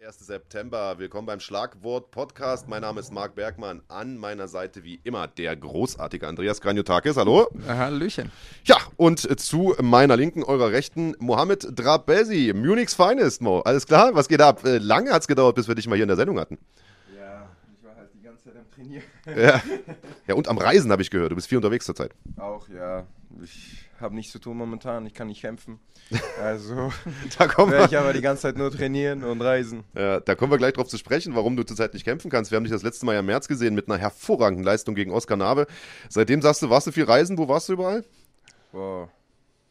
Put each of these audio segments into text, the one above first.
Der 1. September. Willkommen beim Schlagwort Podcast. Mein Name ist Marc Bergmann. An meiner Seite wie immer der großartige Andreas Graniotakis. Hallo. Hallöchen. Ja, und zu meiner Linken, eurer Rechten, Mohamed Drabesi, Munich's Finest, Mo. Alles klar? Was geht ab? Äh, lange hat es gedauert, bis wir dich mal hier in der Sendung hatten. Ja, ich war halt die ganze Zeit am Trainieren. Ja, ja und am Reisen habe ich gehört. Du bist viel unterwegs zurzeit. Auch, ja. Ich habe nichts zu tun momentan, ich kann nicht kämpfen. Also Da kommen werde ich wir, aber die ganze Zeit nur trainieren und reisen. ja, da kommen wir gleich drauf zu sprechen, warum du zurzeit nicht kämpfen kannst. Wir haben dich das letzte Mal ja im März gesehen mit einer hervorragenden Leistung gegen Oskar Nabe. Seitdem sagst du, warst du viel reisen? Wo warst du überall? Boah.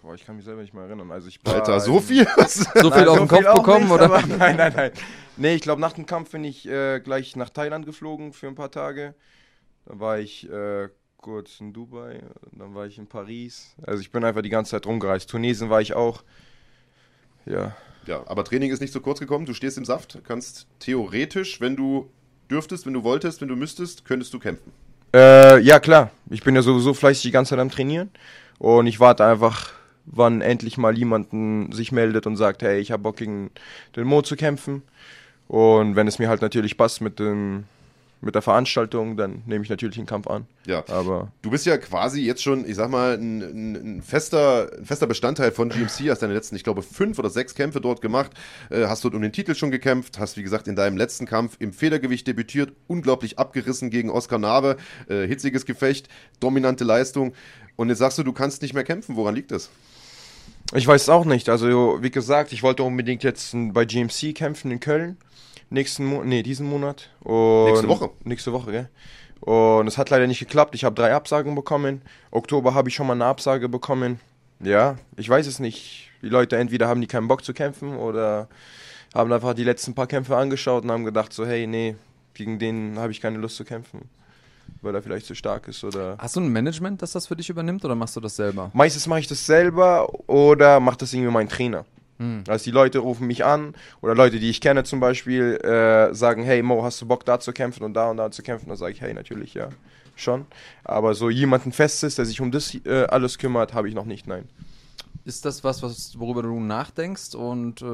Boah, ich kann mich selber nicht mehr erinnern. Also ich war Alter, so viel? So viel Nein, auf so den Kopf bekommen, nicht, oder? Nein, nein, nein. Nee, ich glaube, nach dem Kampf bin ich äh, gleich nach Thailand geflogen für ein paar Tage. Dann war ich äh, kurz in Dubai, dann war ich in Paris. Also ich bin einfach die ganze Zeit rumgereist. Tunesien war ich auch. Ja. Ja, aber Training ist nicht so kurz gekommen. Du stehst im Saft, kannst theoretisch, wenn du dürftest, wenn du wolltest, wenn du müsstest, könntest du kämpfen. Äh, ja, klar. Ich bin ja sowieso fleißig die ganze Zeit am Trainieren. Und ich warte einfach, wann endlich mal jemanden sich meldet und sagt, hey, ich habe Bock gegen den Mo zu kämpfen. Und wenn es mir halt natürlich passt mit dem mit der Veranstaltung, dann nehme ich natürlich den Kampf an. Ja. Aber Du bist ja quasi jetzt schon, ich sag mal, ein, ein, ein, fester, ein fester Bestandteil von GMC. Hast deine letzten, ich glaube, fünf oder sechs Kämpfe dort gemacht. Äh, hast dort um den Titel schon gekämpft. Hast, wie gesagt, in deinem letzten Kampf im Federgewicht debütiert. Unglaublich abgerissen gegen Oskar Nabe. Äh, hitziges Gefecht, dominante Leistung. Und jetzt sagst du, du kannst nicht mehr kämpfen. Woran liegt das? ich weiß es auch nicht. Also, wie gesagt, ich wollte unbedingt jetzt bei GMC kämpfen in Köln. Nächsten Monat, nee, diesen Monat. Und Nächste Woche. Nächste Woche, gell? Und es hat leider nicht geklappt. Ich habe drei Absagen bekommen. Oktober habe ich schon mal eine Absage bekommen. Ja, ich weiß es nicht. Die Leute entweder haben die keinen Bock zu kämpfen oder haben einfach die letzten paar Kämpfe angeschaut und haben gedacht so, hey, nee, gegen den habe ich keine Lust zu kämpfen. Weil er vielleicht zu stark ist oder... Hast du ein Management, das das für dich übernimmt oder machst du das selber? Meistens mache ich das selber oder macht das irgendwie mein Trainer. Also die Leute rufen mich an oder Leute, die ich kenne zum Beispiel, äh, sagen, hey Mo, hast du Bock da zu kämpfen und da und da zu kämpfen? Dann sage ich, hey, natürlich, ja, schon. Aber so jemanden Festes, der sich um das äh, alles kümmert, habe ich noch nicht, nein. Ist das was, was worüber du nachdenkst? Und äh,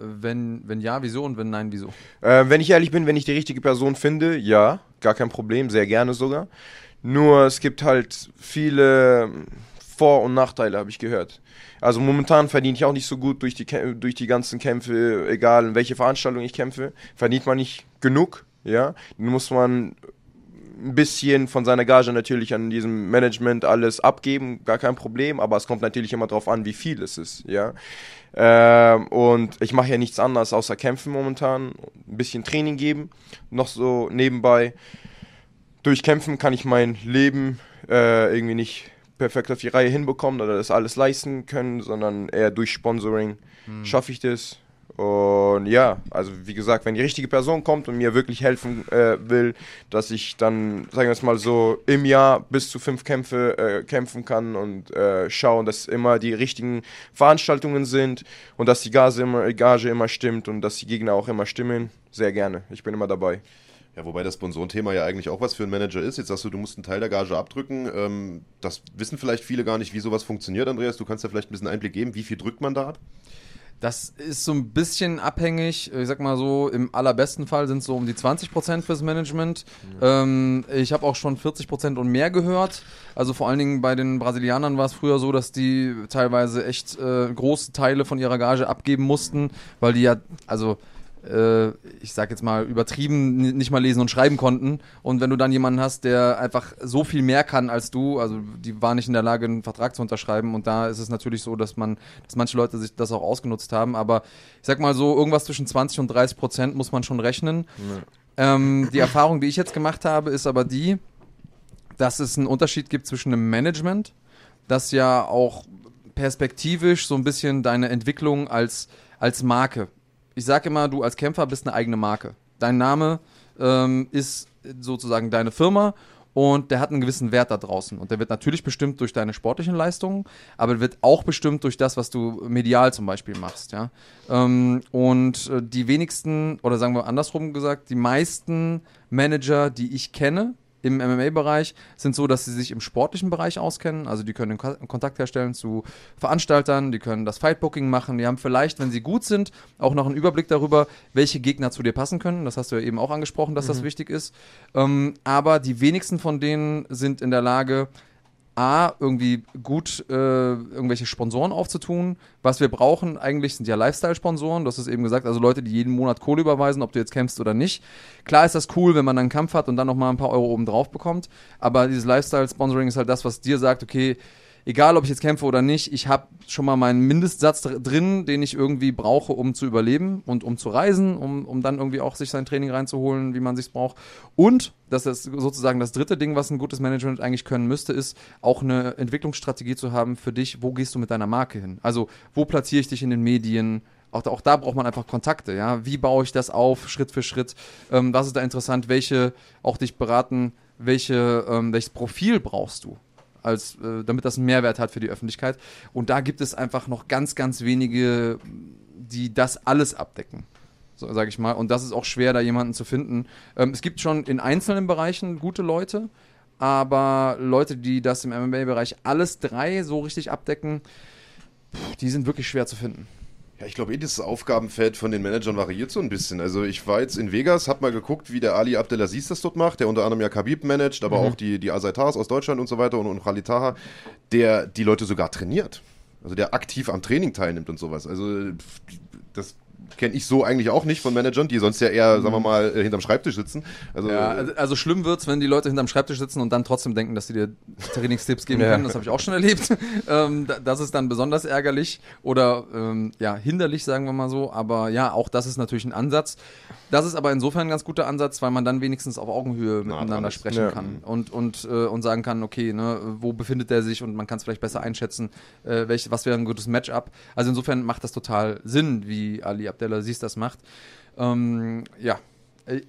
wenn, wenn ja, wieso? Und wenn nein, wieso? Äh, wenn ich ehrlich bin, wenn ich die richtige Person finde, ja, gar kein Problem, sehr gerne sogar. Nur es gibt halt viele Vor- und Nachteile, habe ich gehört. Also momentan verdiene ich auch nicht so gut durch die, durch die ganzen Kämpfe, egal in welche Veranstaltung ich kämpfe, verdient man nicht genug, ja. Dann muss man ein bisschen von seiner Gage natürlich an diesem Management alles abgeben, gar kein Problem, aber es kommt natürlich immer darauf an, wie viel es ist, ja. Ähm, und ich mache ja nichts anderes außer kämpfen momentan, ein bisschen Training geben, noch so nebenbei. Durch Kämpfen kann ich mein Leben äh, irgendwie nicht perfekt auf die Reihe hinbekommen oder das alles leisten können, sondern eher durch Sponsoring schaffe ich das. Und ja, also wie gesagt, wenn die richtige Person kommt und mir wirklich helfen äh, will, dass ich dann, sagen wir es mal so, im Jahr bis zu fünf Kämpfe äh, kämpfen kann und äh, schauen, dass immer die richtigen Veranstaltungen sind und dass die Gage immer, Gage immer stimmt und dass die Gegner auch immer stimmen, sehr gerne. Ich bin immer dabei. Ja, wobei das Sponsorenthema ja eigentlich auch was für einen Manager ist. Jetzt sagst du, du musst einen Teil der Gage abdrücken. Ähm, das wissen vielleicht viele gar nicht, wie sowas funktioniert, Andreas. Du kannst ja vielleicht ein bisschen Einblick geben. Wie viel drückt man da ab? Das ist so ein bisschen abhängig. Ich sag mal so, im allerbesten Fall sind es so um die 20% fürs Management. Ähm, ich habe auch schon 40% und mehr gehört. Also vor allen Dingen bei den Brasilianern war es früher so, dass die teilweise echt äh, große Teile von ihrer Gage abgeben mussten, weil die ja, also ich sag jetzt mal, übertrieben ni- nicht mal lesen und schreiben konnten. Und wenn du dann jemanden hast, der einfach so viel mehr kann als du, also die war nicht in der Lage, einen Vertrag zu unterschreiben. Und da ist es natürlich so, dass man, dass manche Leute sich das auch ausgenutzt haben. Aber ich sag mal so, irgendwas zwischen 20 und 30 Prozent muss man schon rechnen. Ähm, die Erfahrung, die ich jetzt gemacht habe, ist aber die, dass es einen Unterschied gibt zwischen einem Management, das ja auch perspektivisch so ein bisschen deine Entwicklung als, als Marke. Ich sage immer, du als Kämpfer bist eine eigene Marke. Dein Name ähm, ist sozusagen deine Firma und der hat einen gewissen Wert da draußen. Und der wird natürlich bestimmt durch deine sportlichen Leistungen, aber wird auch bestimmt durch das, was du medial zum Beispiel machst. Ja? Ähm, und äh, die wenigsten, oder sagen wir andersrum gesagt, die meisten Manager, die ich kenne, im MMA-Bereich sind so, dass sie sich im sportlichen Bereich auskennen. Also die können Ko Kontakt herstellen zu Veranstaltern, die können das Fightbooking machen. Die haben vielleicht, wenn sie gut sind, auch noch einen Überblick darüber, welche Gegner zu dir passen können. Das hast du ja eben auch angesprochen, dass das wichtig ist. Ähm, aber die wenigsten von denen sind in der Lage, A, irgendwie gut äh, irgendwelche Sponsoren aufzutun. Was wir brauchen eigentlich sind ja Lifestyle-Sponsoren. Hast es eben gesagt, also Leute, die jeden Monat Kohle überweisen, ob du jetzt kämpfst oder nicht. Klar ist das cool, wenn man dann einen Kampf hat und dann nochmal ein paar Euro oben drauf bekommt. Aber dieses Lifestyle-Sponsoring ist halt das, was dir sagt, okay, egal ob ich jetzt kämpfe oder nicht, ich habe schon mal meinen Mindestsatz dr- drin, den ich irgendwie brauche, um zu überleben und um zu reisen, um, um dann irgendwie auch sich sein Training reinzuholen, wie man sich's braucht. Und das ist sozusagen das dritte Ding, was ein gutes Management eigentlich können müsste, ist auch eine Entwicklungsstrategie zu haben für dich, wo gehst du mit deiner Marke hin? Also wo platziere ich dich in den Medien? Auch da, auch da braucht man einfach Kontakte, ja. Wie baue ich das auf, Schritt für Schritt? Ähm, was ist da interessant? Welche auch dich beraten, welche, ähm, welches Profil brauchst du? Als äh, damit das einen Mehrwert hat für die Öffentlichkeit. Und da gibt es einfach noch ganz, ganz wenige, die das alles abdecken. So sage ich mal. Und das ist auch schwer, da jemanden zu finden. Ähm, es gibt schon in einzelnen Bereichen gute Leute, aber Leute, die das im MMA-Bereich alles drei so richtig abdecken, pff, die sind wirklich schwer zu finden. Ja, ich glaube, eh das Aufgabenfeld von den Managern variiert so ein bisschen. Also ich war jetzt in Vegas, hab mal geguckt, wie der Ali Abdelaziz das dort macht, der unter anderem ja Khabib managt, aber auch die, die Asaitars aus Deutschland und so weiter und, und Khalid Taha, der die Leute sogar trainiert. Also der aktiv am Training teilnimmt und sowas. Also das kenne ich so eigentlich auch nicht von Managern, die sonst ja eher, sagen wir mal, äh, hinterm Schreibtisch sitzen. Also Ja, also, also schlimm wird's, wenn die Leute hinterm Schreibtisch sitzen und dann trotzdem denken, dass sie dir Trainingstipps geben können. Das habe ich auch schon erlebt. ähm, da- das ist dann besonders ärgerlich oder ähm, ja, hinderlich, sagen wir mal so. Aber ja, auch das ist natürlich ein Ansatz. Das ist aber insofern ein ganz guter Ansatz, weil man dann wenigstens auf Augenhöhe miteinander dran ist. sprechen Ja. kann und, und, äh, und sagen kann, okay, ne, wo befindet er sich und man kann es vielleicht besser einschätzen, äh, welch, was wäre ein gutes Matchup. Also insofern macht das total Sinn, wie Ali Abdelaziz das macht. Ähm, ja,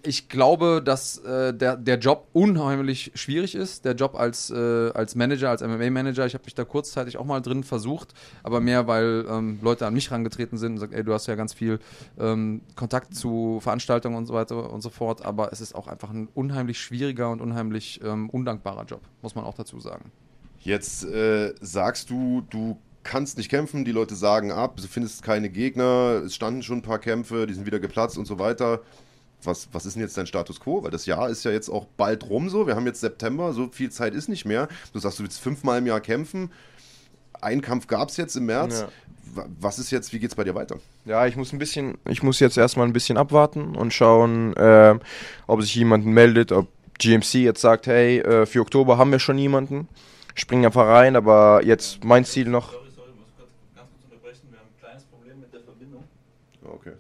ich glaube, dass äh, der, der Job unheimlich schwierig ist. Der Job als, äh, als Manager, als MMA-Manager. Ich habe mich da kurzzeitig auch mal drin versucht, aber mehr, weil ähm, Leute an mich rangetreten sind und sagen, ey, du hast ja ganz viel ähm, Kontakt zu Veranstaltungen und so weiter und so fort. Aber es ist auch einfach ein unheimlich schwieriger und unheimlich ähm, undankbarer Job, muss man auch dazu sagen. Jetzt äh, sagst du, du kannst nicht kämpfen, die Leute sagen ab, du findest keine Gegner, es standen schon ein paar Kämpfe, die sind wieder geplatzt und so weiter. Was, was ist denn jetzt dein Status quo? Weil das Jahr ist ja jetzt auch bald rum so. Wir haben jetzt September, so viel Zeit ist nicht mehr. Du sagst, du willst fünfmal im Jahr kämpfen. Einen Kampf gab es jetzt im März. Ja. Wa- Was ist jetzt, wie geht's bei dir weiter? Ja, ich muss ein bisschen, ich muss jetzt erstmal ein bisschen abwarten und schauen, ähm, ob sich jemand meldet, ob GMC jetzt sagt, hey, äh, für Oktober haben wir schon jemanden. Springen einfach rein, aber jetzt mein Ziel noch. Sorry, sorry, ich muss kurz, ganz kurz unterbrechen. Wir haben ein kleines Problem mit der Verbindung. Okay.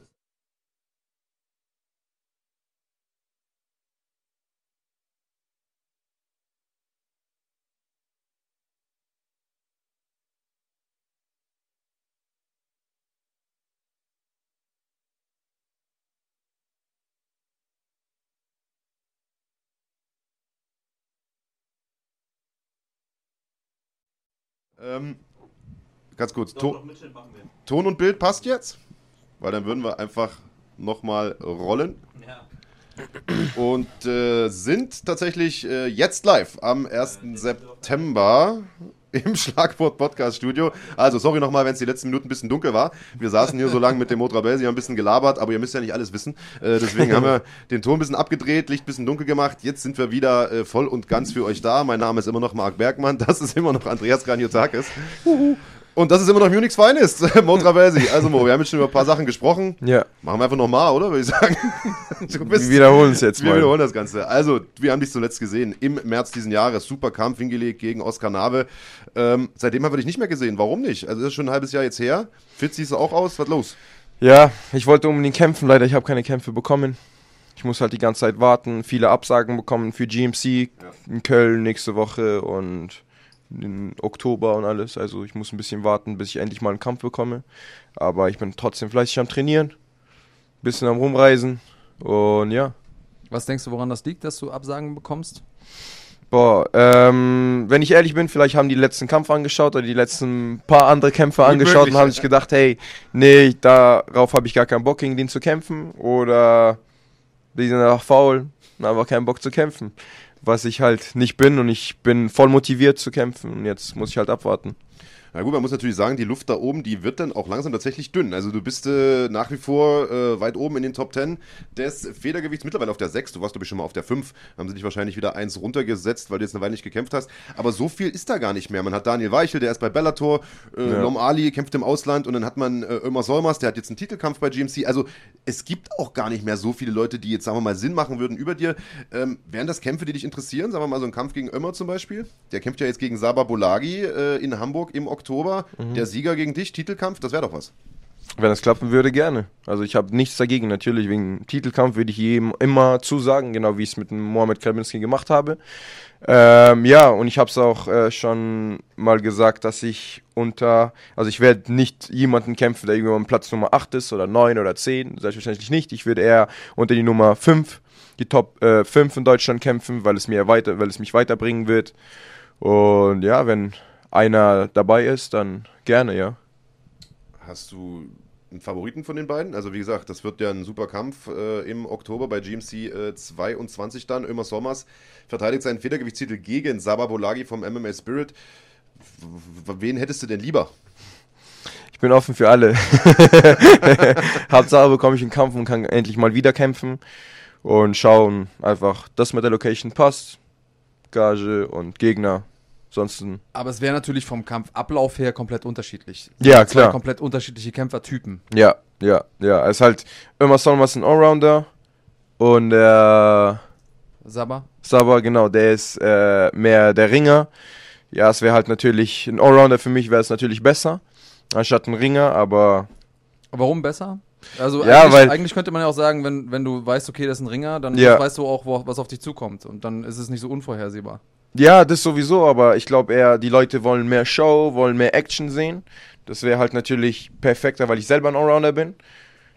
Ähm, ganz kurz, Doch, doch. Ton und Bild passt jetzt? Weil dann würden wir einfach nochmal rollen. Ja. Und äh, sind tatsächlich äh, jetzt live am 1. September im Schlagwort Podcast Studio. Also sorry nochmal, wenn es die letzten Minuten ein bisschen dunkel war. Wir saßen hier so lange mit dem Motrabel, sie haben ein bisschen gelabert, aber ihr müsst ja nicht alles wissen. Äh, deswegen haben wir den Ton ein bisschen abgedreht, Licht ein bisschen dunkel gemacht. Jetzt sind wir wieder äh, voll und ganz für euch da. Mein Name ist immer noch Marc Bergmann, das ist immer noch Andreas Graniotakis. Und das ist immer noch Munich's Finest, Mo Traversi. Also Mo, wir haben jetzt schon über ein paar Sachen gesprochen. Ja, Machen wir einfach nochmal, oder? Würde ich sagen. Wir wiederholen es jetzt wir mal. wiederholen das Ganze. Also, wir haben dich zuletzt gesehen im März diesen Jahres. Super Kampf hingelegt gegen Oskar Nave. Ähm, seitdem haben wir dich nicht mehr gesehen. Warum nicht? Also, das ist schon ein halbes Jahr jetzt her. Fit siehst du auch aus. Was los? Ja, ich wollte unbedingt kämpfen, leider ich habe keine Kämpfe bekommen. Ich muss halt die ganze Zeit warten, viele Absagen bekommen für GMC in Köln nächste Woche und im Oktober und alles. Also ich muss ein bisschen warten, bis ich endlich mal einen Kampf bekomme. Aber ich bin trotzdem fleißig am Trainieren, bisschen am Rumreisen und ja. Was denkst du, woran das liegt, dass du Absagen bekommst? Boah, ähm, wenn ich ehrlich bin, vielleicht haben die letzten Kampf angeschaut oder die letzten paar andere Kämpfe angeschaut und haben sich gedacht, hey, nee, darauf habe ich gar keinen Bock, gegen den zu kämpfen. Oder die sind einfach faul haben einfach keinen Bock zu kämpfen. was ich halt nicht bin und ich bin voll motiviert zu kämpfen und jetzt muss ich halt abwarten. Na gut, man muss natürlich sagen, die Luft da oben, die wird dann auch langsam tatsächlich dünn. Also du bist äh, nach wie vor äh, weit oben in den Top 10 des Federgewichts, mittlerweile auf der 6. Du warst, glaube ich, schon mal auf der 5. Haben sie dich wahrscheinlich wieder eins runtergesetzt, weil du jetzt eine Weile nicht gekämpft hast. Aber so viel ist da gar nicht mehr. Man hat Daniel Weichel, der ist bei Bellator, äh, Ja. Lom Ali kämpft im Ausland und dann hat man äh, Ömer Solmers, der hat jetzt einen Titelkampf bei GMC. Also es gibt auch gar nicht mehr so viele Leute, die jetzt, sagen wir mal, Sinn machen würden über dir. Ähm, wären das Kämpfe, die dich interessieren? Sagen wir mal so ein Kampf gegen Ömer zum Beispiel. Der kämpft ja jetzt gegen Saba Bolagi äh, in Hamburg im Oktober. Der Sieger gegen dich, Titelkampf, das wäre doch was. Wenn es klappen würde, gerne. Also ich habe nichts dagegen. Natürlich, wegen Titelkampf würde ich jedem immer zusagen, genau wie ich es mit dem Mohamed Krabinski gemacht habe. Ähm, ja, und ich habe es auch äh, schon mal gesagt, dass ich unter, also ich werde nicht jemanden kämpfen, der irgendwo am Platz Nummer 8 ist oder 9 oder 10, selbstverständlich nicht. Ich würde eher unter die Nummer 5, die Top äh, 5 in Deutschland kämpfen, weil es mir weiter, weil es mich weiterbringen wird. Und ja, wenn einer dabei ist, dann gerne, ja. Hast du einen Favoriten von den beiden? Also wie gesagt, das wird ja ein super Kampf äh, im Oktober bei GMC äh, 22 dann. Ömer Sommers verteidigt seinen Federgewichtstitel gegen Saba Bolagi vom MMA Spirit. W- wen hättest du denn lieber? Ich bin offen für alle. Hauptsache bekomme ich einen Kampf und kann endlich mal wieder kämpfen und schauen einfach, dass mit der Location passt, Gage und Gegner. Ansonsten, Aber es wäre natürlich vom Kampfablauf her komplett unterschiedlich. Ja, Zwei klar. komplett unterschiedliche Kämpfertypen. ja, ja, ja. Es ist halt immer Solmas ein Allrounder und der Saba? Saba, genau, der ist äh, mehr der Ringer. Ja, es wäre halt natürlich, ein Allrounder für mich wäre es natürlich besser, anstatt ein Ringer, aber Warum besser? Also Ja, eigentlich, eigentlich könnte man ja auch sagen, wenn, wenn du weißt, okay, das ist ein Ringer, dann Ja. weißt du auch, wo, was auf dich zukommt. Und dann ist es nicht so unvorhersehbar. Ja, das sowieso, aber ich glaube eher, die Leute wollen mehr Show, wollen mehr Action sehen. Das wäre halt natürlich perfekter, weil ich selber ein Allrounder bin.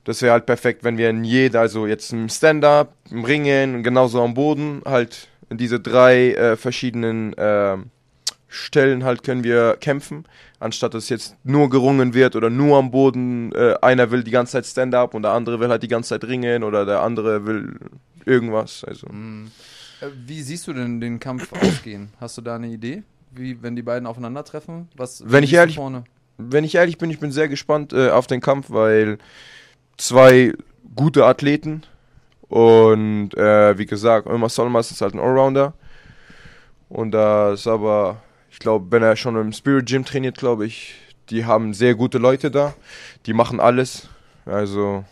Das wäre halt perfekt, wenn wir in jeder, also jetzt im Stand-Up, im Ringen genauso am Boden, halt in diese drei äh, verschiedenen ähm, Stellen halt können wir kämpfen, anstatt dass jetzt nur gerungen wird oder nur am Boden. Äh, einer will die ganze Zeit Stand-Up und der andere will halt die ganze Zeit ringen oder der andere will irgendwas. Also. Äh, Wie siehst du denn den Kampf ausgehen? Hast du da eine Idee? Wie, wenn die beiden aufeinandertreffen? Was, Wenn ich ehrlich- vorne? wenn ich ehrlich bin, ich bin sehr gespannt äh, auf den Kampf, weil zwei gute Athleten und äh, wie gesagt, Ömer Solmas ist halt ein Allrounder und da ist aber, ich glaube, wenn er schon im Spirit Gym trainiert, glaube ich, die haben sehr gute Leute da, die machen alles, also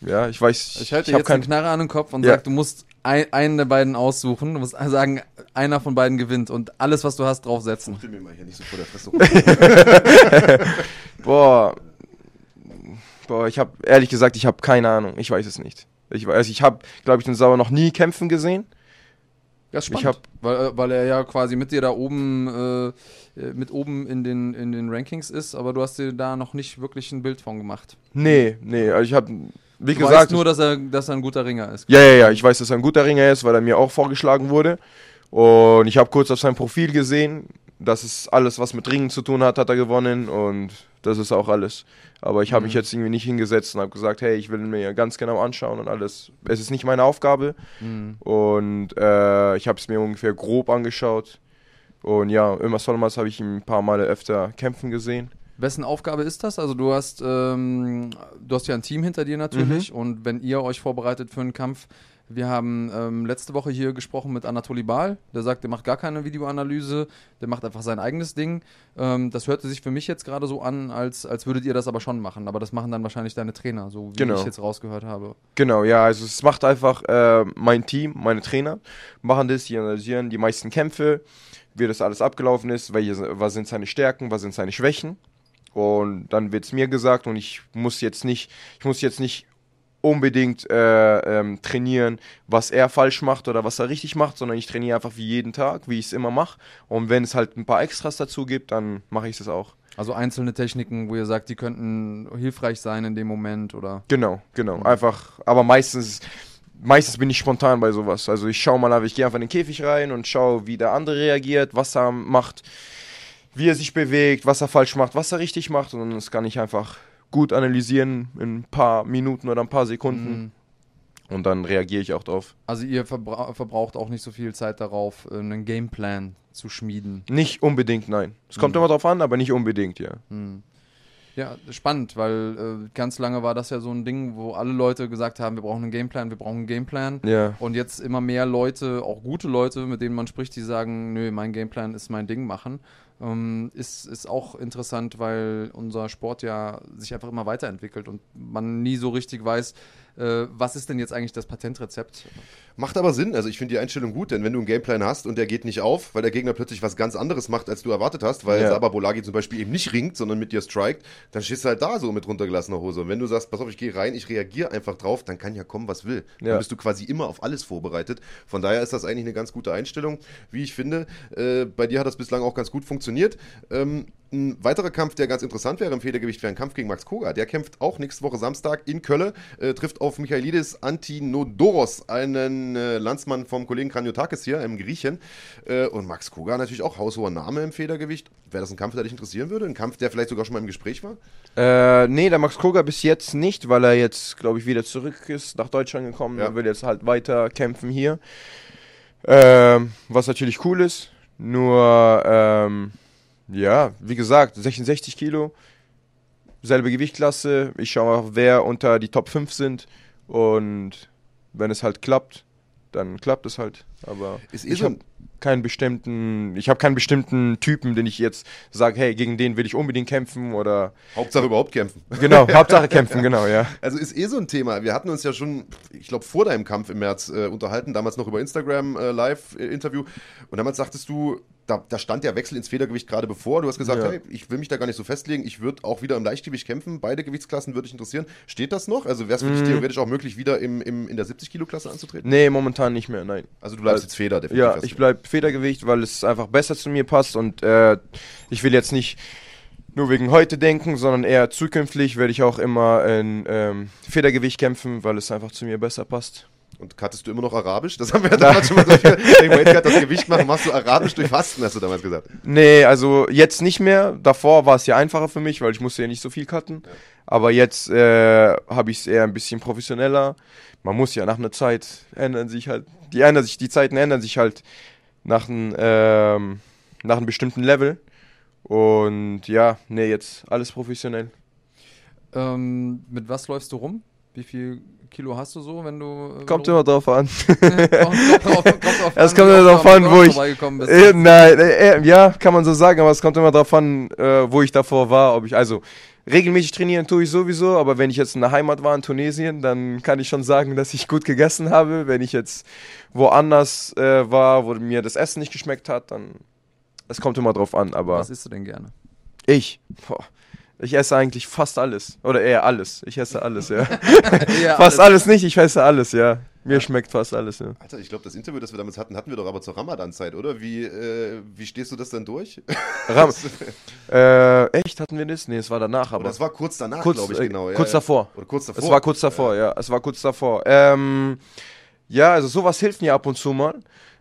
ja, ich weiß, Ich halte hab jetzt eine Knarre an den Kopf und Ja. sag, du musst ein, einen der beiden aussuchen. Du musst sagen, einer von beiden gewinnt und alles, was du hast, draufsetzen. Fuchtel mir mal hier nicht so vor der Fresse. Boah, boah, ich habe ehrlich gesagt, ich habe keine Ahnung, ich weiß es nicht. Ich weiß, ich habe, glaube ich, den Sauer noch nie kämpfen gesehen. Ja, ist Ich spannend, hab- weil, äh, weil er ja quasi mit dir da oben, äh, äh, mit oben in den, in den Rankings ist, aber du hast dir da noch nicht wirklich ein Bild von gemacht. Nee, nee, also ich habe, wie Du gesagt, weißt nur, dass er, dass er ein guter Ringer ist. ja, ja, ja, ich weiß, dass er ein guter Ringer ist, weil er mir auch vorgeschlagen wurde. Und ich habe kurz auf sein Profil gesehen, das ist alles, was mit Ringen zu tun hat, hat er gewonnen und das ist auch alles. Aber ich habe mich Mhm. jetzt irgendwie nicht hingesetzt und habe gesagt, hey, ich will mir ganz genau anschauen und alles. Es ist nicht meine Aufgabe Mhm. und äh, ich habe es mir ungefähr grob angeschaut. Und ja, Ömer Solmas habe ich ihn ein paar Male öfter kämpfen gesehen. Wessen Aufgabe ist das? Also du hast, ähm, du hast ja ein Team hinter dir natürlich Mhm. und wenn ihr euch vorbereitet für einen Kampf, wir haben ähm, letzte Woche hier gesprochen mit Anatoli Bahl, der sagt, der macht gar keine Videoanalyse, der macht einfach sein eigenes Ding. Ähm, das hörte sich für mich jetzt gerade so an, als, als würdet ihr das aber schon machen, aber das machen dann wahrscheinlich deine Trainer, so wie Genau. ich jetzt rausgehört habe. Genau, ja, also es macht einfach äh, mein Team, meine Trainer machen das, die analysieren die meisten Kämpfe, wie das alles abgelaufen ist, welche, was sind seine Stärken, was sind seine Schwächen. Und dann wird es mir gesagt und ich muss jetzt nicht, ich muss jetzt nicht unbedingt äh, ähm, trainieren, was er falsch macht oder was er richtig macht, sondern ich trainiere einfach wie jeden Tag, wie ich es immer mache. Und wenn es halt ein paar Extras dazu gibt, dann mache ich es auch. Also einzelne Techniken, wo ihr sagt, die könnten hilfreich sein in dem Moment oder. Genau, genau. Einfach, aber meistens, meistens bin ich spontan bei sowas. Also ich schaue mal, ich gehe einfach in den Käfig rein und schaue, wie der andere reagiert, was er macht, wie er sich bewegt, was er falsch macht, was er richtig macht. Und das kann ich einfach gut analysieren in ein paar Minuten oder ein paar Sekunden. Mhm. Und dann reagiere ich auch drauf. Also ihr verbra verbraucht auch nicht so viel Zeit darauf, äh, einen Gameplan zu schmieden. Nicht unbedingt, nein. Es kommt immer drauf an, aber nicht unbedingt, ja. Hm. Ja, spannend, weil äh, ganz lange war das ja so ein Ding, wo alle Leute gesagt haben, wir brauchen einen Gameplan, wir brauchen einen Gameplan. Ja. Und jetzt immer mehr Leute, auch gute Leute, mit denen man spricht, die sagen, nö, mein Gameplan ist mein Ding machen. Ähm, ist, ist auch interessant, weil unser Sport ja sich einfach immer weiterentwickelt und man nie so richtig weiß, äh, was ist denn jetzt eigentlich das Patentrezept. Macht aber Sinn. Also ich finde die Einstellung gut, denn wenn du einen Gameplan hast und der geht nicht auf, weil der Gegner plötzlich was ganz anderes macht, als du erwartet hast, weil Ja. Saba Bolagi zum Beispiel eben nicht ringt, sondern mit dir strikt, dann stehst du halt da so mit runtergelassener Hose. Und wenn du sagst, pass auf, ich gehe rein, ich reagiere einfach drauf, dann kann ja kommen, was will. Dann Ja. bist du quasi immer auf alles vorbereitet. Von daher ist das eigentlich eine ganz gute Einstellung, wie ich finde. Äh, bei dir hat das bislang auch ganz gut funktioniert. Ähm, ein weiterer Kampf, der ganz interessant wäre im Federgewicht, wäre ein Kampf gegen Max Koga. Der kämpft auch nächste Woche Samstag in Köln, äh, trifft auf Michailidis Antinodoros, einen äh, Landsmann vom Kollegen Kranjotakis hier, einem Griechen. Äh, und Max Koga natürlich auch haushoher Name im Federgewicht. Wäre das ein Kampf, der dich interessieren würde? Ein Kampf, der vielleicht sogar schon mal im Gespräch war? Äh, nee, der Max Koga bis jetzt nicht, weil er jetzt, glaube ich, wieder zurück ist, nach Deutschland gekommen. Ja. Er will jetzt halt weiter kämpfen hier. Ähm, was natürlich cool ist. Nur, ähm, ja, wie gesagt, 66 Kilo, selbe Gewichtklasse. Ich schaue mal, wer unter die Top 5 sind. Und wenn es halt klappt, dann klappt es halt. Aber Ist ich habe ein- keinen bestimmten, ich habe keinen bestimmten Typen, den ich jetzt sage, hey, gegen den will ich unbedingt kämpfen oder Hauptsache überhaupt kämpfen. genau, Hauptsache kämpfen, genau, ja. Also ist eh so ein Thema. Wir hatten uns ja schon, ich glaube, vor deinem Kampf im März äh, unterhalten, damals noch über Instagram äh, Live-Interview. Und damals sagtest du, da, da stand der Wechsel ins Federgewicht gerade bevor. Du hast gesagt, Ja. hey, ich will mich da gar nicht so festlegen. Ich würde auch wieder im Leichtgewicht kämpfen. Beide Gewichtsklassen würde ich interessieren. Steht das noch? Also wäre es für Mhm. dich theoretisch auch möglich, wieder im, im, in der 70-Kilo-Klasse anzutreten? Nee, momentan nicht mehr, nein. Also du bleibst Weil- jetzt Feder, definitiv. Ja, ich mal. bleib Federgewicht, weil es einfach besser zu mir passt und äh, ich will jetzt nicht nur wegen heute denken, sondern eher zukünftig werde ich auch immer in ähm, Federgewicht kämpfen, weil es einfach zu mir besser passt. Und kattest du immer noch Arabisch? Das haben wir ja damals schon mal so viel. Cut das Gewicht machen, machst du Arabisch durch Fasten, hast du damals gesagt. Nee, also jetzt nicht mehr. Davor war es ja einfacher für mich, weil ich musste ja nicht so viel cutten. Aber jetzt äh, habe ich es eher ein bisschen professioneller. Man muss ja nach einer Zeit ändern sich halt, die ändern sich, die Zeiten ändern sich halt nach einem ähm, nach einem bestimmten Level. Und ja, nee, jetzt alles professionell. Ähm, mit was läufst du rum? Wie viel Kilo hast du so, wenn du. Kommt immer drauf an. drauf, drauf Es kommt immer drauf an, wo ich-. Äh, nein, äh, äh, ja, kann man so sagen, aber es kommt immer darauf an, äh, wo ich davor war, ob ich, also regelmäßig trainieren tue ich sowieso, aber wenn ich jetzt in der Heimat war in Tunesien, dann kann ich schon sagen, dass ich gut gegessen habe. Wenn ich jetzt woanders äh, war, wo mir das Essen nicht geschmeckt hat, dann, es kommt immer drauf an, aber Was isst du denn gerne? ich, boah, ich esse eigentlich fast alles, oder eher alles, ich esse alles, ja. Ja, fast alles nicht, ich esse alles, ja. Mir schmeckt fast alles, ja. Alter, ich glaube, das Interview, das wir damals hatten, hatten wir doch aber zur Ramadan-Zeit, oder? Wie, äh, wie stehst du das denn durch? Ram äh, echt, hatten wir das? Nee, es war danach, aber. Aber das war kurz danach, glaube ich, äh, genau. ja, kurz ja. davor. Oder kurz davor. Es war kurz davor, ja. Es war kurz davor. Ähm, ja, also sowas hilft mir ab und zu mal,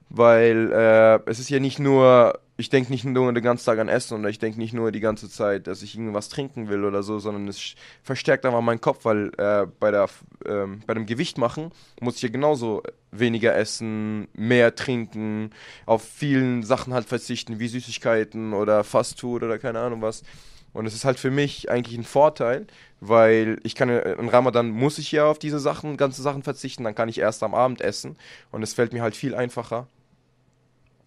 weil äh, es ist ja nicht nur, ich denke nicht nur den ganzen Tag an Essen oder ich denke nicht nur die ganze Zeit, dass ich irgendwas trinken will oder so, sondern es verstärkt einfach meinen Kopf, weil äh, bei, der, ähm, bei dem Gewicht machen muss ich ja genauso weniger essen, mehr trinken, auf vielen Sachen halt verzichten, wie Süßigkeiten oder Fastfood oder keine Ahnung was. Und es ist halt für mich eigentlich ein Vorteil, weil ich kann, ja- in Ramadan muss ich ja auf diese Sachen, ganze Sachen verzichten, dann kann ich erst am Abend essen und es fällt mir halt viel einfacher,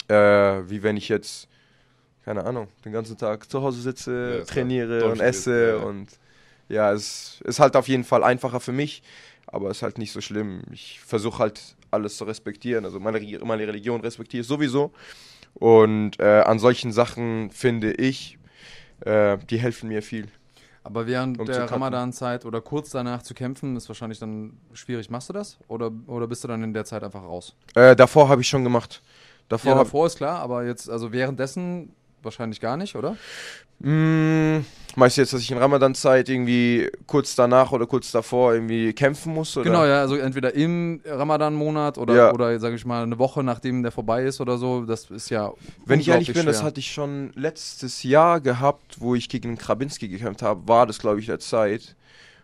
äh, wie wenn ich jetzt, keine Ahnung, den ganzen Tag zu Hause Ja, sitze, ist trainiere klar. und esse ja, ja. und ja, es ist halt auf jeden Fall einfacher für mich, aber es ist halt nicht so schlimm. Ich versuche halt alles zu respektieren, also meine, meine Religion respektiere ich sowieso und äh, an solchen Sachen finde ich, äh, die helfen mir viel. Aber während Um der. Ramadan-Zeit oder kurz danach zu kämpfen, ist wahrscheinlich dann schwierig. Machst du das? Oder, oder bist du dann in der Zeit einfach raus? Äh, davor habe ich schon gemacht. Davor Ja, davor ist klar, aber jetzt, also währenddessen wahrscheinlich gar nicht, oder? mh, meinst du jetzt, dass ich in Ramadan-Zeit irgendwie kurz danach oder kurz davor irgendwie kämpfen muss? Oder? Genau, ja, also entweder im Ramadan-Monat oder, Ja. oder sage ich mal, eine Woche nachdem der vorbei ist oder so. Das ist ja. Wenn ich ehrlich bin, das schwer. hatte ich schon letztes Jahr gehabt, wo ich gegen Krabinski gekämpft habe, war das, glaube ich, der Zeit.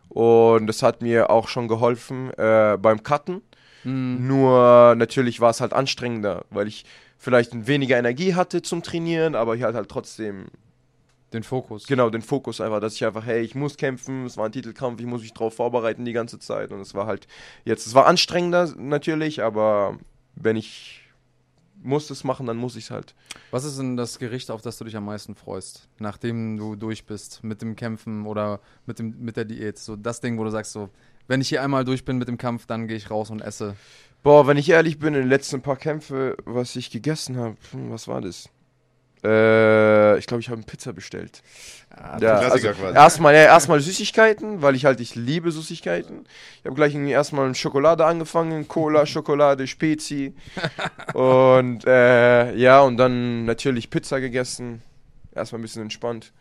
Und das hat mir auch schon geholfen äh, beim Cutten, Mhm. Nur natürlich war es halt anstrengender, weil ich vielleicht weniger Energie hatte zum Trainieren, aber ich hatte halt trotzdem Den Fokus. genau den Fokus einfach, dass ich einfach, hey, ich muss kämpfen, es war ein Titelkampf, ich muss mich drauf vorbereiten die ganze Zeit und es war halt jetzt, es war anstrengender natürlich, aber wenn ich muss es machen, dann muss ich es halt. Was ist denn das Gericht, auf das du dich am meisten freust, nachdem du durch bist mit dem Kämpfen oder mit, dem, mit der Diät? So das Ding, wo du sagst, so, wenn ich hier einmal durch bin mit dem Kampf, dann gehe ich raus und esse. Boah, wenn ich ehrlich bin, in den letzten paar Kämpfe, was ich gegessen habe, hm, was war das? Äh, ich glaube, ich habe eine Pizza bestellt. Ja, Klassiker also erstmal ja, erstmal Süßigkeiten, weil ich halt ich liebe Süßigkeiten. Ich habe gleich erstmal mit Schokolade angefangen, Cola, Schokolade, Spezi und äh, ja und dann natürlich Pizza gegessen. Erstmal ein bisschen entspannt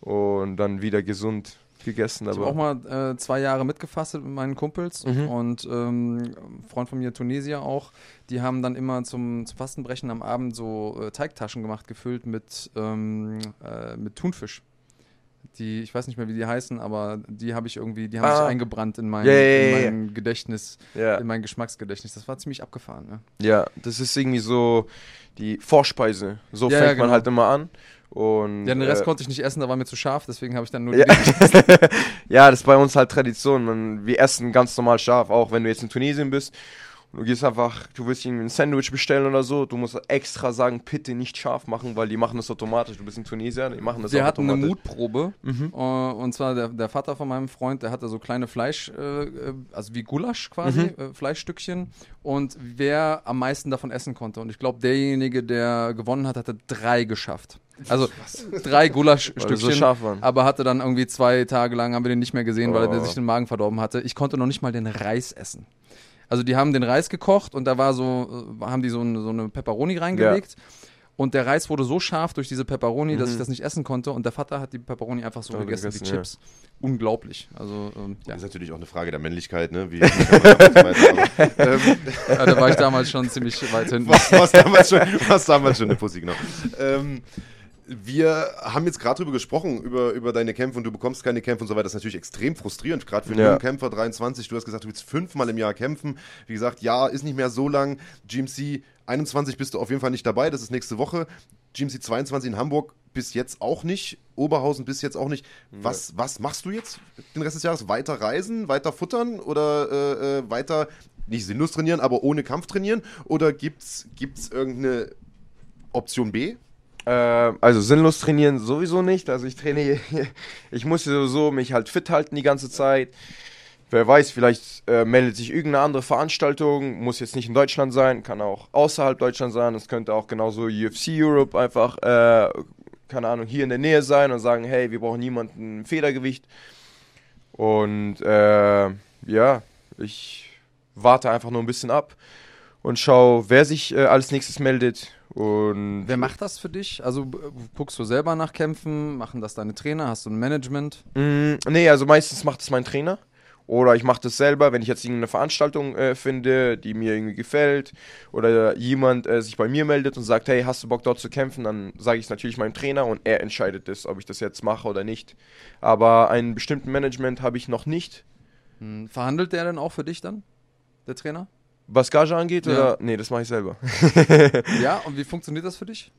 und dann wieder gesund gegessen. Ich habe auch mal äh, zwei Jahre mitgefastet mit meinen Kumpels Mhm. und ähm, Freund von mir, Tunesier auch, die haben dann immer zum, zum Fastenbrechen am Abend so äh, Teigtaschen gemacht, gefüllt mit, ähm, äh, mit Thunfisch. Die, ich weiß nicht mehr, wie die heißen, aber die habe ich irgendwie, die haben Ah. sich eingebrannt in mein, Ja, ja, ja, in mein Gedächtnis, in mein Geschmacksgedächtnis. Das war ziemlich abgefahren. Ne? Ja, das ist irgendwie so die Vorspeise. So Ja, fängt ja, genau. man halt immer an. Und, Ja, den Rest äh, konnte ich nicht essen, da war mir zu scharf, deswegen habe ich dann nur Ja. ja, das ist bei uns halt Tradition. Man, wir essen ganz normal scharf, auch wenn du jetzt in Tunesien bist. Du gehst einfach, du willst irgendwie ein Sandwich bestellen oder so, du musst extra sagen, bitte nicht scharf machen, weil die machen das automatisch. Du bist in Tunesien, die machen das Wir auch hatten eine automatisch. Mutprobe Mhm. äh, und zwar der, der Vater von meinem Freund, der hatte so kleine Fleisch, äh, äh, also wie Gulasch quasi, Mhm. äh, Fleischstückchen und wer am meisten davon essen konnte. Und ich glaube, derjenige, der gewonnen hat, hatte drei geschafft. Also drei Weil die Gulaschstückchen. so aber hatte dann irgendwie zwei Tage lang, haben wir den nicht mehr gesehen, weil er Oh. sich den Magen verdorben hatte. Ich konnte noch nicht mal den Reis essen. Also die haben den Reis gekocht und da war so, äh, haben die so, ein, so eine Pepperoni reingelegt. Und der Reis wurde so scharf durch diese Pepperoni, dass Mhm. ich das nicht essen konnte. Und der Vater hat die Pepperoni einfach so Oh, gegessen, wie gegessen, ja. Chips. Unglaublich. Also, ähm, ja. Das ist natürlich auch eine Frage der Männlichkeit, ne? Wie, wie ähm, ja, da war ich damals schon ziemlich weit hinten. was, was, damals schon, was damals schon eine Pussy, genau. Ähm, wir haben jetzt gerade drüber gesprochen, über, über deine Kämpfe und du bekommst keine Kämpfe und so weiter. Das ist natürlich extrem frustrierend, gerade für einen Ja. jungen Kämpfer, 23. Du hast gesagt, du willst fünfmal im Jahr kämpfen. Wie gesagt, ja, ist nicht mehr so lang. GMC 21 bist du auf jeden Fall nicht dabei, das ist nächste Woche. GMC 22 in Hamburg bis jetzt auch nicht. Oberhausen bis jetzt auch nicht. Was, was machst du jetzt den Rest des Jahres? Weiter reisen, weiter futtern oder äh, äh, weiter nicht sinnlos trainieren, aber ohne Kampf trainieren? Oder gibt's, gibt's irgendeine Option B? Äh, also sinnlos trainieren sowieso nicht. Also ich trainiere, ich muss sowieso mich halt fit halten die ganze Zeit. Wer weiß, vielleicht äh, meldet sich irgendeine andere Veranstaltung, muss jetzt nicht in Deutschland sein, kann auch außerhalb Deutschland sein. Es könnte auch genauso UFC Europe einfach, äh, keine Ahnung, hier in der Nähe sein und sagen, hey, wir brauchen niemanden im Federgewicht. Und äh, ja, ich warte einfach nur ein bisschen ab und schau, wer sich äh, als nächstes meldet. Und Wer macht das für dich? Also äh, guckst du selber nach Kämpfen? Machen das deine Trainer? Hast du ein Management? Mm, nee, also meistens macht es mein Trainer. Oder ich mache das selber, wenn ich jetzt irgendeine Veranstaltung äh, finde, die mir irgendwie gefällt. Oder jemand äh, sich bei mir meldet und sagt, hey, hast du Bock dort zu kämpfen? Dann sage ich es natürlich meinem Trainer und er entscheidet es, ob ich das jetzt mache oder nicht. Aber einen bestimmten Management habe ich noch nicht. Hm, verhandelt der denn auch für dich dann? Der Trainer? Was Gage angeht, Ja. oder? Nee, das mache ich selber. Ja, und wie funktioniert das für dich?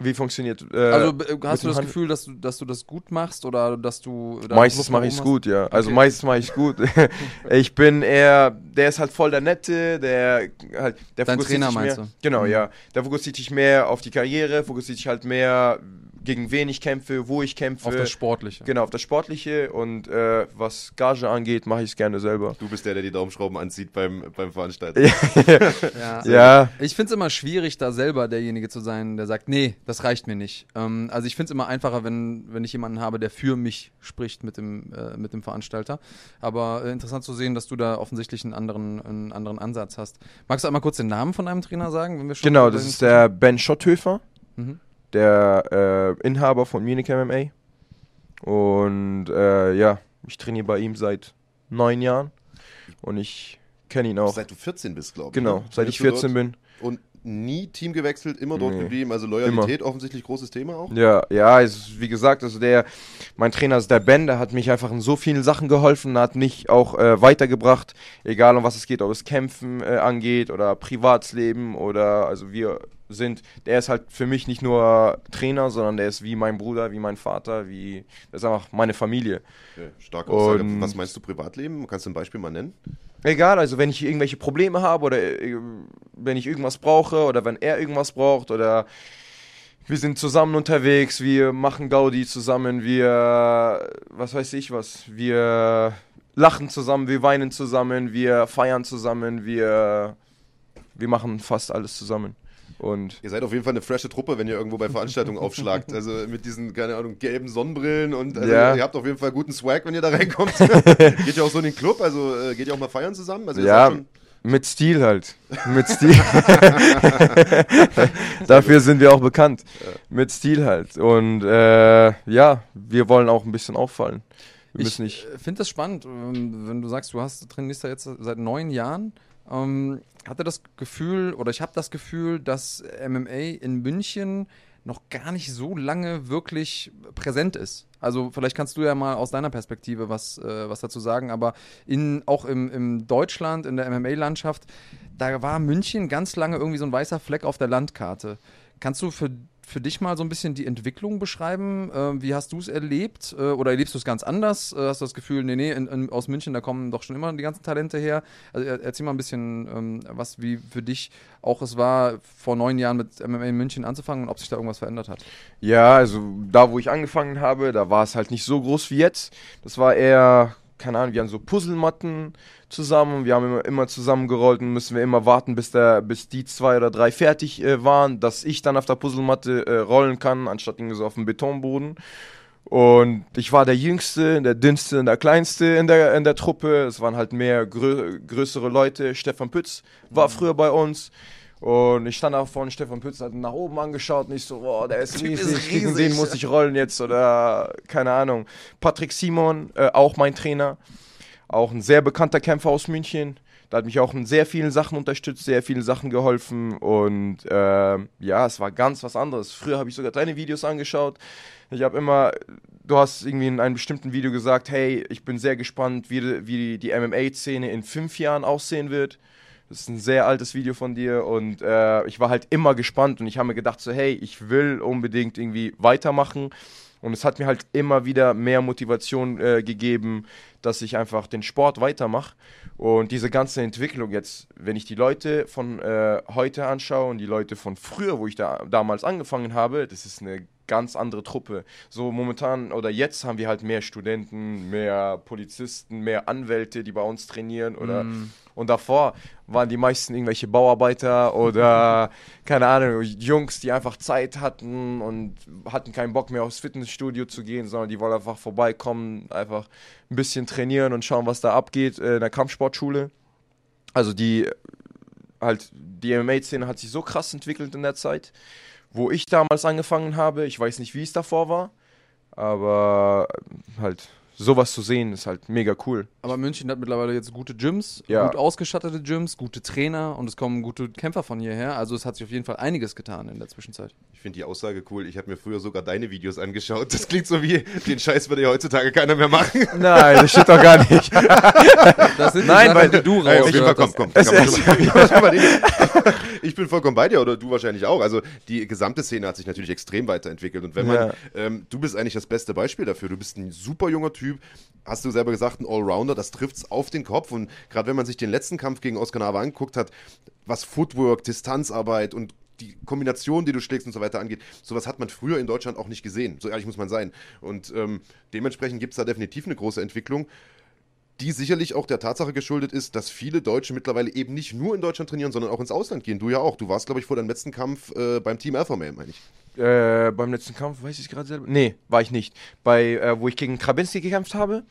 Wie funktioniert äh, Also hast du das Handel- Gefühl, dass du, dass du das gut machst oder dass du. da Meistens mache ich es gut, ja. Also Okay. meistens mache ich es gut. ich bin eher, der ist halt voll der Nette, der halt, der Dein Trainer meinst mehr, du? Genau, Mhm. ja. Der fokussiert sich mehr auf die Karriere, fokussiert sich halt mehr gegen wen ich kämpfe, wo ich kämpfe. Auf das Sportliche. genau, auf das Sportliche und äh, was Gage angeht, mache ich es gerne selber. Du bist der, der die Daumenschrauben anzieht beim, beim Veranstalter. Ja. Ja, Ich finde es immer schwierig, da selber derjenige zu sein, der sagt, nee, das reicht mir nicht. Ähm, also ich finde es immer einfacher, wenn, wenn ich jemanden habe, der für mich spricht mit dem, äh, mit dem Veranstalter. Aber äh, interessant zu sehen, dass du da offensichtlich einen anderen, einen anderen Ansatz hast. Magst du einmal kurz den Namen von deinem Trainer sagen? Wenn wir schon genau, das ist der Ben Schotthöfer, Mhm. Der äh, Inhaber von Munich MMA. Und äh, ja, ich trainiere bei ihm seit neun Jahren und ich kenne ihn auch. Seit du 14 bist, glaube ich. Genau, ne? seit ich Bist du 14 dort? bin. Und nie Team gewechselt, immer dort Nee. geblieben. Also Loyalität offensichtlich großes Thema auch. Ja, ja, es, wie gesagt, also der, mein Trainer ist der Ben, der hat mich einfach in so vielen Sachen geholfen, hat mich auch äh, weitergebracht, egal um was es geht, ob es Kämpfen äh, angeht oder Privatsleben oder, also wir sind, der ist halt für mich nicht nur Trainer, sondern der ist wie mein Bruder, wie mein Vater, wie, das ist einfach meine Familie. Ja, starke Aussage. Und- Was meinst du Privatleben? Kannst du ein Beispiel mal nennen? Egal, also wenn ich irgendwelche Probleme habe oder äh, wenn ich irgendwas brauche oder wenn er irgendwas braucht oder wir sind zusammen unterwegs, wir machen Gaudi zusammen, wir, was weiß ich was, wir lachen zusammen, wir weinen zusammen, wir feiern zusammen, wir, wir machen fast alles zusammen. Und Ihr seid auf jeden Fall eine frische Truppe, wenn ihr irgendwo bei Veranstaltungen aufschlagt. Also mit diesen, keine Ahnung, gelben Sonnenbrillen und also Ja. ihr habt auf jeden Fall guten Swag, wenn ihr da reinkommt. geht ihr auch so in den Club? Also äh, geht ihr auch mal feiern zusammen? Also Ja, mit Stil halt. Mit Stil. Dafür sind wir auch bekannt. Mit Stil halt. Und äh, ja, wir wollen auch ein bisschen auffallen. Wir Ich nicht. finde das spannend, ähm, wenn du sagst, du hast trainierst ja jetzt seit neun Jahren. Ähm, hatte das Gefühl, oder ich habe das Gefühl, dass MMA in München noch gar nicht so lange wirklich präsent ist. Also vielleicht kannst du ja mal aus deiner Perspektive was, äh, was dazu sagen, aber in, auch im, im Deutschland, in der MMA-Landschaft, da war München ganz lange irgendwie so ein weißer Fleck auf der Landkarte. Kannst du für, für dich mal so ein bisschen die Entwicklung beschreiben? Äh, wie hast du es erlebt? Äh, oder erlebst du es ganz anders? Äh, hast du das Gefühl, nee, nee, in, in, aus München, da kommen doch schon immer die ganzen Talente her? Also er, erzähl mal ein bisschen, ähm, was wie für dich auch es war, vor neun Jahren mit MMA in München anzufangen und ob sich da irgendwas verändert hat. Ja, also da, wo ich angefangen habe, da war es halt nicht so groß wie jetzt. Das war eher, keine Ahnung, wir haben so Puzzlematten zusammen, wir haben immer, immer zusammengerollt und müssen wir immer warten, bis, der, bis die zwei oder drei fertig äh, waren, dass ich dann auf der Puzzlematte äh, rollen kann, anstatt irgendwie so auf dem Betonboden. Und ich war der Jüngste, der Dünnste und der Kleinste in der, in der Truppe. Es waren halt mehr grö größere Leute. Stefan Pütz war früher bei uns. Und ich stand da vorne, Stefan Pütz hat nach oben angeschaut und ich so, boah, der ist Typ ist riesig, gegen riesig. den muss ich rollen jetzt oder keine Ahnung. Patrick Simon, äh, auch mein Trainer, auch ein sehr bekannter Kämpfer aus München. Da hat mich auch in sehr vielen Sachen unterstützt, sehr vielen Sachen geholfen und ähm, ja, es war ganz was anderes. Früher habe ich sogar deine Videos angeschaut. Ich habe immer, du hast irgendwie in einem bestimmten Video gesagt, hey, ich bin sehr gespannt, wie, wie die MMA-Szene in fünf Jahren aussehen wird. Das ist ein sehr altes Video von dir und äh, ich war halt immer gespannt und ich habe mir gedacht so, hey, ich will unbedingt irgendwie weitermachen und es hat mir halt immer wieder mehr Motivation äh, gegeben, dass ich einfach den Sport weitermache und diese ganze Entwicklung jetzt, wenn ich die Leute von äh, heute anschaue und die Leute von früher, wo ich da damals angefangen habe, das ist eine ganz andere Truppe. So momentan oder jetzt haben wir halt mehr Studenten, mehr Polizisten, mehr Anwälte, die bei uns trainieren oder und davor waren die meisten irgendwelche Bauarbeiter oder keine Ahnung, Jungs, die einfach Zeit hatten und hatten keinen Bock mehr aufs Fitnessstudio zu gehen, sondern die wollen einfach vorbeikommen, einfach ein bisschen trainieren und schauen, was da abgeht äh, in der Kampfsportschule. Also die halt die MMA-Szene hat sich so krass entwickelt in der Zeit, wo ich damals angefangen habe. Ich weiß nicht, wie es davor war, aber halt sowas zu sehen ist halt mega cool. Aber München hat mittlerweile jetzt gute Gyms, Ja. gut ausgestattete Gyms, gute Trainer und es kommen gute Kämpfer von hierher. Also es hat sich auf jeden Fall einiges getan in der Zwischenzeit. Ich finde die Aussage cool. Ich habe mir früher sogar deine Videos angeschaut. Das klingt so wie, den Scheiß würde ja heutzutage keiner mehr machen. Nein, das steht doch gar nicht. Das sind Nein, Sachen, weil- die du Ey, auf jeden Fall, rausgehört komm, hast. komm. da kann man schon- schon mal den- Ich bin vollkommen bei dir oder du wahrscheinlich auch. Also die gesamte Szene hat sich natürlich extrem weiterentwickelt. Und wenn man, Ja. ähm, du bist eigentlich das beste Beispiel dafür. Du bist ein super junger Typ, hast du selber gesagt, ein Allrounder, das trifft's auf den Kopf. Und gerade wenn man sich den letzten Kampf gegen Oscar Nava angeguckt hat, was Footwork, Distanzarbeit und die Kombination, die du schlägst und so weiter angeht, sowas hat man früher in Deutschland auch nicht gesehen. So ehrlich muss man sein. Und ähm, dementsprechend gibt es da definitiv eine große Entwicklung die sicherlich auch der Tatsache geschuldet ist, dass viele Deutsche mittlerweile eben nicht nur in Deutschland trainieren, sondern auch ins Ausland gehen. Du ja auch. Du warst, glaube ich, vor deinem letzten Kampf äh, beim Team Alpha Male, meine ich. Äh, beim letzten Kampf, weiß ich gerade selber? Nee, war ich nicht. Bei, äh, wo ich gegen Krabinski gekämpft habe,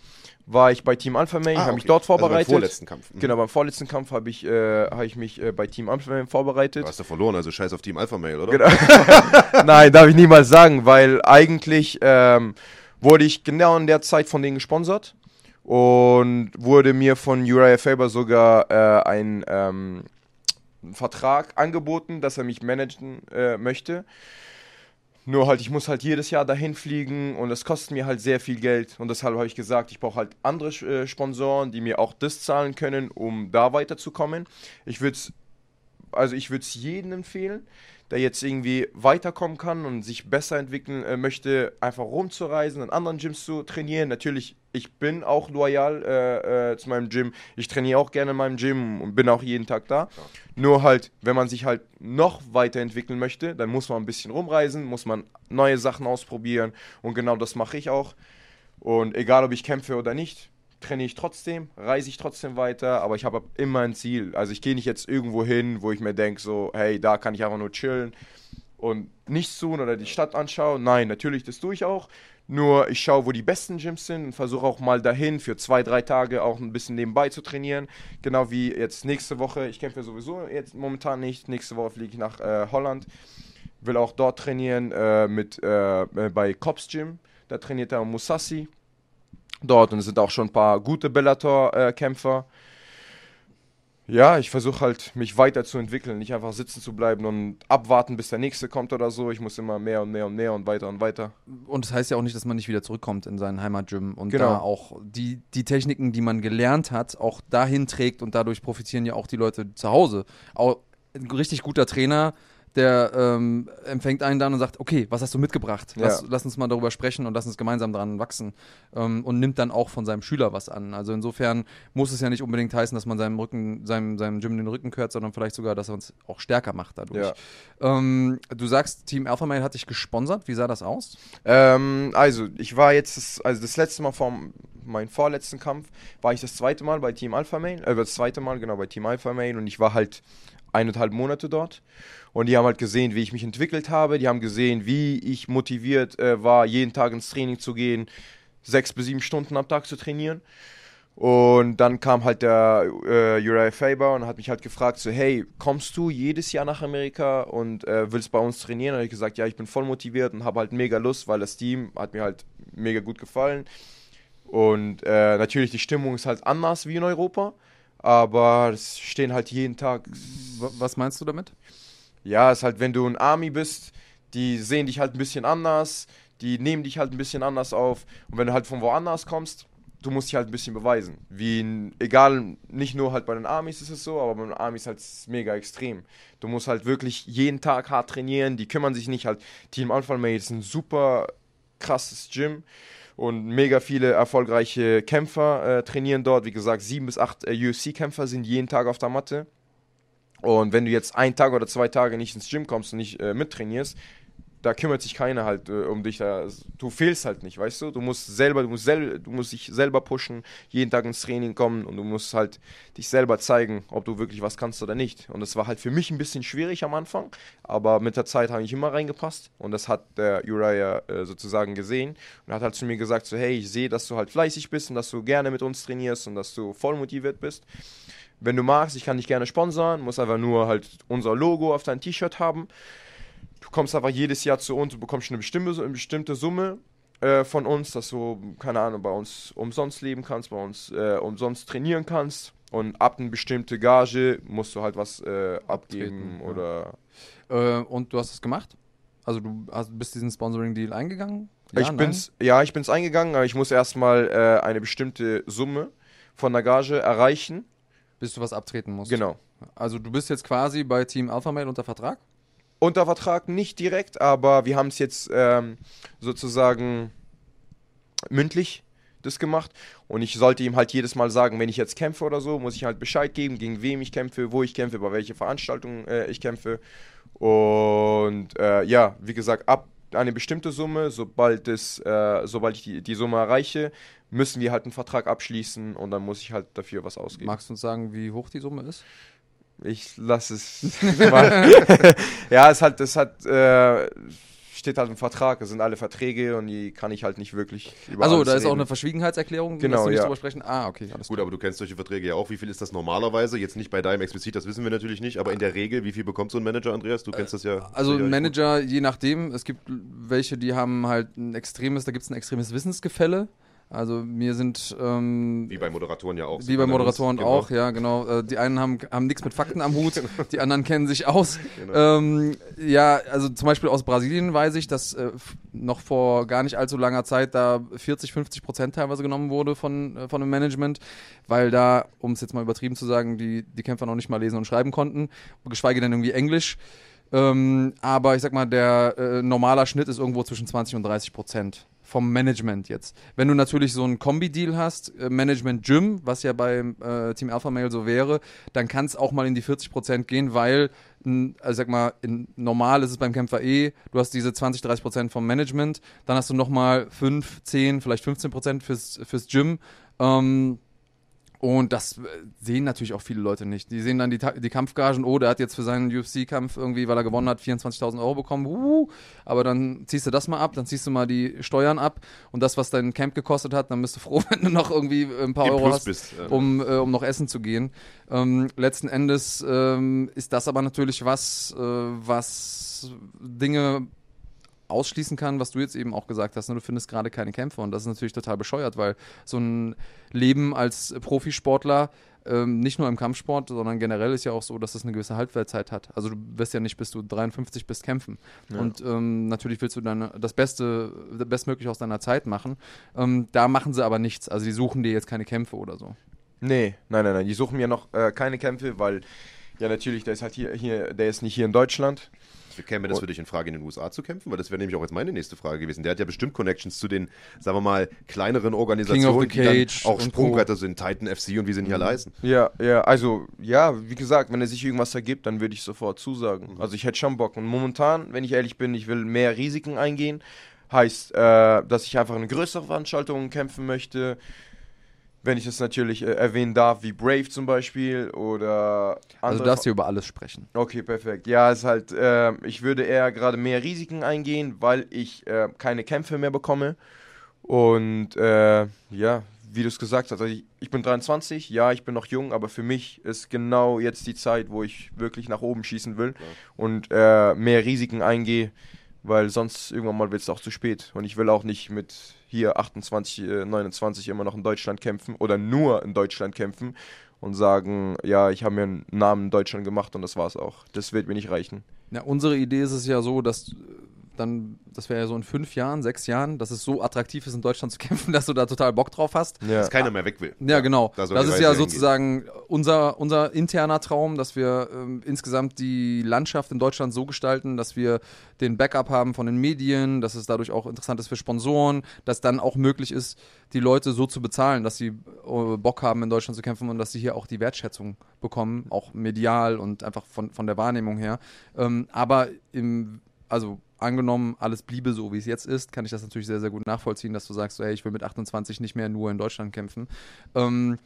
war ich bei Team Alpha Male, habe mich dort Also beim vorbereitet. vorletzten Kampf. Mhm. Genau, beim vorletzten Kampf habe ich, äh, hab ich mich äh, bei Team Alpha Male vorbereitet. Du hast ja verloren, also scheiß auf Team Alpha Male, oder? Genau. Nein, darf ich niemals sagen, weil eigentlich ähm, wurde ich genau in der Zeit von denen gesponsert und wurde mir von Uriah Faber sogar äh, ein, ähm, Vertrag angeboten, dass er mich managen äh, möchte. Nur halt, ich muss halt jedes Jahr dahin fliegen und es kostet mir halt sehr viel Geld. Und deshalb habe ich gesagt, ich brauche halt andere äh, Sponsoren, die mir auch das zahlen können, um da weiterzukommen. Ich würde es, also ich würde es jedem empfehlen, der jetzt irgendwie weiterkommen kann und sich besser entwickeln äh, möchte, einfach rumzureisen, in anderen Gyms zu trainieren. Natürlich, ich bin auch loyal äh, äh, zu meinem Gym. Ich trainiere auch gerne in meinem Gym und bin auch jeden Tag da. Nur halt, wenn man sich halt noch weiterentwickeln möchte, dann muss man ein bisschen rumreisen, muss man neue Sachen ausprobieren und genau das mache ich auch. Und egal, ob ich kämpfe oder nicht, trainiere ich trotzdem, reise ich trotzdem weiter, aber ich habe immer ein Ziel. Also ich gehe nicht jetzt irgendwo hin, wo ich mir denke, so, hey, da kann ich einfach nur chillen und nichts tun oder die Stadt anschauen. Nein, natürlich, das tue ich auch. Nur ich schaue, wo die besten Gyms sind und versuche auch mal dahin für zwei, drei Tage auch ein bisschen nebenbei zu trainieren. Genau wie jetzt nächste Woche. Ich kämpfe sowieso jetzt momentan nicht. Nächste Woche fliege ich nach äh, Holland. Will auch dort trainieren äh, mit äh, bei Cops Gym. Da trainiert er Musassi dort und es sind auch schon ein paar gute Bellator-Kämpfer. Ja, ich versuche halt, mich weiterzuentwickeln, nicht einfach sitzen zu bleiben und abwarten, bis der nächste kommt oder so. Ich muss immer mehr und mehr und mehr und weiter und weiter. Und das heißt ja auch nicht, dass man nicht wieder zurückkommt in seinen Heimatgym und Genau. da auch die, die Techniken, die man gelernt hat, auch dahin trägt und dadurch profitieren ja auch die Leute zu Hause. Auch ein richtig guter Trainer, der ähm, empfängt einen dann und sagt, okay, was hast du mitgebracht? Lass, Ja. lass uns mal darüber sprechen und lass uns gemeinsam dran wachsen. Ähm, und nimmt dann auch von seinem Schüler was an. Also insofern muss es ja nicht unbedingt heißen, dass man seinem Rücken, seinem, seinem Gym den Rücken kehrt, sondern vielleicht sogar, dass er uns auch stärker macht dadurch. Ja. Ähm, du sagst, Team Alpha Male hat dich gesponsert. Wie sah das aus? Ähm, also, ich war jetzt, das, also das letzte Mal vor meinem vorletzten Kampf, war ich das zweite Mal bei Team Alpha Male, äh, das zweite Mal genau bei Team Alpha Male und ich war halt eineinhalb Monate dort. Und die haben halt gesehen, wie ich mich entwickelt habe. Die haben gesehen, wie ich motiviert äh, war, jeden Tag ins Training zu gehen, sechs bis sieben Stunden am Tag zu trainieren. Und dann kam halt der äh, Uriah Faber und hat mich halt gefragt, so, hey, kommst du jedes Jahr nach Amerika und äh, willst bei uns trainieren? Und habe ich gesagt, ja, ich bin voll motiviert und habe halt mega Lust, weil das Team hat mir halt mega gut gefallen. Und äh, natürlich, die Stimmung ist halt anders wie in Europa, aber es stehen halt jeden Tag was meinst du damit? ja, ist halt, wenn du ein Army bist, die sehen dich halt ein bisschen anders, die nehmen dich halt ein bisschen anders auf. Und wenn du halt von woanders kommst, du musst dich halt ein bisschen beweisen. Wie, egal, nicht nur halt bei den Armys ist es so, aber bei den Armys halt ist es mega extrem. Du musst halt wirklich jeden Tag hart trainieren, die kümmern sich nicht halt. Team Alpha Male ist ein super krasses Gym und mega viele erfolgreiche Kämpfer äh, trainieren dort. Wie gesagt, sieben bis acht äh, UFC-Kämpfer sind jeden Tag auf der Matte. Und wenn du jetzt einen Tag oder zwei Tage nicht ins Gym kommst und nicht äh, mittrainierst, da kümmert sich keiner halt äh, um dich. Da, du fehlst halt nicht, weißt du? Du musst selber, du musst, sel du musst dich selber pushen, jeden Tag ins Training kommen und du musst halt dich selber zeigen, ob du wirklich was kannst oder nicht. Und das war halt für mich ein bisschen schwierig am Anfang, aber mit der Zeit habe ich immer reingepasst und das hat der Uriah äh, sozusagen gesehen und hat halt zu mir gesagt, so hey, ich sehe, dass du halt fleißig bist und dass du gerne mit uns trainierst und dass du voll motiviert bist. Wenn du magst, ich kann dich gerne sponsern, muss einfach nur halt unser Logo auf dein T-Shirt haben. Du kommst einfach jedes Jahr zu uns und bekommst eine bestimmte, eine bestimmte Summe äh, von uns, dass du, keine Ahnung, bei uns umsonst leben kannst, bei uns äh, umsonst trainieren kannst. Und ab eine bestimmte Gage musst du halt was äh, abgeben Abtreten, ja. oder. Äh, und du hast es gemacht? Also du hast, bist diesen Sponsoring-Deal eingegangen? ich bin's, ja, ich bin's eingegangen, aber ich muss erstmal äh, eine bestimmte Summe von der Gage erreichen. Bis du was abtreten musst. Genau. Also du bist jetzt quasi bei Team Alpha Male unter Vertrag? Unter Vertrag nicht direkt, aber wir haben es jetzt ähm, sozusagen mündlich das gemacht und ich sollte ihm halt jedes Mal sagen, wenn ich jetzt kämpfe oder so, muss ich halt Bescheid geben, gegen wem ich kämpfe, wo ich kämpfe, bei welcher Veranstaltung äh, ich kämpfe und äh, ja, wie gesagt, ab eine bestimmte Summe, sobald es, äh, sobald ich die, die Summe erreiche, müssen wir halt einen Vertrag abschließen und dann muss ich halt dafür was ausgeben. Magst du uns sagen, wie hoch die Summe ist? Ich lasse es mal. ja, es halt, es hat, äh, steht halt im Vertrag, es sind alle Verträge und die kann ich halt nicht wirklich über Also da ist auch reden. eine Verschwiegenheitserklärung, Genau, dass du nicht ja. drüber sprechen. Ah, okay, alles Gut, klar. aber du kennst solche Verträge ja auch. Wie viel ist das normalerweise? Jetzt nicht bei deinem explizit, das wissen wir natürlich nicht, aber in der Regel, wie viel bekommt so ein Manager, Andreas? Du kennst das ja. Also sicherlich ein Manager, je nachdem, es gibt welche, die haben halt ein extremes, da gibt es ein extremes Wissensgefälle. Also mir sind ähm, Wie bei Moderatoren ja auch. wie bei Moderatoren Genau. auch, ja genau. Äh, die einen haben, haben nichts mit Fakten am Hut, die anderen kennen sich aus. Genau. Ähm, ja, also zum Beispiel aus Brasilien weiß ich, dass äh, noch vor gar nicht allzu langer Zeit da 40, 50 Prozent teilweise genommen wurde von, äh, von dem Management, weil da, um es jetzt mal übertrieben zu sagen, die, die Kämpfer noch nicht mal lesen und schreiben konnten, geschweige denn irgendwie Englisch. Ähm, aber ich sag mal, der äh, normaler Schnitt ist irgendwo zwischen 20 und 30 Prozent vom Management jetzt. Wenn du natürlich so einen Kombi-Deal hast, äh, Management Gym, was ja beim äh, Team Alpha Male so wäre, dann kann es auch mal in die 40 Prozent gehen, weil, n- also sag mal, in, normal ist es beim Kämpfer eh, du hast diese 20, 30 Prozent vom Management, dann hast du nochmal 5, 10, vielleicht 15 Prozent fürs, fürs Gym. Ähm, und das äh, sehen natürlich auch viele Leute nicht. Die sehen dann die, die Kampfgagen, oh, der hat jetzt für seinen UFC-Kampf irgendwie, weil er gewonnen hat, 24.000 Euro bekommen. Uh, aber dann ziehst du das mal ab, dann ziehst du mal die Steuern ab und das, was dein Camp gekostet hat, dann bist du froh, wenn du noch irgendwie ein paar Im Euro Plus hast, bist, ja. um, äh, um noch essen zu gehen. Ähm, letzten Endes ähm, ist das aber natürlich was, äh, was Dinge ausschließen kann, was du jetzt eben auch gesagt hast. Ne? Du findest gerade keine Kämpfe und das ist natürlich total bescheuert, weil so ein Leben als Profisportler ähm, nicht nur im Kampfsport, sondern generell ist ja auch so, dass es eine gewisse Halbwertzeit hat. Also du wirst ja nicht, bis du 53 bist, kämpfen. Und ähm, natürlich willst du dann das Beste, das Bestmögliche aus deiner Zeit machen. Ähm, da machen sie aber nichts. Also die suchen dir jetzt keine Kämpfe oder so. Nee, nein, nein, nein. Die suchen mir noch äh, keine Kämpfe, weil ja natürlich, der ist halt hier, hier, der ist nicht hier in Deutschland. Käme das für dich in Frage, in den USA zu kämpfen? Weil das wäre nämlich auch jetzt meine nächste Frage gewesen. Der hat ja bestimmt Connections zu den, sagen wir mal, kleineren Organisationen, die dann auch Sprungbretter sind, Titan FC und wie sie nicht alle heißen. Ja, ja, also ja, wie gesagt, wenn es sich irgendwas ergibt, dann würde ich sofort zusagen. Also ich hätte schon Bock. Und momentan, wenn ich ehrlich bin, ich will mehr Risiken eingehen. Heißt, äh, dass ich einfach eine größere Veranstaltung kämpfen möchte. Wenn ich das natürlich äh, erwähnen darf, wie Brave zum Beispiel oder Also andere du darfst hier über alles sprechen. Okay, perfekt. Ja, ist halt, äh, ich würde eher gerade mehr Risiken eingehen, weil ich äh, keine Kämpfe mehr bekomme. Und äh, ja, wie du es gesagt hast, also ich, ich bin 23, ja, ich bin noch jung, aber für mich ist genau jetzt die Zeit, wo ich wirklich nach oben schießen will und äh, mehr Risiken eingehe, weil sonst irgendwann mal wird es auch zu spät. Und ich will auch nicht mit hier 28, äh, 29 immer noch in Deutschland kämpfen oder nur in Deutschland kämpfen und sagen, ja, ich habe mir einen Namen in Deutschland gemacht und das war's auch. Das wird mir nicht reichen. Ja, unsere Idee ist es ja so, dass äh, dann, das wäre ja so in fünf Jahren, sechs Jahren, dass es so attraktiv ist, in Deutschland zu kämpfen, dass du da total Bock drauf hast. Ja. Dass keiner mehr weg will. Ja, genau. da das ist ja hingehen. sozusagen unser, unser interner Traum, dass wir ähm, insgesamt die Landschaft in Deutschland so gestalten, dass wir den Backup haben von den Medien, dass es dadurch auch interessant ist für Sponsoren, dass dann auch möglich ist, die Leute so zu bezahlen, dass sie äh, Bock haben, in Deutschland zu kämpfen und dass sie hier auch die Wertschätzung bekommen, auch medial und einfach von, von der Wahrnehmung her. Ähm, aber im, also angenommen, alles bliebe so, wie es jetzt ist, kann ich das natürlich sehr, sehr gut nachvollziehen, dass du sagst, so, hey, ich will mit 28 nicht mehr nur in Deutschland kämpfen. Ähm,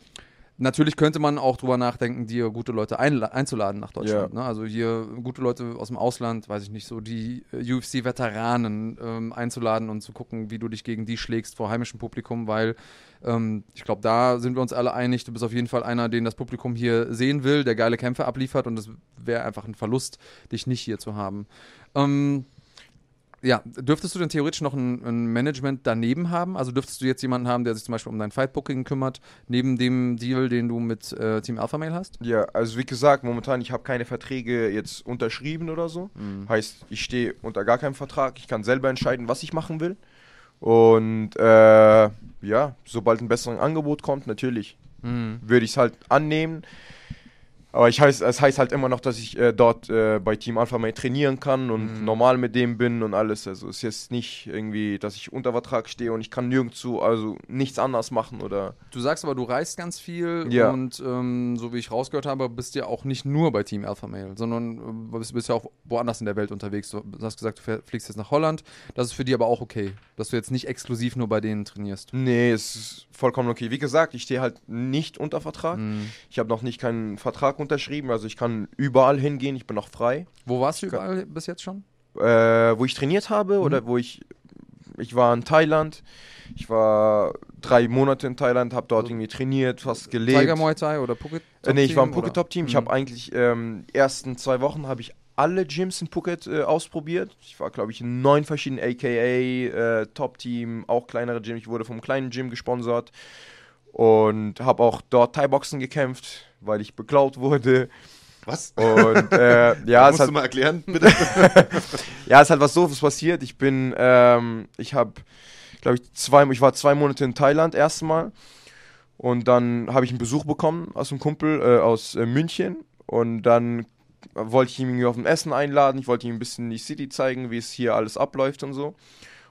natürlich könnte man auch drüber nachdenken, dir gute Leute einzuladen nach Deutschland. Ja. Ne? Also hier gute Leute aus dem Ausland, weiß ich nicht, so die äh, UFC-Veteranen ähm, einzuladen und zu gucken, wie du dich gegen die schlägst vor heimischem Publikum, weil ähm, ich glaube, da sind wir uns alle einig. Du bist auf jeden Fall einer, den das Publikum hier sehen will, der geile Kämpfe abliefert und es wäre einfach ein Verlust, dich nicht hier zu haben. Ähm, ja, dürftest du denn theoretisch noch ein, ein Management daneben haben? Also dürftest du jetzt jemanden haben, der sich zum Beispiel um dein Fightbooking kümmert, neben dem Deal, den du mit äh, Team Alpha Mail hast? Ja, also wie gesagt, momentan, ich habe keine Verträge jetzt unterschrieben oder so. Heißt, ich stehe unter gar keinem Vertrag. Ich kann selber entscheiden, was ich machen will. Und äh, ja, sobald ein besseres Angebot kommt, natürlich würde ich es halt annehmen. Aber ich heißt, es heißt halt immer noch, dass ich äh, dort äh, bei Team Alpha Male trainieren kann und normal mit dem bin und alles. Also es ist jetzt nicht irgendwie, dass ich unter Vertrag stehe und ich kann nirgendwo, also nichts anders machen oder. Du sagst aber, du reist ganz viel Ja. und ähm, so wie ich rausgehört habe, bist du ja auch nicht nur bei Team Alpha Mail, sondern äh, bist, bist ja auch woanders in der Welt unterwegs. Du hast gesagt, du fliegst jetzt nach Holland. Das ist für dich aber auch okay, dass du jetzt nicht exklusiv nur bei denen trainierst. Nee, es ist vollkommen okay. Wie gesagt, ich stehe halt nicht unter Vertrag. Ich habe noch nicht keinen Vertrag unterschrieben, also ich kann überall hingehen, ich bin noch frei. Wo warst du überall bis jetzt schon? Äh, wo ich trainiert habe oder wo ich. Ich war in Thailand. Ich war drei Monate in Thailand, habe dort irgendwie trainiert, fast gelebt. Tiger Muay Thai oder Phuket? Äh, nee, ich war im Team, Phuket Top Team. Ich Mhm. habe eigentlich ähm, die ersten zwei Wochen habe ich alle Gyms in Phuket äh, ausprobiert. Ich war, glaube ich, in neun verschiedenen AKA, äh, Top-Team, auch kleinere Gyms. Ich wurde vom kleinen Gym gesponsert und habe auch dort Thai-Boxen gekämpft, weil ich beklaut wurde. Was? Und äh, ja, Musst hat, du mal erklären, bitte? ja, es hat was so was passiert. Ich bin, ähm, ich habe, glaube ich, zwei, ich war zwei Monate in Thailand erstmal und dann habe ich einen Besuch bekommen aus einem Kumpel äh, aus äh, München und dann wollte ich ihn irgendwie auf ein Essen einladen. Ich wollte ihm ein bisschen die City zeigen, wie es hier alles abläuft und so.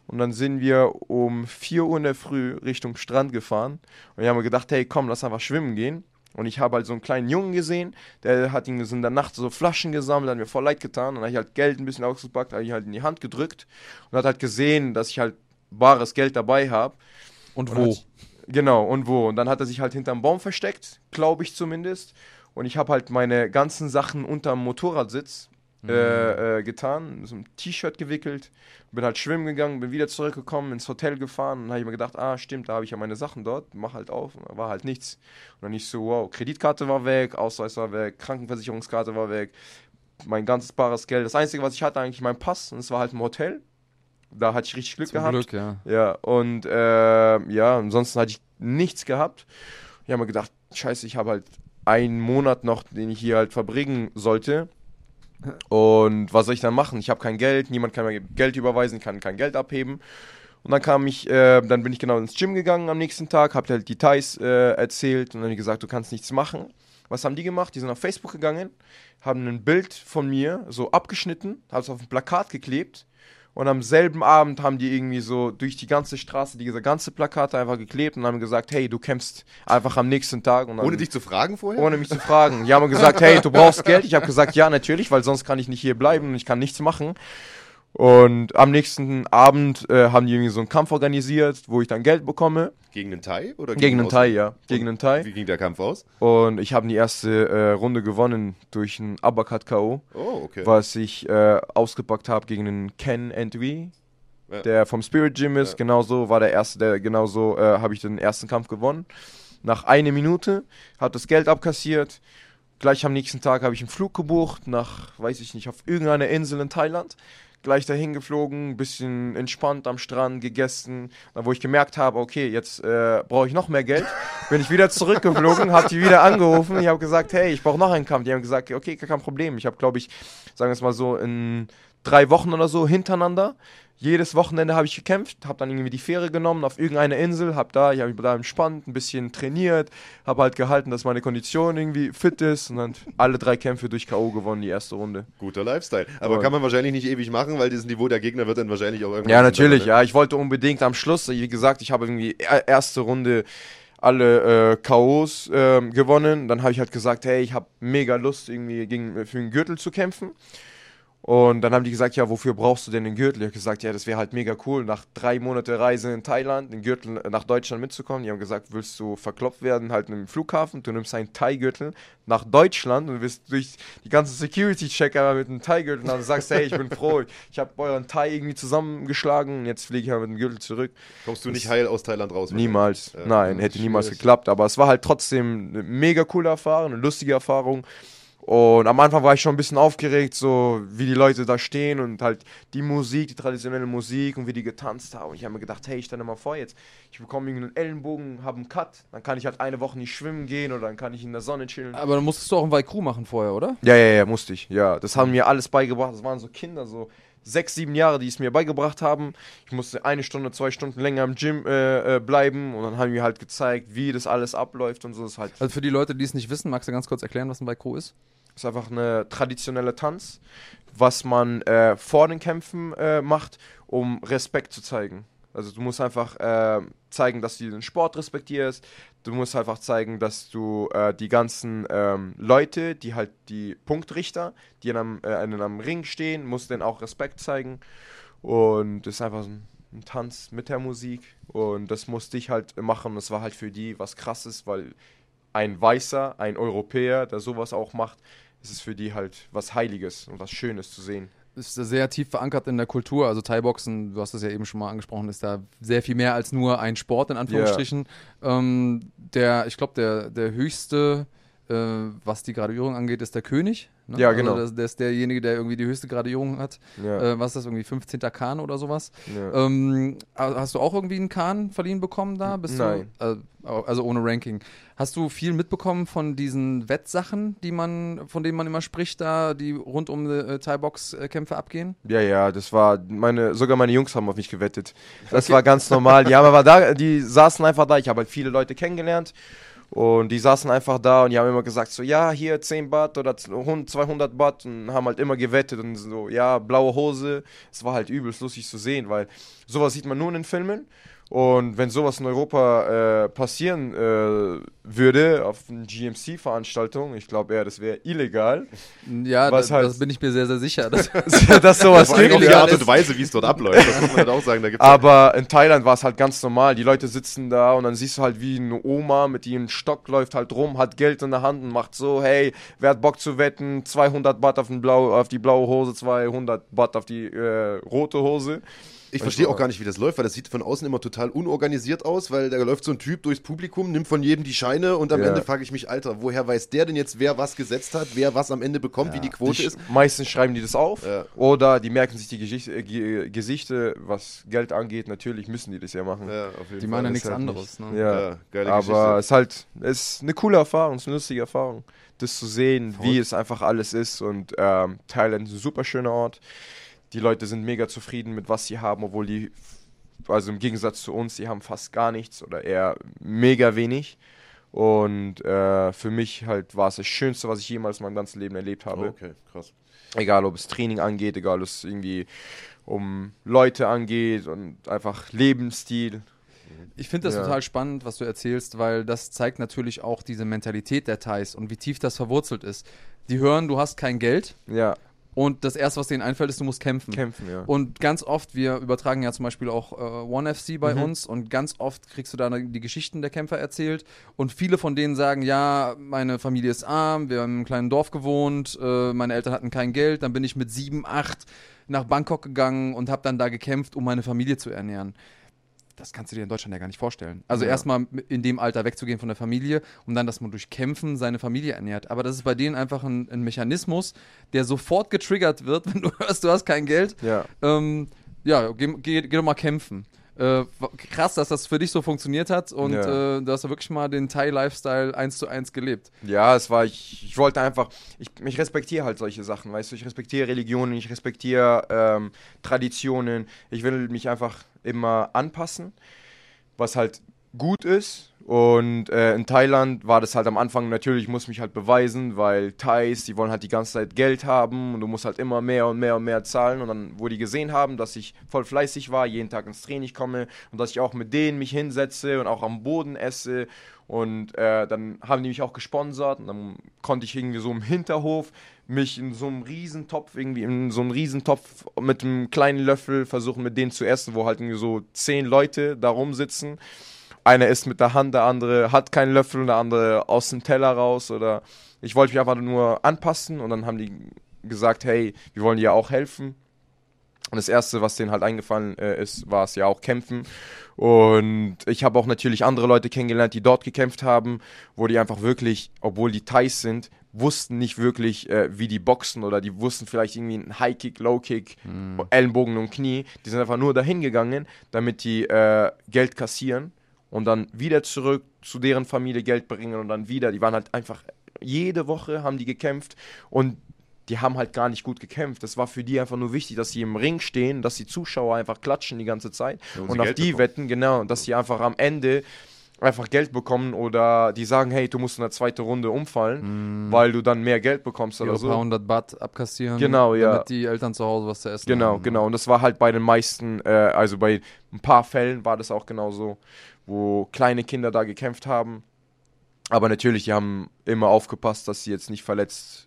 Und dann sind wir um 4 Uhr in der Früh Richtung Strand gefahren und wir haben gedacht, hey, komm, lass einfach schwimmen gehen. Und ich habe halt so einen kleinen Jungen gesehen, der hat ihn in der Nacht so Flaschen gesammelt, hat mir voll leid getan. Und dann habe ich halt Geld ein bisschen ausgepackt, habe ich halt in die Hand gedrückt und hat halt gesehen, dass ich halt bares Geld dabei habe. Und Und wo? hat- Genau, und wo? Und dann hat er sich halt hinterm Baum versteckt, glaube ich zumindest. Und ich habe halt meine ganzen Sachen unterm Motorradsitz äh, äh, getan, so ein T-Shirt gewickelt, bin halt schwimmen gegangen, bin wieder zurückgekommen, ins Hotel gefahren und habe ich mir gedacht, ah stimmt, da habe ich ja meine Sachen dort, mach halt auf, und war halt nichts. Und dann ich so, wow, Kreditkarte war weg, Ausweis war weg, Krankenversicherungskarte war weg, mein ganzes bares Geld. Das Einzige, was ich hatte, eigentlich mein Pass und es war halt im Hotel. Da hatte ich richtig Glück Zum gehabt. Glück, ja. Ja, und äh, ja, ansonsten hatte ich nichts gehabt. Ich habe mir gedacht, scheiße, ich habe halt einen Monat noch, den ich hier halt verbringen sollte. Und was soll ich dann machen? Ich habe kein Geld, niemand kann mir Geld überweisen, kann kein Geld abheben. Und dann kam ich, äh, dann bin ich genau ins Gym gegangen am nächsten Tag, hab halt Details äh, erzählt und dann die gesagt, du kannst nichts machen. Was haben die gemacht? Die sind auf Facebook gegangen, haben ein Bild von mir so abgeschnitten, haben es auf ein Plakat geklebt und am selben Abend haben die irgendwie so durch die ganze Straße diese ganze Plakate einfach geklebt und haben gesagt, hey, du kämpfst einfach am nächsten Tag. Dann, Ohne dich zu fragen vorher? ohne mich zu fragen. Die haben gesagt, hey, du brauchst Geld. Ich habe gesagt, ja, natürlich, weil sonst kann ich nicht hier bleiben und ich kann nichts machen. Und am nächsten Abend äh, haben die irgendwie so einen Kampf organisiert, wo ich dann Geld bekomme. Gegen einen Thai? Oder Gegen einen Aus- Thai, ja. Gegen einen Thai. Wie ging der Kampf aus? Und ich habe die erste äh, Runde gewonnen durch einen Uppercut K.O., Oh, okay. was ich äh, ausgepackt habe gegen einen Ken Entry, Ja. der vom Spirit Gym ist. Ja. Genauso war der erste, der genauso äh, habe ich den ersten Kampf gewonnen. Nach einer Minute hat das Geld abkassiert. Gleich am nächsten Tag habe ich einen Flug gebucht nach, weiß ich nicht, auf irgendeiner Insel in Thailand. Gleich dahin geflogen, ein bisschen entspannt am Strand gegessen. Wo ich gemerkt habe, okay, jetzt äh, brauche ich noch mehr Geld, bin ich wieder zurückgeflogen, habe die wieder angerufen. Ich habe gesagt, hey, ich brauche noch einen Kampf. Die haben gesagt, okay, kein Problem. Ich habe, glaube ich, sagen wir es mal so, in drei Wochen oder so hintereinander. Jedes Wochenende habe ich gekämpft, habe dann irgendwie die Fähre genommen auf irgendeine Insel, habe da, ich habe mich da entspannt, ein bisschen trainiert, habe halt gehalten, dass meine Kondition irgendwie fit ist und dann alle drei Kämpfe durch K.O. gewonnen, die erste Runde. Guter Lifestyle. Aber Und- kann man wahrscheinlich nicht ewig machen, weil dieses Niveau der Gegner wird dann wahrscheinlich auch irgendwann. Ja, natürlich, ne? ja. Ich wollte unbedingt am Schluss, wie gesagt, ich habe irgendwie e- erste Runde alle äh, K.O.s ähm, gewonnen. Dann habe ich halt gesagt, hey, ich habe mega Lust, irgendwie gegen, für den Gürtel zu kämpfen. Und dann haben die gesagt, ja, wofür brauchst du denn den Gürtel? Ich habe gesagt, ja, das wäre halt mega cool, nach drei Monate Reise in Thailand, den Gürtel nach Deutschland mitzukommen. Die haben gesagt, willst du verkloppt werden, halt im Flughafen, du nimmst einen Thai-Gürtel nach Deutschland und wirst durch die ganzen Security-Checker mit einem Thai-Gürtel und dann sagst, hey, ich bin froh, ich habe euren Thai irgendwie zusammengeschlagen und jetzt fliege ich ja mit dem Gürtel zurück. Kommst du nicht heil aus Thailand raus? Niemals. Ja, Nein, hätte niemals geklappt. Aber es war halt trotzdem eine mega coole Erfahrung, eine lustige Erfahrung. Und am Anfang war ich schon ein bisschen aufgeregt, so wie die Leute da stehen und halt die Musik, die traditionelle Musik und wie die getanzt haben. Und ich habe mir gedacht, hey, stell dir mal vor jetzt, ich bekomme irgendeinen Ellenbogen, habe einen Cut, dann kann ich halt eine Woche nicht schwimmen gehen oder dann kann ich in der Sonne chillen. Aber dann musstest du auch ein Vaikru machen vorher, oder? Ja, ja, ja, musste ich. Ja, das haben mir alles beigebracht. Das waren so Kinder, so sechs, sieben Jahre, die es mir beigebracht haben. Ich musste eine Stunde, zwei Stunden länger im Gym äh, äh, bleiben und dann haben mir halt gezeigt, wie das alles abläuft und so. Das ist halt Also für die Leute, die es nicht wissen, magst du ganz kurz erklären, was ein Vaikru ist? das ist einfach eine traditionelle Tanz, was man äh, vor den Kämpfen äh, macht, um Respekt zu zeigen. Also du musst einfach äh, zeigen, dass du den Sport respektierst. Du musst einfach zeigen, dass du äh, die ganzen ähm, Leute, die halt die Punktrichter, die in einem, äh, in einem Ring stehen, musst denen auch Respekt zeigen. Und das ist einfach so ein, ein Tanz mit der Musik. Und das musste ich halt machen. Das war halt für die was krasses, weil ein Weißer, ein Europäer, der sowas auch macht, ist es für die halt was Heiliges und was Schönes zu sehen. Ist sehr tief verankert in der Kultur. Also Thai-Boxen, du hast es ja eben schon mal angesprochen, ist da sehr viel mehr als nur ein Sport, in Anführungsstrichen. Ähm, der, ich glaube, der, der höchste äh, was die Graduierung angeht, ist der König. Ne? Ja, genau. Also das, der ist derjenige, der irgendwie die höchste Graduierung hat. Ja. Äh, was ist das, irgendwie 15. Kahn oder sowas? ja. Ähm, hast du auch irgendwie einen Kahn verliehen bekommen da? Bist Nein. Du, äh, also ohne Ranking. Hast du viel mitbekommen von diesen Wettsachen, die man, von denen man immer spricht, da, die rund um äh, Thai-Box-Kämpfe abgehen? Ja, ja, das war meine, sogar meine Jungs haben auf mich gewettet. Das war ganz normal. Die haben aber da, die saßen einfach da. Ich habe halt viele Leute kennengelernt und die saßen einfach da und die haben immer gesagt so, ja, hier 10 Baht oder 100, 200 Baht und haben halt immer gewettet und so, ja, blaue Hose. Es war halt übelst lustig zu sehen, weil sowas sieht man nur in den Filmen. Und wenn sowas in Europa äh, passieren äh, würde, auf einer GMC-Veranstaltung, ich glaube eher, das wäre illegal, Ja, das, halt- das bin ich mir sehr, sehr sicher. Das, dass sowas allem auch gibt. die ja. Art und Weise, wie es dort abläuft. Das muss man halt auch sagen. Da gibt's Aber in Thailand war es halt ganz normal. Die Leute sitzen da und dann siehst du halt, wie eine Oma mit ihrem Stock läuft halt rum, hat Geld in der Hand und macht so, hey, wer hat Bock zu wetten? 200 Baht auf, den Blau, auf die blaue Hose, 200 Baht auf die äh, rote Hose. Ich verstehe auch gar nicht, wie das läuft, weil das sieht von außen immer total unorganisiert aus, weil da läuft so ein Typ durchs Publikum, nimmt von jedem die Scheine und am Ja. Ende frage ich mich, Alter, woher weiß der denn jetzt, wer was gesetzt hat, wer was am Ende bekommt, wie die Quote Die, ist? meistens schreiben die das auf Ja. oder die merken sich die Geschichte, äh, Ge- Gesichter, was Geld angeht. Natürlich müssen die das ja machen. Ja, auf jeden die Fall. machen ja nichts halt anderes. Ne? Ja. Ja, geile Aber Geschichte. es ist halt, es ist eine coole Erfahrung, es ist eine lustige Erfahrung, das zu sehen, wie Verrückt. es einfach alles ist. Und ähm, Thailand ist ein super schöner Ort. Die Leute sind mega zufrieden mit was sie haben, obwohl die, also im Gegensatz zu uns, die haben fast gar nichts oder eher mega wenig. Und äh, für mich halt war es das Schönste, was ich jemals in meinem ganzen Leben erlebt habe. okay, krass. Egal, ob es Training angeht, egal, ob es irgendwie um Leute angeht und einfach Lebensstil. Ich finde das Ja. total spannend, was du erzählst, weil das zeigt natürlich auch diese Mentalität der Thais und wie tief das verwurzelt ist. Die hören, du hast kein Geld Ja, und das erste, was denen einfällt, ist, du musst kämpfen. kämpfen, ja. Und ganz oft, wir übertragen ja zum Beispiel auch äh, One FC bei Mhm. uns und ganz oft kriegst du da die Geschichten der Kämpfer erzählt und viele von denen sagen, ja, meine Familie ist arm, wir haben in einem kleinen Dorf gewohnt, äh, meine Eltern hatten kein Geld, dann bin ich mit sieben, acht nach Bangkok gegangen und habe dann da gekämpft, um meine Familie zu ernähren. Das kannst du dir in Deutschland ja gar nicht vorstellen. Also Ja. erstmal in dem Alter wegzugehen von der Familie und dann, dass man durch Kämpfen seine Familie ernährt. Aber das ist bei denen einfach ein, ein Mechanismus, der sofort getriggert wird, wenn du hörst, du hast kein Geld. ja. Ähm, ja, geh, geh, geh doch mal kämpfen. Äh, krass, dass das für dich so funktioniert hat und Ja. äh, du hast ja wirklich mal den Thai-Lifestyle eins zu eins gelebt. Ja, es war, ich, ich wollte einfach, ich, ich respektiere halt solche Sachen, weißt du, ich respektiere Religionen, ich respektiere ähm, Traditionen, ich will mich einfach immer anpassen, was halt gut ist. Und äh, in Thailand war das halt am Anfang natürlich, ich muss mich halt beweisen, weil Thais, die wollen halt die ganze Zeit Geld haben und du musst halt immer mehr und mehr und mehr zahlen. Und dann, wo die gesehen haben, dass ich voll fleißig war, jeden Tag ins Training komme und dass ich auch mit denen mich hinsetze und auch am Boden esse. Und äh, dann haben die mich auch gesponsert und dann konnte ich irgendwie so im Hinterhof mich in so einem Riesentopf, irgendwie in so einem Riesentopf mit einem kleinen Löffel versuchen mit denen zu essen, wo halt so zehn Leute da rumsitzen einer isst mit der Hand, der andere hat keinen Löffel und der andere aus dem Teller raus oder ich wollte mich einfach nur anpassen und dann haben die gesagt, hey, wir wollen dir auch helfen. Und das erste, was denen halt eingefallen äh, ist, war es ja auch kämpfen. Und ich habe auch natürlich andere Leute kennengelernt, die dort gekämpft haben, wo die einfach wirklich, obwohl die Thais sind, wussten nicht wirklich, äh, wie die boxen oder die wussten vielleicht irgendwie einen High-Kick, Low-Kick, Ellenbogen und Knie. Die sind einfach nur dahin gegangen, damit die äh, Geld kassieren und dann wieder zurück zu deren Familie Geld bringen und dann wieder. Die waren halt einfach, jede Woche haben die gekämpft und die haben halt gar nicht gut gekämpft. Das war für die einfach nur wichtig, dass sie im Ring stehen, dass die Zuschauer einfach klatschen die ganze Zeit Ja, und und, auf Geld die bekommen. wetten, genau, dass sie einfach am Ende einfach Geld bekommen oder die sagen, hey, du musst in der zweiten Runde umfallen, weil du dann mehr Geld bekommst Ihre oder paar so. hundert Baht abkassieren, Genau, ja. damit die Eltern zu Hause was zu essen Genau, haben. genau. Und das war halt bei den meisten, äh, also bei ein paar Fällen war das auch genau so, wo kleine Kinder da gekämpft haben. Aber natürlich, die haben immer aufgepasst, dass sie jetzt nicht verletzt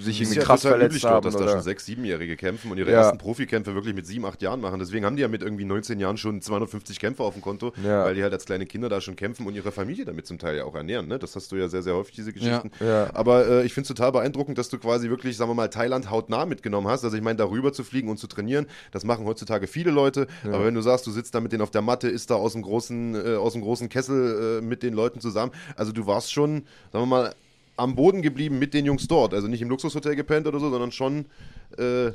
sich irgendwie ja krass total verletzt üblich dort, haben. dass da Oder? schon sechs, siebenjährige kämpfen und ihre Ja. ersten Profikämpfe wirklich mit sieben, acht Jahren machen. Deswegen haben die ja mit irgendwie 19 Jahren schon 250 Kämpfe auf dem Konto, Ja. weil die halt als kleine Kinder da schon kämpfen und ihre Familie damit zum Teil ja auch ernähren. Ne? Das hast du ja sehr, sehr häufig, diese Geschichten. Ja. Aber äh, ich finde es total beeindruckend, dass du quasi wirklich, sagen wir mal, Thailand hautnah mitgenommen hast. Also ich meine, darüber zu fliegen und zu trainieren, das machen heutzutage viele Leute. Aber wenn du sagst, du sitzt da mit denen auf der Matte, ist da aus dem großen, äh, aus dem großen Kessel äh, mit den Leuten zusammen. Also du warst schon, sagen wir mal, am Boden geblieben mit den Jungs dort. Also nicht im Luxushotel gepennt oder so, sondern schon äh, Wenn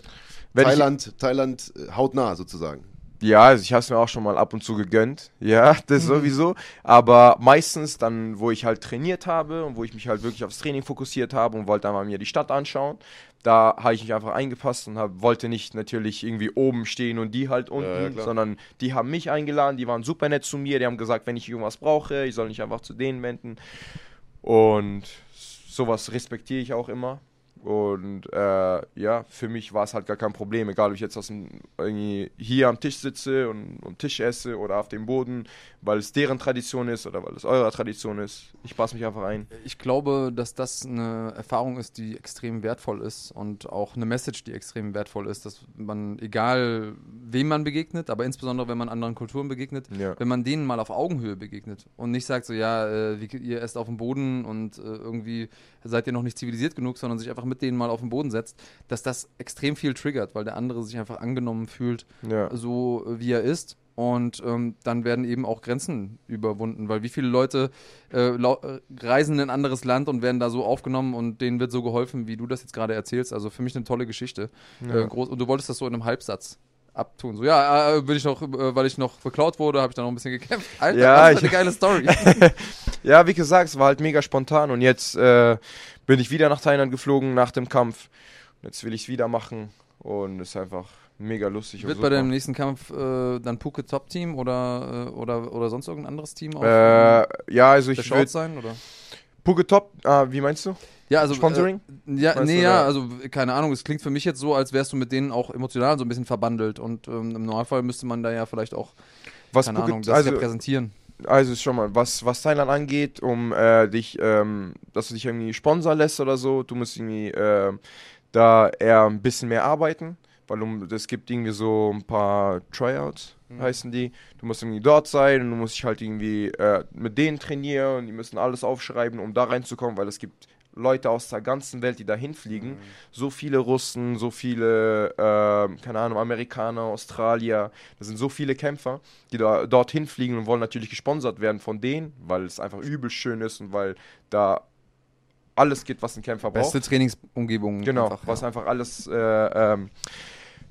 ich- Thailand, Thailand äh, hautnah sozusagen. Ja, also ich habe es mir auch schon mal ab und zu gegönnt. Ja, das sowieso. Aber meistens dann, wo ich halt trainiert habe und wo ich mich halt wirklich aufs Training fokussiert habe und wollte einmal mir die Stadt anschauen, da habe ich mich einfach eingepasst und hab, wollte nicht natürlich irgendwie oben stehen und die halt unten, ja, klar. sondern die haben mich eingeladen, die waren super nett zu mir, die haben gesagt, wenn ich irgendwas brauche, ich soll mich einfach zu denen wenden. Und sowas respektiere ich auch immer. Und äh, ja, für mich war es halt gar kein Problem, egal ob ich jetzt aus dem, irgendwie hier am Tisch sitze und am Tisch esse oder auf dem Boden, weil es deren Tradition ist oder weil es eure Tradition ist. Ich passe mich einfach ein. Ich glaube, dass das eine Erfahrung ist, die extrem wertvoll ist und auch eine Message, die extrem wertvoll ist, dass man, egal wem man begegnet, aber insbesondere wenn man anderen Kulturen begegnet, Ja. wenn man denen mal auf Augenhöhe begegnet und nicht sagt so, ja, äh, wie, ihr esst auf dem Boden und äh, irgendwie seid ihr noch nicht zivilisiert genug, sondern sich einfach mit denen mal auf den Boden setzt, dass das extrem viel triggert, weil der andere sich einfach angenommen fühlt, Ja. so äh, wie er ist. Und ähm, dann werden eben auch Grenzen überwunden, weil wie viele Leute äh, äh, reisen in ein anderes Land und werden da so aufgenommen und denen wird so geholfen, wie du das jetzt gerade erzählst. Also für mich eine tolle Geschichte. Äh, groß, und du wolltest das so in einem Halbsatz abtun. So, ja, äh, will ich noch, äh, weil ich noch beklaut wurde, habe ich da noch ein bisschen gekämpft. Alter, Ja, das ist ich- eine geile Story. Ja, wie gesagt, es war halt mega spontan und jetzt äh, bin ich wieder nach Thailand geflogen nach dem Kampf. Jetzt will ich es wieder machen und es ist einfach mega lustig. Wird bei dem nächsten Kampf äh, dann Puke Top Team oder, äh, oder, oder sonst irgendein anderes Team auf Äh, ja, also ich würde. sein? Oder? Puke Top, ah, wie meinst du? Ja, also Sponsoring? Äh, ja, Meinst nee, du, ja, also keine Ahnung, es klingt für mich jetzt so, als wärst du mit denen auch emotional so ein bisschen verbandelt und ähm, im Normalfall müsste man da ja vielleicht auch, Was keine Puke- Ahnung, das also, repräsentieren. Also schon mal, was, was Thailand angeht, um äh, dich, ähm, dass du dich irgendwie sponsern lässt oder so, du musst irgendwie äh, da eher ein bisschen mehr arbeiten, weil um, es gibt irgendwie so ein paar Tryouts, heißen die. Du musst irgendwie dort sein und du musst dich halt irgendwie äh, mit denen trainieren und die müssen alles aufschreiben, um da reinzukommen, weil es gibt Leute aus der ganzen Welt, die da hinfliegen. So viele Russen, so viele, ähm, keine Ahnung, Amerikaner, Australier. Das sind so viele Kämpfer, die da dorthin fliegen und wollen natürlich gesponsert werden von denen, weil es einfach übel schön ist und weil da alles geht, was ein Kämpfer braucht. Beste Trainingsumgebung. Genau, einfach, was ja. einfach alles, äh, ähm,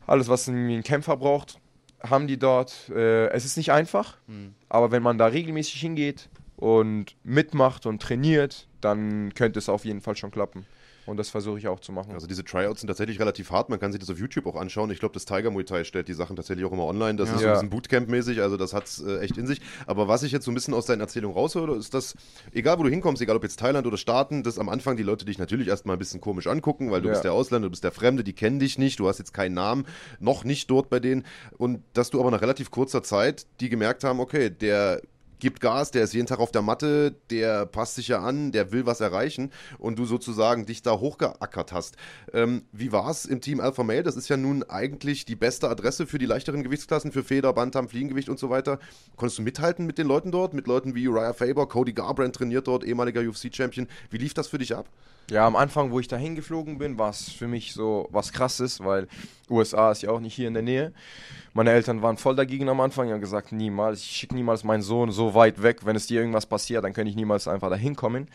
alles, was ein Kämpfer braucht, haben die dort. Äh, es ist nicht einfach, Hm. aber wenn man da regelmäßig hingeht und mitmacht und trainiert, dann könnte es auf jeden Fall schon klappen. Und das versuche ich auch zu machen. Also diese Tryouts sind tatsächlich relativ hart. Man kann sich das auf YouTube auch anschauen. Ich glaube, das Tiger Muay Thai stellt die Sachen tatsächlich auch immer online. Das Ja. ist so ein bisschen Bootcamp-mäßig, also das hat es äh, echt in sich. Aber was ich jetzt so ein bisschen aus deinen Erzählungen raushöre, ist, dass, egal wo du hinkommst, egal ob jetzt Thailand oder Staaten, dass am Anfang die Leute dich natürlich erstmal ein bisschen komisch angucken, weil du Ja. bist der Ausländer, du bist der Fremde, die kennen dich nicht, du hast jetzt keinen Namen, noch nicht dort bei denen. Und dass du aber nach relativ kurzer Zeit die gemerkt haben, okay, der gibt Gas, der ist jeden Tag auf der Matte, der passt sich ja an, der will was erreichen und du sozusagen dich da hochgeackert hast. Ähm, wie war es im Team Alpha Male? Das ist ja nun eigentlich die beste Adresse für die leichteren Gewichtsklassen, für Feder, Bantam, Fliegengewicht und so weiter. Konntest du mithalten mit den Leuten dort? Mit Leuten wie Uriah Faber, Cody Garbrandt trainiert dort, ehemaliger UFC-Champion. Wie lief das für dich ab? Ja, am Anfang, wo ich da hingeflogen bin, war es für mich so was krasses, weil USA ist ja auch nicht hier in der Nähe. Meine Eltern waren voll dagegen am Anfang, haben gesagt, niemals, ich schicke niemals meinen Sohn so weit weg, wenn es dir irgendwas passiert, dann könnte ich niemals einfach da hinkommen.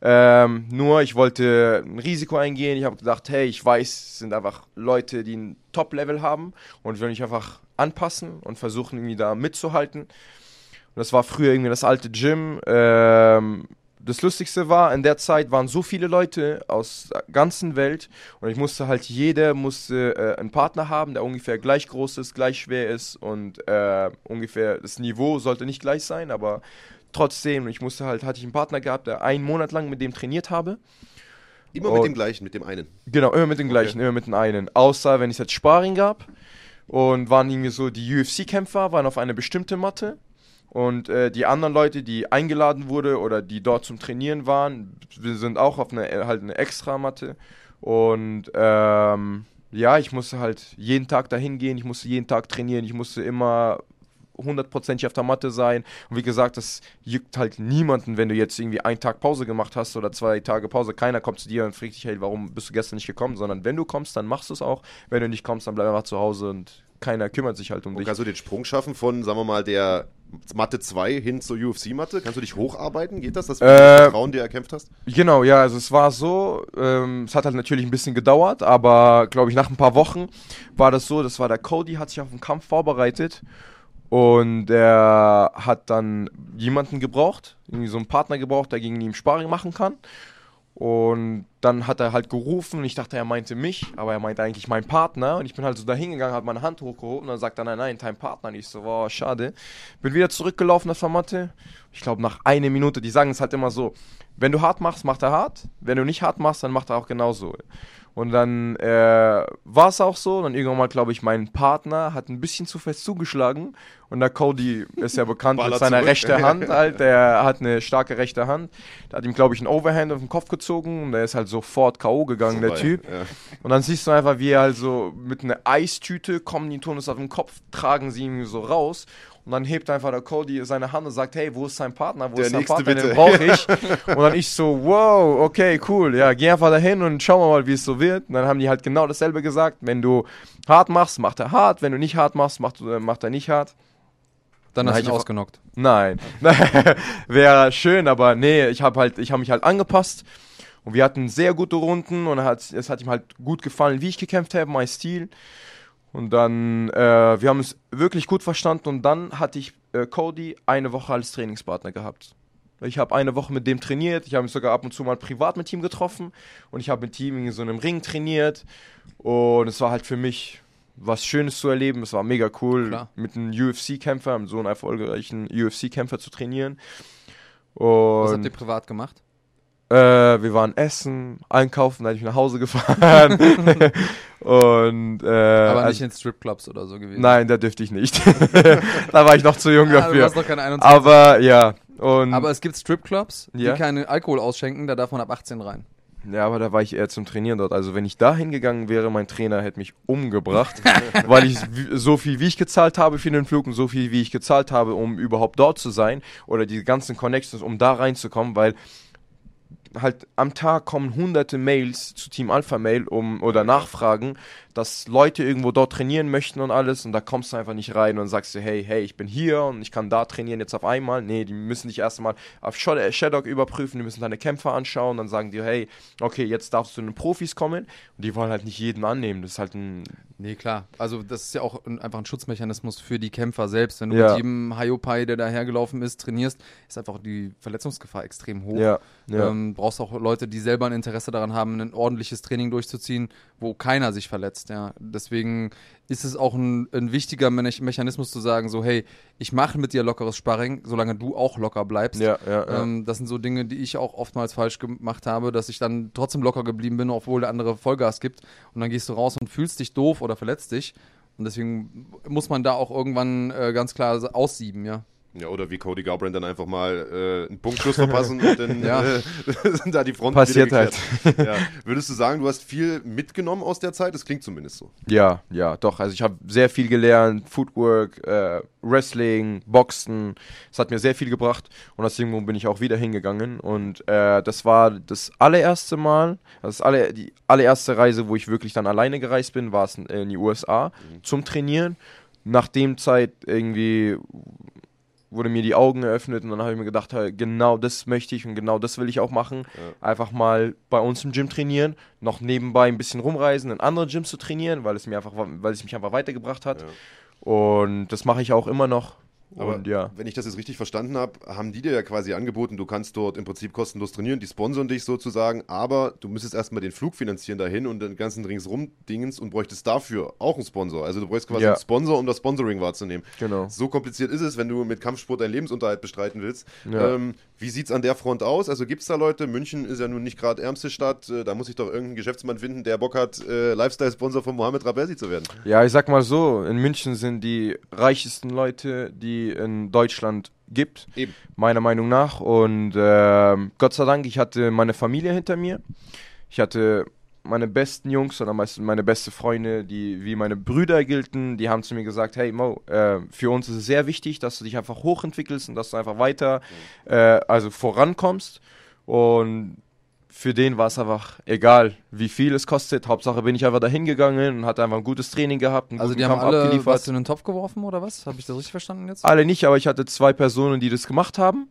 Ähm, nur, ich wollte ein Risiko eingehen, ich habe gedacht, hey, ich weiß, es sind einfach Leute, die ein Top-Level haben und will mich einfach anpassen und versuchen, irgendwie da mitzuhalten. Und das war früher irgendwie das alte Gym. Ähm, das Lustigste war, in der Zeit waren so viele Leute aus der ganzen Welt und ich musste halt, jeder musste äh, einen Partner haben, der ungefähr gleich groß ist, gleich schwer ist und äh, ungefähr das Niveau sollte nicht gleich sein, aber trotzdem, ich musste halt, hatte ich einen Partner gehabt, der einen Monat lang mit dem trainiert habe. Immer Und- mit dem gleichen, mit dem einen. Genau, immer mit dem gleichen, immer mit dem einen. Außer wenn es jetzt Sparring gab und waren irgendwie so, die UFC-Kämpfer waren auf eine bestimmte Matte Und äh, die anderen Leute, die eingeladen wurde oder die dort zum Trainieren waren, sind auch auf eine halt eine Extramatte. Und ähm, ja, ich musste halt jeden Tag dahin gehen, ich musste jeden Tag trainieren, ich musste immer hundertprozentig auf der Matte sein. Und wie gesagt, das juckt halt niemanden, wenn du jetzt irgendwie einen Tag Pause gemacht hast oder zwei Tage Pause. Keiner kommt zu dir und fragt dich, hey, warum bist du gestern nicht gekommen? Sondern wenn du kommst, dann machst du es auch. Wenn du nicht kommst, dann bleib einfach zu Hause und keiner kümmert sich halt um Und dich. kannst du den Sprung schaffen von, sagen wir mal, der Matte 2 hin zur UFC-Matte? Kannst du dich hocharbeiten? Geht das, dass du Äh, das Vertrauen dir erkämpft hast? Genau, ja, also es war so, ähm, es hat halt natürlich ein bisschen gedauert, aber glaube ich nach ein paar Wochen war das so, das war der Cody, hat sich auf den Kampf vorbereitet und er hat dann jemanden gebraucht, irgendwie so einen Partner gebraucht, der gegen ihn Sparring machen kann. Und dann hat er halt gerufen und ich dachte, er meinte mich, aber er meinte eigentlich meinen Partner. Und ich bin halt so da hingegangen, hat meine Hand hochgehoben und dann sagt er, nein, nein, dein Partner. Und ich so, wow, schade. Bin wieder zurückgelaufen auf der Matte. Ich glaube, nach einer Minute, die sagen es halt immer so, wenn du hart machst, macht er hart. Wenn du nicht hart machst, dann macht er auch genauso. Und dann äh, war es auch so. Dann irgendwann mal, glaube ich, mein Partner hat ein bisschen zu fest zugeschlagen. Und der Cody ist ja bekannt mit seiner rechten Hand halt. Der hat eine starke rechte Hand. Der hat ihm, glaube ich, einen Overhand auf den Kopf gezogen. Und der ist halt sofort K.O. gegangen, der Vorbei. Typ. Ja. Und dann siehst du einfach, wie er halt so mit einer Eistüte kommen, die tun es auf den Kopf, tragen sie ihn so raus. Und dann hebt einfach der Cody seine Hand und sagt, hey, wo ist sein Partner? Wo Der ist sein nächste Partner? bitte. Den brauche ich. und dann ich so, wow, okay, cool. Ja, geh einfach dahin und schauen wir mal, wie es so wird. Und dann haben die halt genau dasselbe gesagt. Wenn du hart machst, macht er hart. Wenn du nicht hart machst, macht, äh, macht er nicht hart. Dann Na, hast ich du ihn hab- ausgenockt. Nein. Wäre schön, aber nee, ich habe halt, ich habe mich halt angepasst. Und wir hatten sehr gute Runden und hat, es hat ihm halt gut gefallen, wie ich gekämpft habe, mein Stil. Und dann, äh, wir haben es wirklich gut verstanden und dann hatte ich äh, Cody eine Woche als Trainingspartner gehabt. Ich habe eine Woche mit dem trainiert, ich habe mich sogar ab und zu mal privat mit ihm getroffen und ich habe mit ihm in so einem Ring trainiert und es war halt für mich was Schönes zu erleben, es war mega cool, Klar. mit einem UFC-Kämpfer, mit so einem erfolgreichen UFC-Kämpfer zu trainieren. Was habt ihr Und privat gemacht? Äh, wir waren essen, einkaufen, dann bin ich nach Hause gefahren. und äh, Aber also- nicht in Stripclubs oder so gewesen. Nein, da dürfte ich nicht. da war ich noch zu jung Ah, du dafür. warst doch keine 21. Aber ja, und Aber es gibt Stripclubs, Ja. die keinen Alkohol ausschenken, da darf man ab 18 rein. ja, aber da war ich eher zum Trainieren dort. Also wenn ich da hingegangen wäre, mein Trainer hätte mich umgebracht, weil ich so viel wie ich gezahlt habe für den Flug und so viel wie ich gezahlt habe, um überhaupt dort zu sein oder die ganzen Connections, um da reinzukommen, weil halt am Tag kommen hunderte Mails zu Team Alpha Mail um oder Nachfragen, dass Leute irgendwo dort trainieren möchten und alles und da kommst du einfach nicht rein und sagst du, hey, hey, ich bin hier und ich kann da trainieren jetzt auf einmal. Nee, die müssen dich erstmal auf äh, Shadok überprüfen, die müssen deine Kämpfer anschauen, dann sagen die, hey, okay, jetzt darfst du zu den Profis kommen und die wollen halt nicht jeden annehmen. Das ist halt ein Nee, klar. Also das ist ja auch ein, einfach ein Schutzmechanismus für die Kämpfer selbst. Wenn du Ja. mit jedem Hayopai, der da hergelaufen ist, trainierst, ist einfach die Verletzungsgefahr extrem hoch. ja, ja. Ähm, brauchst auch Leute, die selber ein Interesse daran haben, ein ordentliches Training durchzuziehen, wo keiner sich verletzt. Ja. Deswegen ist es auch ein, ein wichtiger Me Mechanismus zu sagen, so hey, ich mache mit dir lockeres Sparring, solange du auch locker bleibst. ja, ja, ja. Ähm, das sind so Dinge, die ich auch oftmals falsch gemacht habe, dass ich dann trotzdem locker geblieben bin, obwohl der andere Vollgas gibt. Und dann gehst du raus und fühlst dich doof oder verletzt dich. Und deswegen muss man da auch irgendwann äh, ganz klar aussieben, ja. Ja, oder wie Cody Garbrandt dann einfach mal äh, einen Punktschuss verpassen und dann Ja. äh, sind da die Fronten Passiert geklärt. Ja. Würdest du sagen, du hast viel mitgenommen aus der Zeit? Das klingt zumindest so. Ja, ja, doch. Also ich habe sehr viel gelernt, Footwork, äh, Wrestling, Boxen. Es hat mir sehr viel gebracht und deswegen bin ich auch wieder hingegangen. Und äh, das war das allererste Mal, das alle, die allererste Reise, wo ich wirklich dann alleine gereist bin, war es in, in die USA zum Trainieren. Nach dem Zeit irgendwie wurde mir die Augen eröffnet und dann habe ich mir gedacht, hey, genau das möchte ich und genau das will ich auch machen. Einfach mal bei uns im Gym trainieren, noch nebenbei ein bisschen rumreisen, in andere Gyms zu trainieren, weil es mir einfach, weil es mich einfach weitergebracht hat. Und das mache ich auch immer noch. Aber und ja. wenn ich das jetzt richtig verstanden habe, haben die dir ja quasi angeboten, du kannst dort im Prinzip kostenlos trainieren, die sponsern dich sozusagen, aber du müsstest erstmal den Flug finanzieren dahin und den ganzen ringsrum Dingens und bräuchtest dafür auch einen Sponsor. Also du bräuchst quasi Ja. einen Sponsor, um das Sponsoring wahrzunehmen. Genau. So kompliziert ist es, wenn du mit Kampfsport deinen Lebensunterhalt bestreiten willst. Ja. Ähm, wie sieht es an der Front aus? Also gibt es da Leute? München ist ja nun nicht gerade ärmste Stadt. Äh, da muss ich doch irgendeinen Geschäftsmann finden, der Bock hat, äh, Lifestyle-Sponsor von Mohamed Rabesi zu werden. Ja, ich sag mal so, in München sind die reichesten Leute, die in Deutschland gibt, Eben. meiner Meinung nach. Und ähm, Gott sei Dank, ich hatte meine Familie hinter mir. Ich hatte meine besten Jungs oder meistens meine beste Freunde, die wie meine Brüder gelten, die haben zu mir gesagt, hey Mo, äh, für uns ist es sehr wichtig, dass du dich einfach hochentwickelst und dass du einfach weiter, äh, also vorankommst. Und für den war es einfach egal, wie viel es kostet. Hauptsache bin ich einfach dahin gegangen und hatte einfach ein gutes Training gehabt, einen Also guten die haben Kampf alle abgeliefert. was in den Topf geworfen oder was? Habe ich das richtig verstanden jetzt? Alle nicht, aber ich hatte zwei Personen, die das gemacht haben.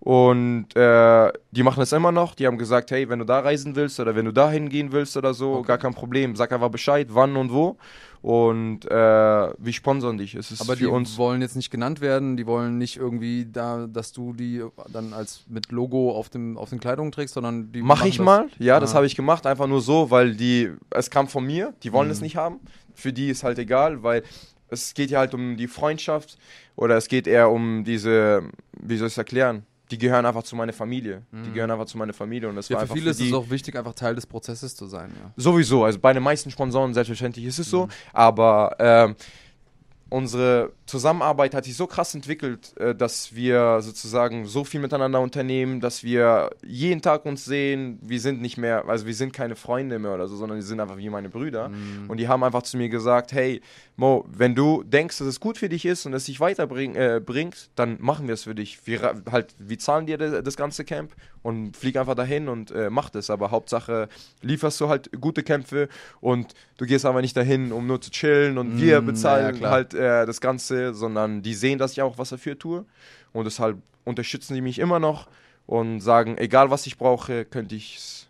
Und äh, die machen es immer noch. Die haben gesagt, hey, wenn du da reisen willst oder wenn du da hingehen willst oder so, Okay. gar kein Problem. Sag einfach Bescheid, wann und wo. Und äh, wir sponsern dich. Es ist Aber für die uns. wollen jetzt nicht genannt werden, die wollen nicht irgendwie da, dass du die dann als mit Logo auf dem auf den Kleidungen trägst, sondern die Mach ich das- mal, ja, das Ah. habe ich gemacht, einfach nur so, weil die, es kam von mir, die wollen Mhm. es nicht haben. Für die ist halt egal, weil es geht ja halt um die Freundschaft oder es geht eher um diese, wie soll ich es erklären? Die gehören einfach zu meiner Familie. Die gehören einfach zu meiner Familie und das Mhm. Ja, war für einfach viele ist die, es auch wichtig, einfach Teil des Prozesses zu sein. Ja. Sowieso, also bei den meisten Sponsoren selbstverständlich ist es so, Mhm. aber ähm, unsere Zusammenarbeit hat sich so krass entwickelt, äh, dass wir sozusagen so viel miteinander unternehmen, dass wir jeden Tag uns sehen. Wir sind nicht mehr, also wir sind keine Freunde mehr oder so, sondern wir sind einfach wie meine Brüder. Mhm. Und die haben einfach zu mir gesagt, hey Mo, wenn du denkst, dass es gut für dich ist und es dich weiterbringt, äh, bringt, dann machen wir es für dich. Wir, halt, wir zahlen dir das ganze Camp und flieg einfach dahin und äh, mach das. Aber Hauptsache lieferst du halt gute Kämpfe und du gehst aber nicht dahin, um nur zu chillen und wir Mm, bezahlen ja, halt äh, das Ganze, sondern die sehen, dass ich auch was dafür tue. Und deshalb unterstützen die mich immer noch und sagen, egal was ich brauche, könnte ich es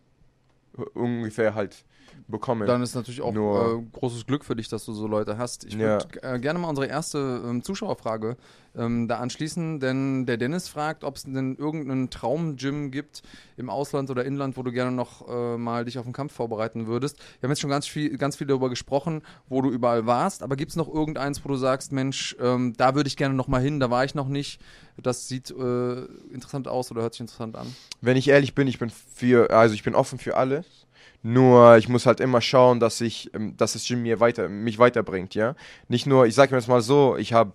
ungefähr halt bekommen. Dann ist natürlich auch Nur- äh, großes Glück für dich, dass du so Leute hast. Ich Ja. würde äh, gerne mal unsere erste ähm, Zuschauerfrage ähm, da anschließen, denn der Dennis fragt, ob es denn irgendeinen Traum-Gym gibt im Ausland oder Inland, wo du gerne noch äh, mal dich auf den Kampf vorbereiten würdest. Wir haben jetzt schon ganz viel, ganz viel darüber gesprochen, wo du überall warst, aber gibt es noch irgendeins, wo du sagst, Mensch, ähm, da würde ich gerne noch mal hin, da war ich noch nicht, das sieht äh, interessant aus oder hört sich interessant an? Wenn ich ehrlich bin, ich bin für, also ich bin offen für alles. Nur ich muss halt immer schauen, dass ich, ähm, dass das Gym mir weiter, mich weiterbringt, ja. Nicht nur, ich sage mir jetzt mal so, ich habe,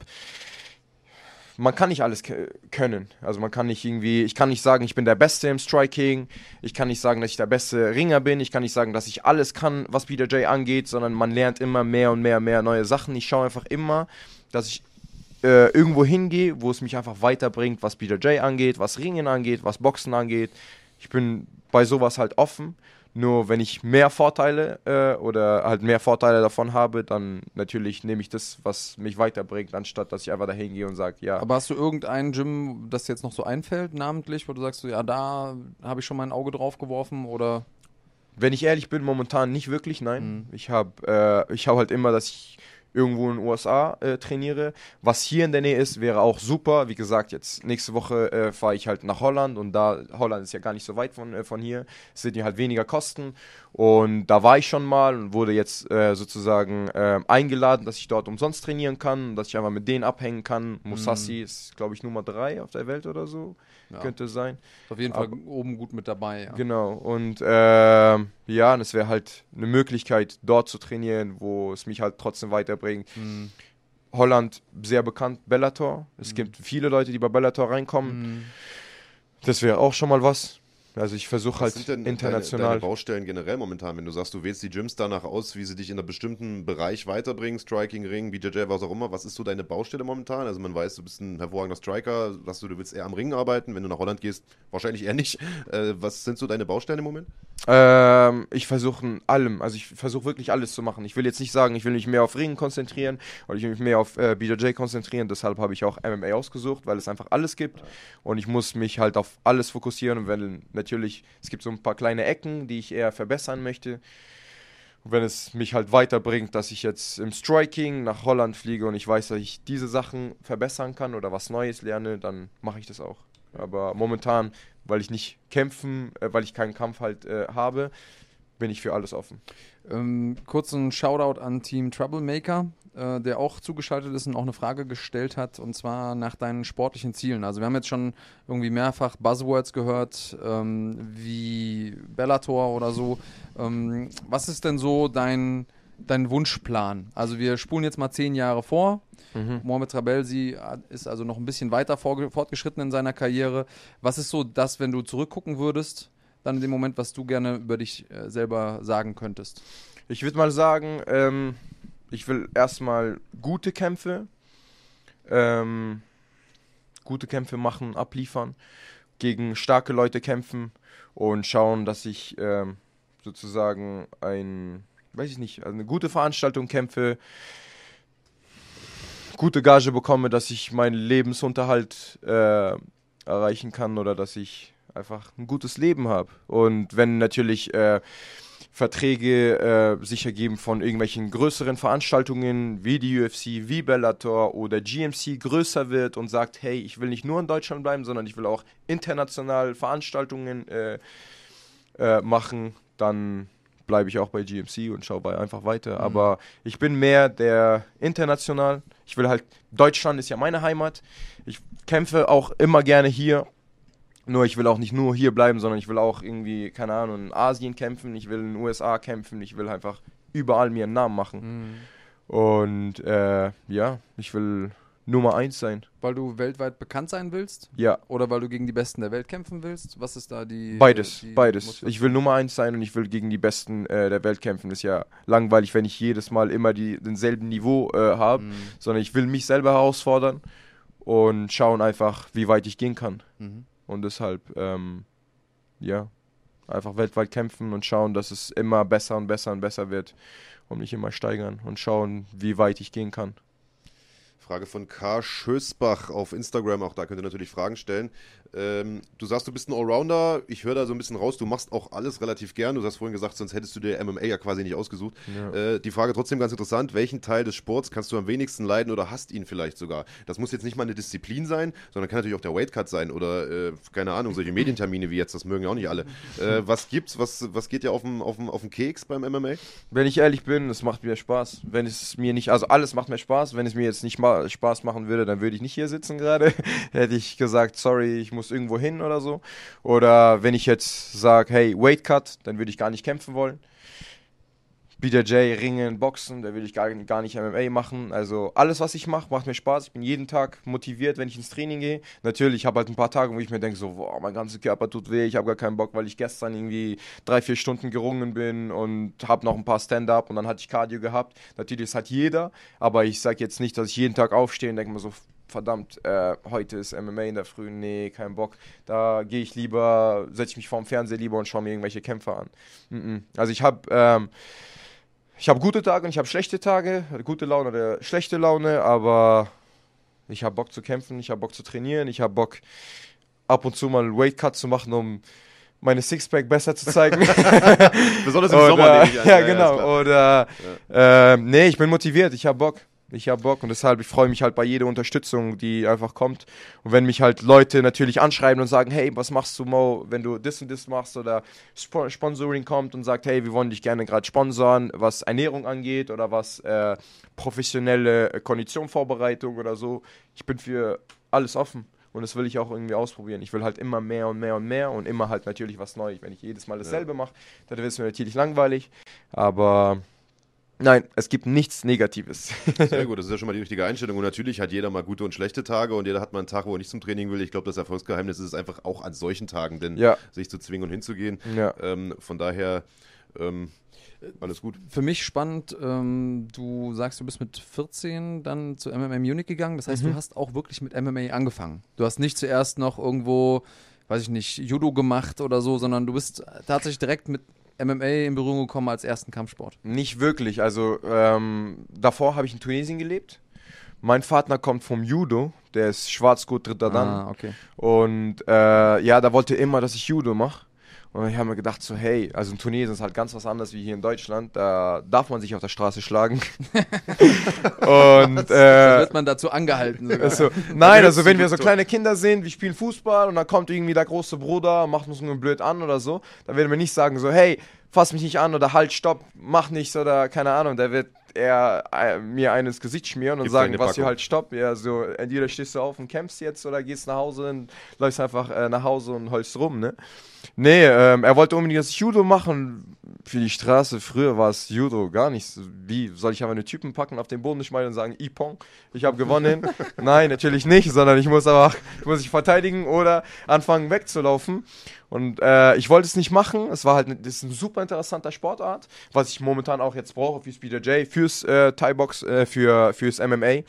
man kann nicht alles können. Also man kann nicht irgendwie, ich kann nicht sagen, ich bin der Beste im Striking. Ich kann nicht sagen, dass ich der beste Ringer bin. Ich kann nicht sagen, dass ich alles kann, was BJJ angeht, sondern man lernt immer mehr und mehr und mehr neue Sachen. Ich schaue einfach immer, dass ich äh, irgendwo hingehe, wo es mich einfach weiterbringt, was BJJ angeht, was Ringen angeht, was Boxen angeht. Ich bin bei sowas halt offen. Nur wenn ich mehr Vorteile äh, oder halt mehr Vorteile davon habe, dann natürlich nehme ich das, was mich weiterbringt, anstatt dass ich einfach dahin gehe und sage, ja. Aber hast du irgendein Gym, das dir jetzt noch so einfällt, namentlich, wo du sagst, so, ja, da habe ich schon mein Auge drauf geworfen oder Wenn ich ehrlich bin, momentan nicht wirklich, nein. Mhm. Ich habe äh, ich hab halt immer, dass ich irgendwo in den USA äh, trainiere. Was hier in der Nähe ist, wäre auch super. Wie gesagt, jetzt nächste Woche äh, fahre ich halt nach Holland und da, Holland ist ja gar nicht so weit von, äh, von hier. Es sind ja halt weniger Kosten. Und da war ich schon mal und wurde jetzt äh, sozusagen äh, eingeladen, dass ich dort umsonst trainieren kann, dass ich einfach mit denen abhängen kann. Musashi ist, glaube ich, Nummer drei auf der Welt oder so. Ja. Könnte sein. ist auf jeden Fall oben gut mit dabei. Ja. Genau, und ähm, ja, und es wäre halt eine Möglichkeit, dort zu trainieren, wo es mich halt trotzdem weiterbringt. Mhm. Holland, sehr bekannt, Bellator. Es Mhm. gibt viele Leute, die bei Bellator reinkommen. Mhm. Das wäre auch schon mal was. Also ich versuche halt sind denn international. Deine, deine Baustellen generell momentan, wenn du sagst, du wählst die Gyms danach aus, wie sie dich in einem bestimmten Bereich weiterbringen, Striking, Ring, BJJ, was auch immer. Was ist so deine Baustelle momentan? Also man weiß, du bist ein hervorragender Striker, sagst du, du willst eher am Ring arbeiten. Wenn du nach Holland gehst, wahrscheinlich eher nicht. Äh, was sind so deine Baustellen im Moment? Ähm, ich versuche in allem, also ich versuche wirklich alles zu machen. Ich will jetzt nicht sagen, ich will mich mehr auf Ringen konzentrieren oder ich will mich mehr auf äh, BJJ konzentrieren. Deshalb habe ich auch MMA ausgesucht, weil es einfach alles gibt und ich muss mich halt auf alles fokussieren. Und wenn natürlich, es gibt so ein paar kleine Ecken, die ich eher verbessern möchte. Und wenn es mich halt weiterbringt, dass ich jetzt im Striking nach Holland fliege und ich weiß, dass ich diese Sachen verbessern kann oder was Neues lerne, dann mache ich das auch. Aber momentan, weil ich nicht kämpfen, äh, weil ich keinen Kampf halt äh, habe, bin ich für alles offen. Ähm, kurz ein Shoutout an Team Troublemaker, äh, der auch zugeschaltet ist und auch eine Frage gestellt hat, und zwar nach deinen sportlichen Zielen. Also wir haben jetzt schon irgendwie mehrfach Buzzwords gehört, ähm, wie Bellator oder so. Ähm, was ist denn so dein dein Wunschplan? Also wir spulen jetzt mal zehn Jahre vor. Mhm. Mohamed Rabelsi ist also noch ein bisschen weiter fortgeschritten in seiner Karriere. Was ist so das, wenn du zurückgucken würdest, dann in dem Moment, was du gerne über dich äh, selber sagen könntest? Ich würde mal sagen, ähm, ich will erstmal gute Kämpfe, ähm, gute Kämpfe machen, abliefern, gegen starke Leute kämpfen und schauen, dass ich ähm, sozusagen ein, weiß ich nicht, also eine gute Veranstaltung kämpfe, gute Gage bekomme, dass ich meinen Lebensunterhalt äh, erreichen kann oder dass ich einfach ein gutes Leben habe. Und wenn natürlich äh, Verträge äh, sich ergeben von irgendwelchen größeren Veranstaltungen wie die UFC, wie Bellator oder GMC größer wird und sagt, hey, ich will nicht nur in Deutschland bleiben, sondern ich will auch international Veranstaltungen äh, äh, machen, dann bleibe ich auch bei GMC und schaue bei einfach weiter. Aber ich bin mehr der international. Ich will halt, Deutschland ist ja meine Heimat. Ich kämpfe auch immer gerne hier. Nur ich will auch nicht nur hier bleiben, sondern ich will auch irgendwie, keine Ahnung, in Asien kämpfen, ich will in den USA kämpfen, ich will einfach überall mir einen Namen machen. Und äh, ja, ich will Nummer eins sein. Weil du weltweit bekannt sein willst? Ja, Oder weil du gegen die Besten der Welt kämpfen willst? Was ist da die. beides, die beides. Motivation? Ich will Nummer eins sein und ich will gegen die Besten äh, der Welt kämpfen. ist ja langweilig, wenn ich jedes Mal immer die, denselben Niveau äh, habe, Mhm. sondern ich will mich selber herausfordern und schauen einfach, wie weit ich gehen kann. Mhm. Und deshalb, ähm, ja, einfach weltweit kämpfen und schauen, dass es immer besser und besser und besser wird und mich immer steigern und schauen, wie weit ich gehen kann. Frage von K. Schösbach auf Instagram, auch da könnt ihr natürlich Fragen stellen. Ähm, du sagst, du bist ein Allrounder. Ich höre da so ein bisschen raus, du machst auch alles relativ gern. Du hast vorhin gesagt, sonst hättest du dir MMA ja quasi nicht ausgesucht. Äh, die Frage trotzdem ganz interessant: Welchen Teil des Sports kannst du am wenigsten leiden oder hast ihn vielleicht sogar? Das muss jetzt nicht mal eine Disziplin sein, sondern kann natürlich auch der Weightcut sein oder, äh, keine Ahnung, solche Medientermine wie jetzt, das mögen ja auch nicht alle. Äh, was gibt's? Was, was geht dir auf den auf dem- auf den Keks beim MMA? Wenn ich ehrlich bin, es macht mir Spaß. Wenn es mir nicht, also alles macht mir Spaß. Wenn es mir jetzt nicht mal Spaß machen würde, dann würde ich nicht hier sitzen gerade. Hätte ich gesagt, sorry, ich muss irgendwo hin oder so. Oder wenn ich jetzt sage, hey, Weight Cut, dann würde ich gar nicht kämpfen wollen. BJJ, Ringen, Boxen, da würde ich gar, gar nicht MMA machen. Also alles, was ich mache, macht mir Spaß. Ich bin jeden Tag motiviert, wenn ich ins Training gehe. Natürlich, ich habe halt ein paar Tage, wo ich mir denke, so, boah, mein ganzer Körper tut weh, ich habe gar keinen Bock, weil ich gestern irgendwie drei, vier Stunden gerungen bin und habe noch ein paar Stand-up und dann hatte ich Cardio gehabt. Natürlich, das hat jeder, aber ich sage jetzt nicht, dass ich jeden Tag aufstehe und denke mir so, verdammt, äh, heute ist MMA in der Früh, nee, kein Bock. Da gehe ich lieber, setze ich mich vorm Fernseher lieber und schaue mir irgendwelche Kämpfe an. Mhm. Also ich habe ähm, ich habe gute Tage und ich habe schlechte Tage, gute Laune oder schlechte Laune, aber ich habe Bock zu kämpfen, ich habe Bock zu trainieren, ich habe Bock ab und zu mal einen Weight Cut zu machen, um meine Sixpack besser zu zeigen. Besonders im Oder- Sommer nehme ich an. Ja, ist genau. klar. Oder äh, nee, ich bin motiviert, ich habe Bock. Ich habe Bock und deshalb, ich freue mich halt bei jeder Unterstützung, die einfach kommt. Und wenn mich halt Leute natürlich anschreiben und sagen, hey, was machst du, Mo, wenn du das und das machst oder Sp Sponsoring kommt und sagt, hey, wir wollen dich gerne gerade sponsoren, was Ernährung angeht oder was äh, professionelle äh, Konditionvorbereitung oder so. Ich bin für alles offen. Und das will ich auch irgendwie ausprobieren. Ich will halt immer mehr und mehr und mehr und immer halt natürlich was Neues. Wenn ich jedes Mal dasselbe mache, dann wird es mir natürlich langweilig. Aber nein, es gibt nichts Negatives. Sehr gut, das ist ja schon mal die richtige Einstellung. Und natürlich hat jeder mal gute und schlechte Tage und jeder hat mal einen Tag, wo er nicht zum Training will. Ich glaube, das Erfolgsgeheimnis ist es einfach auch an solchen Tagen, denn Ja. sich zu zwingen und hinzugehen. Ja. Ähm, von daher ähm, alles gut. Für mich spannend, ähm, du sagst, du bist mit 14 dann zu MMA Munich gegangen. Das heißt, Mhm. du hast auch wirklich mit MMA angefangen. Du hast nicht zuerst noch irgendwo, weiß ich nicht, Judo gemacht oder so, sondern du bist tatsächlich direkt mit MMA in Berührung gekommen als ersten Kampfsport. Nicht wirklich. Also ähm, davor habe ich in Tunesien gelebt. Mein Vater kommt vom Judo, der ist Schwarzgurt dritter Dan. Ah, okay. Und äh, ja, da wollte er immer, dass ich Judo mache. Und ich habe mir gedacht, so, hey, also in Tunesien ist halt ganz was anderes wie hier in Deutschland. Da darf man sich auf der Straße schlagen. und Da äh, wird man dazu angehalten. Sogar. also, nein, also wenn wir so kleine Kinder sehen, wir spielen Fußball und dann kommt irgendwie der große Bruder, macht uns nur blöd an oder so, dann werden wir nicht sagen so, hey, fass mich nicht an oder halt, stopp, mach nichts oder keine Ahnung, der wird eher äh, mir eines Gesicht schmieren und Gibt's sagen, was hier halt stopp. Ja, so entweder stehst du auf und kämpfst jetzt oder gehst nach Hause und läufst einfach äh, nach Hause und holst rum, ne? Nee, ähm, er wollte unbedingt das Judo machen. für die Straße, früher war es Judo gar nicht. Wie soll ich aber eine Typen packen, auf den Boden schmeißen und sagen, Ipong, ich habe gewonnen? Nein, natürlich nicht, sondern ich muss aber ich muss ich verteidigen oder anfangen wegzulaufen. Und äh, ich wollte es nicht machen. Es war halt ne- das ist ein super interessanter Sportart, was ich momentan auch jetzt brauche fürs BJJ, fürs äh, Thai-Box, äh, für, fürs MMA.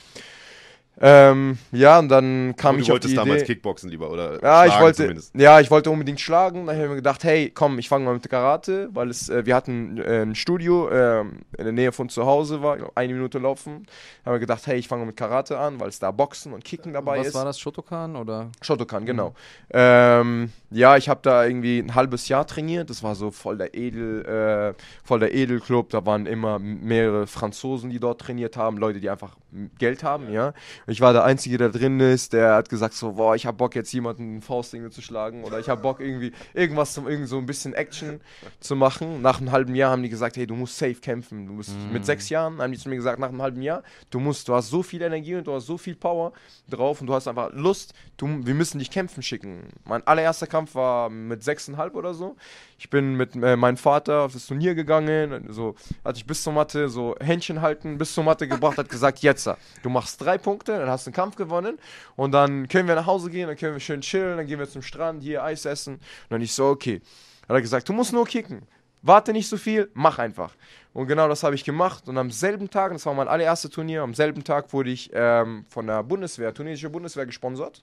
Ähm, ja, und dann kam du ich auf die wolltest damals Idee. Kickboxen lieber oder Ja, ich wollte, zumindest. ja, ich wollte unbedingt schlagen. Dann habe ich mir gedacht, hey, komm, ich fange mal mit Karate, weil es, äh, wir hatten äh, ein Studio ähm, in der Nähe von zu Hause war, eine Minute laufen. Dann habe ich gedacht, hey, ich fange mit Karate an, weil es da Boxen und Kicken dabei Was ist. war das, Shotokan oder? Shotokan, genau. Ähm, ja, ich habe da irgendwie ein halbes Jahr trainiert. Das war so voll der Edel, äh, voll der Edelclub. Da waren immer mehrere Franzosen, die dort trainiert haben, Leute, die einfach Geld haben, ja. Ich war der Einzige, der drin ist, der hat gesagt so, boah, ich habe Bock jetzt jemanden ein Faustding zu schlagen oder ich habe Bock irgendwie irgendwas zum irgend so ein bisschen Action zu machen. Nach einem halben Jahr haben die gesagt, hey, du musst safe kämpfen. Du musst mit sechs Jahren haben die zu mir gesagt, nach einem halben Jahr, du musst, du hast so viel Energie und du hast so viel Power drauf und du hast einfach Lust. Du, wir müssen dich kämpfen schicken. Mein allererster Kampf war mit sechseinhalb oder so. Ich bin mit äh, meinem Vater auf das Turnier gegangen, so hatte ich bis zur Matte so Händchen halten, bis zur Matte gebracht, hat gesagt, jetzt, du machst drei Punkte, dann hast du einen Kampf gewonnen und dann können wir nach Hause gehen, dann können wir schön chillen, dann gehen wir zum Strand, hier Eis essen. Und dann ich so, okay. Hat er gesagt, du musst nur kicken. Warte nicht so viel, mach einfach. Und genau das habe ich gemacht. Und am selben Tag, das war mein allererstes Turnier, am selben Tag wurde ich ähm, von der Bundeswehr, tunesische Bundeswehr gesponsert.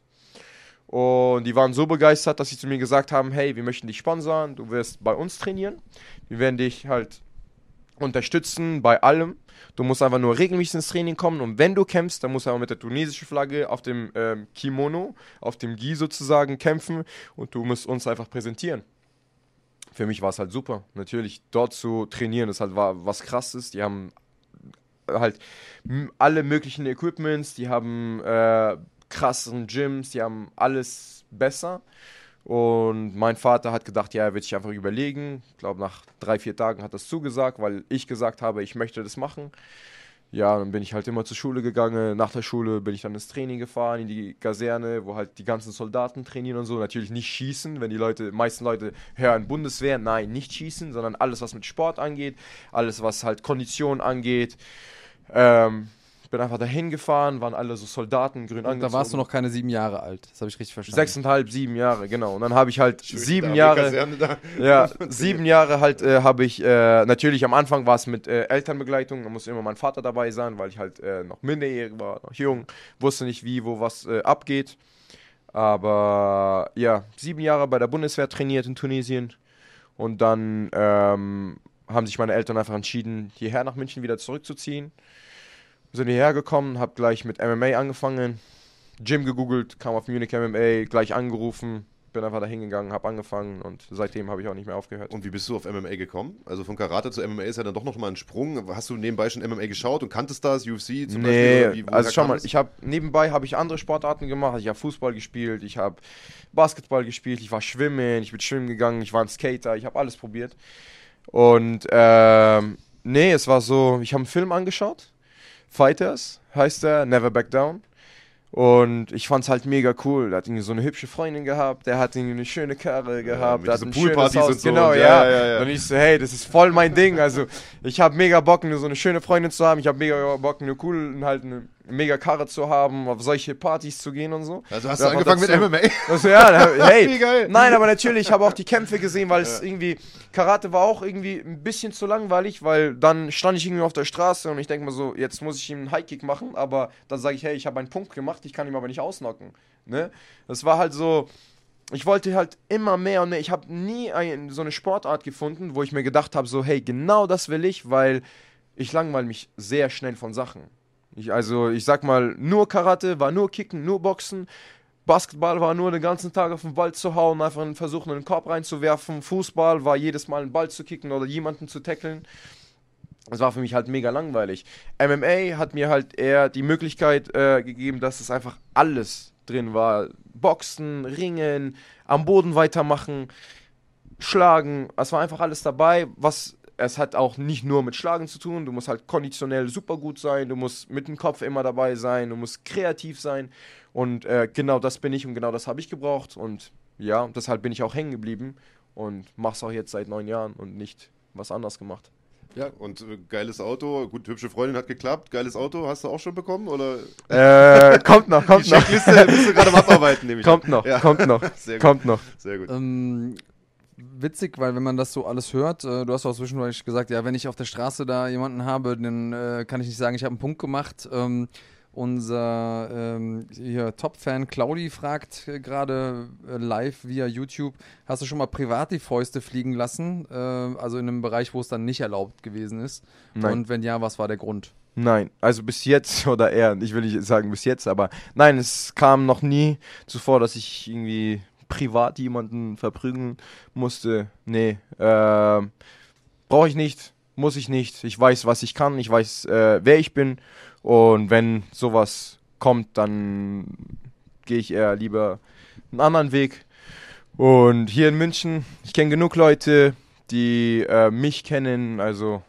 Und die waren so begeistert, dass sie zu mir gesagt haben, hey, wir möchten dich sponsern, du wirst bei uns trainieren. Wir werden dich halt unterstützen bei allem. Du musst einfach nur regelmäßig ins Training kommen und wenn du kämpfst, dann musst du aber mit der tunesischen Flagge auf dem ähm, Kimono, auf dem Gi sozusagen kämpfen und du musst uns einfach präsentieren. Für mich war es halt super. Natürlich, dort zu trainieren, das halt war was krasses. Die haben halt alle möglichen Equipments, die haben äh, krassen Gyms, die haben alles besser. Und mein Vater hat gedacht, ja, er wird sich einfach überlegen. Ich glaube, nach drei, vier Tagen hat er es zugesagt, weil ich gesagt habe, ich möchte das machen. Ja, dann bin ich halt immer zur Schule gegangen. Nach der Schule bin ich dann ins Training gefahren, in die Kaserne, wo halt die ganzen Soldaten trainieren und so. Natürlich nicht schießen, wenn die Leute, meisten Leute hören Bundeswehr. Nein, nicht schießen, sondern alles, was mit Sport angeht, alles, was halt Kondition angeht. Ähm, bin einfach dahin gefahren, waren alle so Soldaten, grün angezogen. Da warst du noch keine sieben Jahre alt. Das habe ich richtig verstanden. Sechseinhalb, sieben Jahre, genau. Und dann habe ich halt sieben Da, Jahre. Ja, sieben Jahre halt äh, habe ich, äh, natürlich am Anfang war es mit äh, Elternbegleitung, da musste immer mein Vater dabei sein, weil ich halt äh, noch minderjährig war, noch jung, wusste nicht wie, wo was äh, abgeht. Aber ja, sieben Jahre bei der Bundeswehr trainiert in Tunesien und dann ähm, haben sich meine Eltern einfach entschieden, hierher nach München wieder zurückzuziehen. Sind hierher gekommen, hab gleich mit MMA angefangen, Gym gegoogelt, kam auf Munich MMA, gleich angerufen, bin einfach da hingegangen, hab angefangen und seitdem habe ich auch nicht mehr aufgehört. Und wie bist du auf MMA gekommen? Also von Karate zu MMA ist ja dann doch noch mal ein Sprung. Hast du nebenbei schon MMA geschaut und kanntest das, UFC zum Nee, Beispiel? Wie- also schau mal, ich habe nebenbei habe ich andere Sportarten gemacht. Ich habe Fußball gespielt, ich habe Basketball gespielt, ich war schwimmen, ich bin schwimmen gegangen, ich war ein Skater, ich habe alles probiert. Und ähm, nee, es war so, ich habe einen Film angeschaut, Fighters heißt der, Never Back Down. Und ich fand's halt mega cool. Der hat irgendwie so eine hübsche Freundin gehabt, der hat irgendwie eine schöne Karre gehabt, der hat ein schönes Poolpartys Haus. und so. Genau, Und ja. ja, ja, ja. Und ich so, hey, das ist voll mein Ding. Also ich habe mega Bock, nur so eine schöne Freundin zu haben. Ich habe mega Bock, eine cool, halt eine mega Karre zu haben, auf solche Partys zu gehen und so. Also hast Ja, du angefangen dazu- mit MMA? Also, ja, da- hey, nein, aber natürlich, ich habe auch die Kämpfe gesehen, weil es irgendwie, Karate war auch irgendwie ein bisschen zu langweilig, weil dann stand ich irgendwie auf der Straße und ich denke mir so, jetzt muss ich ihm einen Highkick machen, aber dann sage ich, hey, ich habe einen Punkt gemacht, ich kann ihn aber nicht ausnocken. Ne? Das war halt so, ich wollte halt immer mehr und mehr. Ich habe nie ein, so eine Sportart gefunden, wo ich mir gedacht habe, so, hey, genau das will ich, weil ich langweile mich sehr schnell von Sachen. Ich, also, ich sag mal, nur Karate war nur Kicken, nur Boxen. Basketball war nur den ganzen Tag auf den Ball zu hauen, einfach versuchen, in den Korb reinzuwerfen. Fußball war jedes Mal einen Ball zu kicken oder jemanden zu tackeln. Das war für mich halt mega langweilig. MMA hat mir halt eher die Möglichkeit äh, gegeben, dass es einfach alles drin war. Boxen, Ringen, am Boden weitermachen, Schlagen. Es war einfach alles dabei, was es hat auch nicht nur mit Schlagen zu tun. Du musst halt konditionell super gut sein, du musst mit dem Kopf immer dabei sein, du musst kreativ sein. Und äh, genau das bin ich und genau das habe ich gebraucht. Und ja, deshalb bin ich auch hängen geblieben und mach's auch jetzt seit neun Jahren und nicht was anders gemacht. Ja, und äh, geiles Auto, gut, hübsche Freundin hat geklappt, geiles Auto, hast du auch schon bekommen? Oder Äh, kommt noch, kommt die noch. Checkliste bist du gerade am Abarbeiten, nehme ich Kommt noch, Ja. kommt noch, Sehr gut, kommt noch. sehr gut. Ähm, witzig, weil wenn man das so alles hört, äh, du hast auch zwischendurch gesagt, ja, wenn ich auf der Straße da jemanden habe, dann äh, kann ich nicht sagen, ich habe einen Punkt gemacht. Ähm, unser ähm, Top-Fan Claudi fragt äh, gerade äh, live via YouTube, hast du schon mal privat die Fäuste fliegen lassen? Äh, also in einem Bereich, wo es dann nicht erlaubt gewesen ist. Nein. Und wenn ja, was war der Grund? Nein, also bis jetzt oder eher, ich will nicht sagen bis jetzt, aber nein, es kam noch nie zuvor, dass ich irgendwie privat jemanden verprügeln musste. Nee, äh, brauche ich nicht, muss ich nicht. Ich weiß, was ich kann, ich weiß, äh, wer ich bin und wenn sowas kommt, dann gehe ich eher lieber einen anderen Weg. Und hier in München, ich kenne genug Leute, die äh, mich kennen, also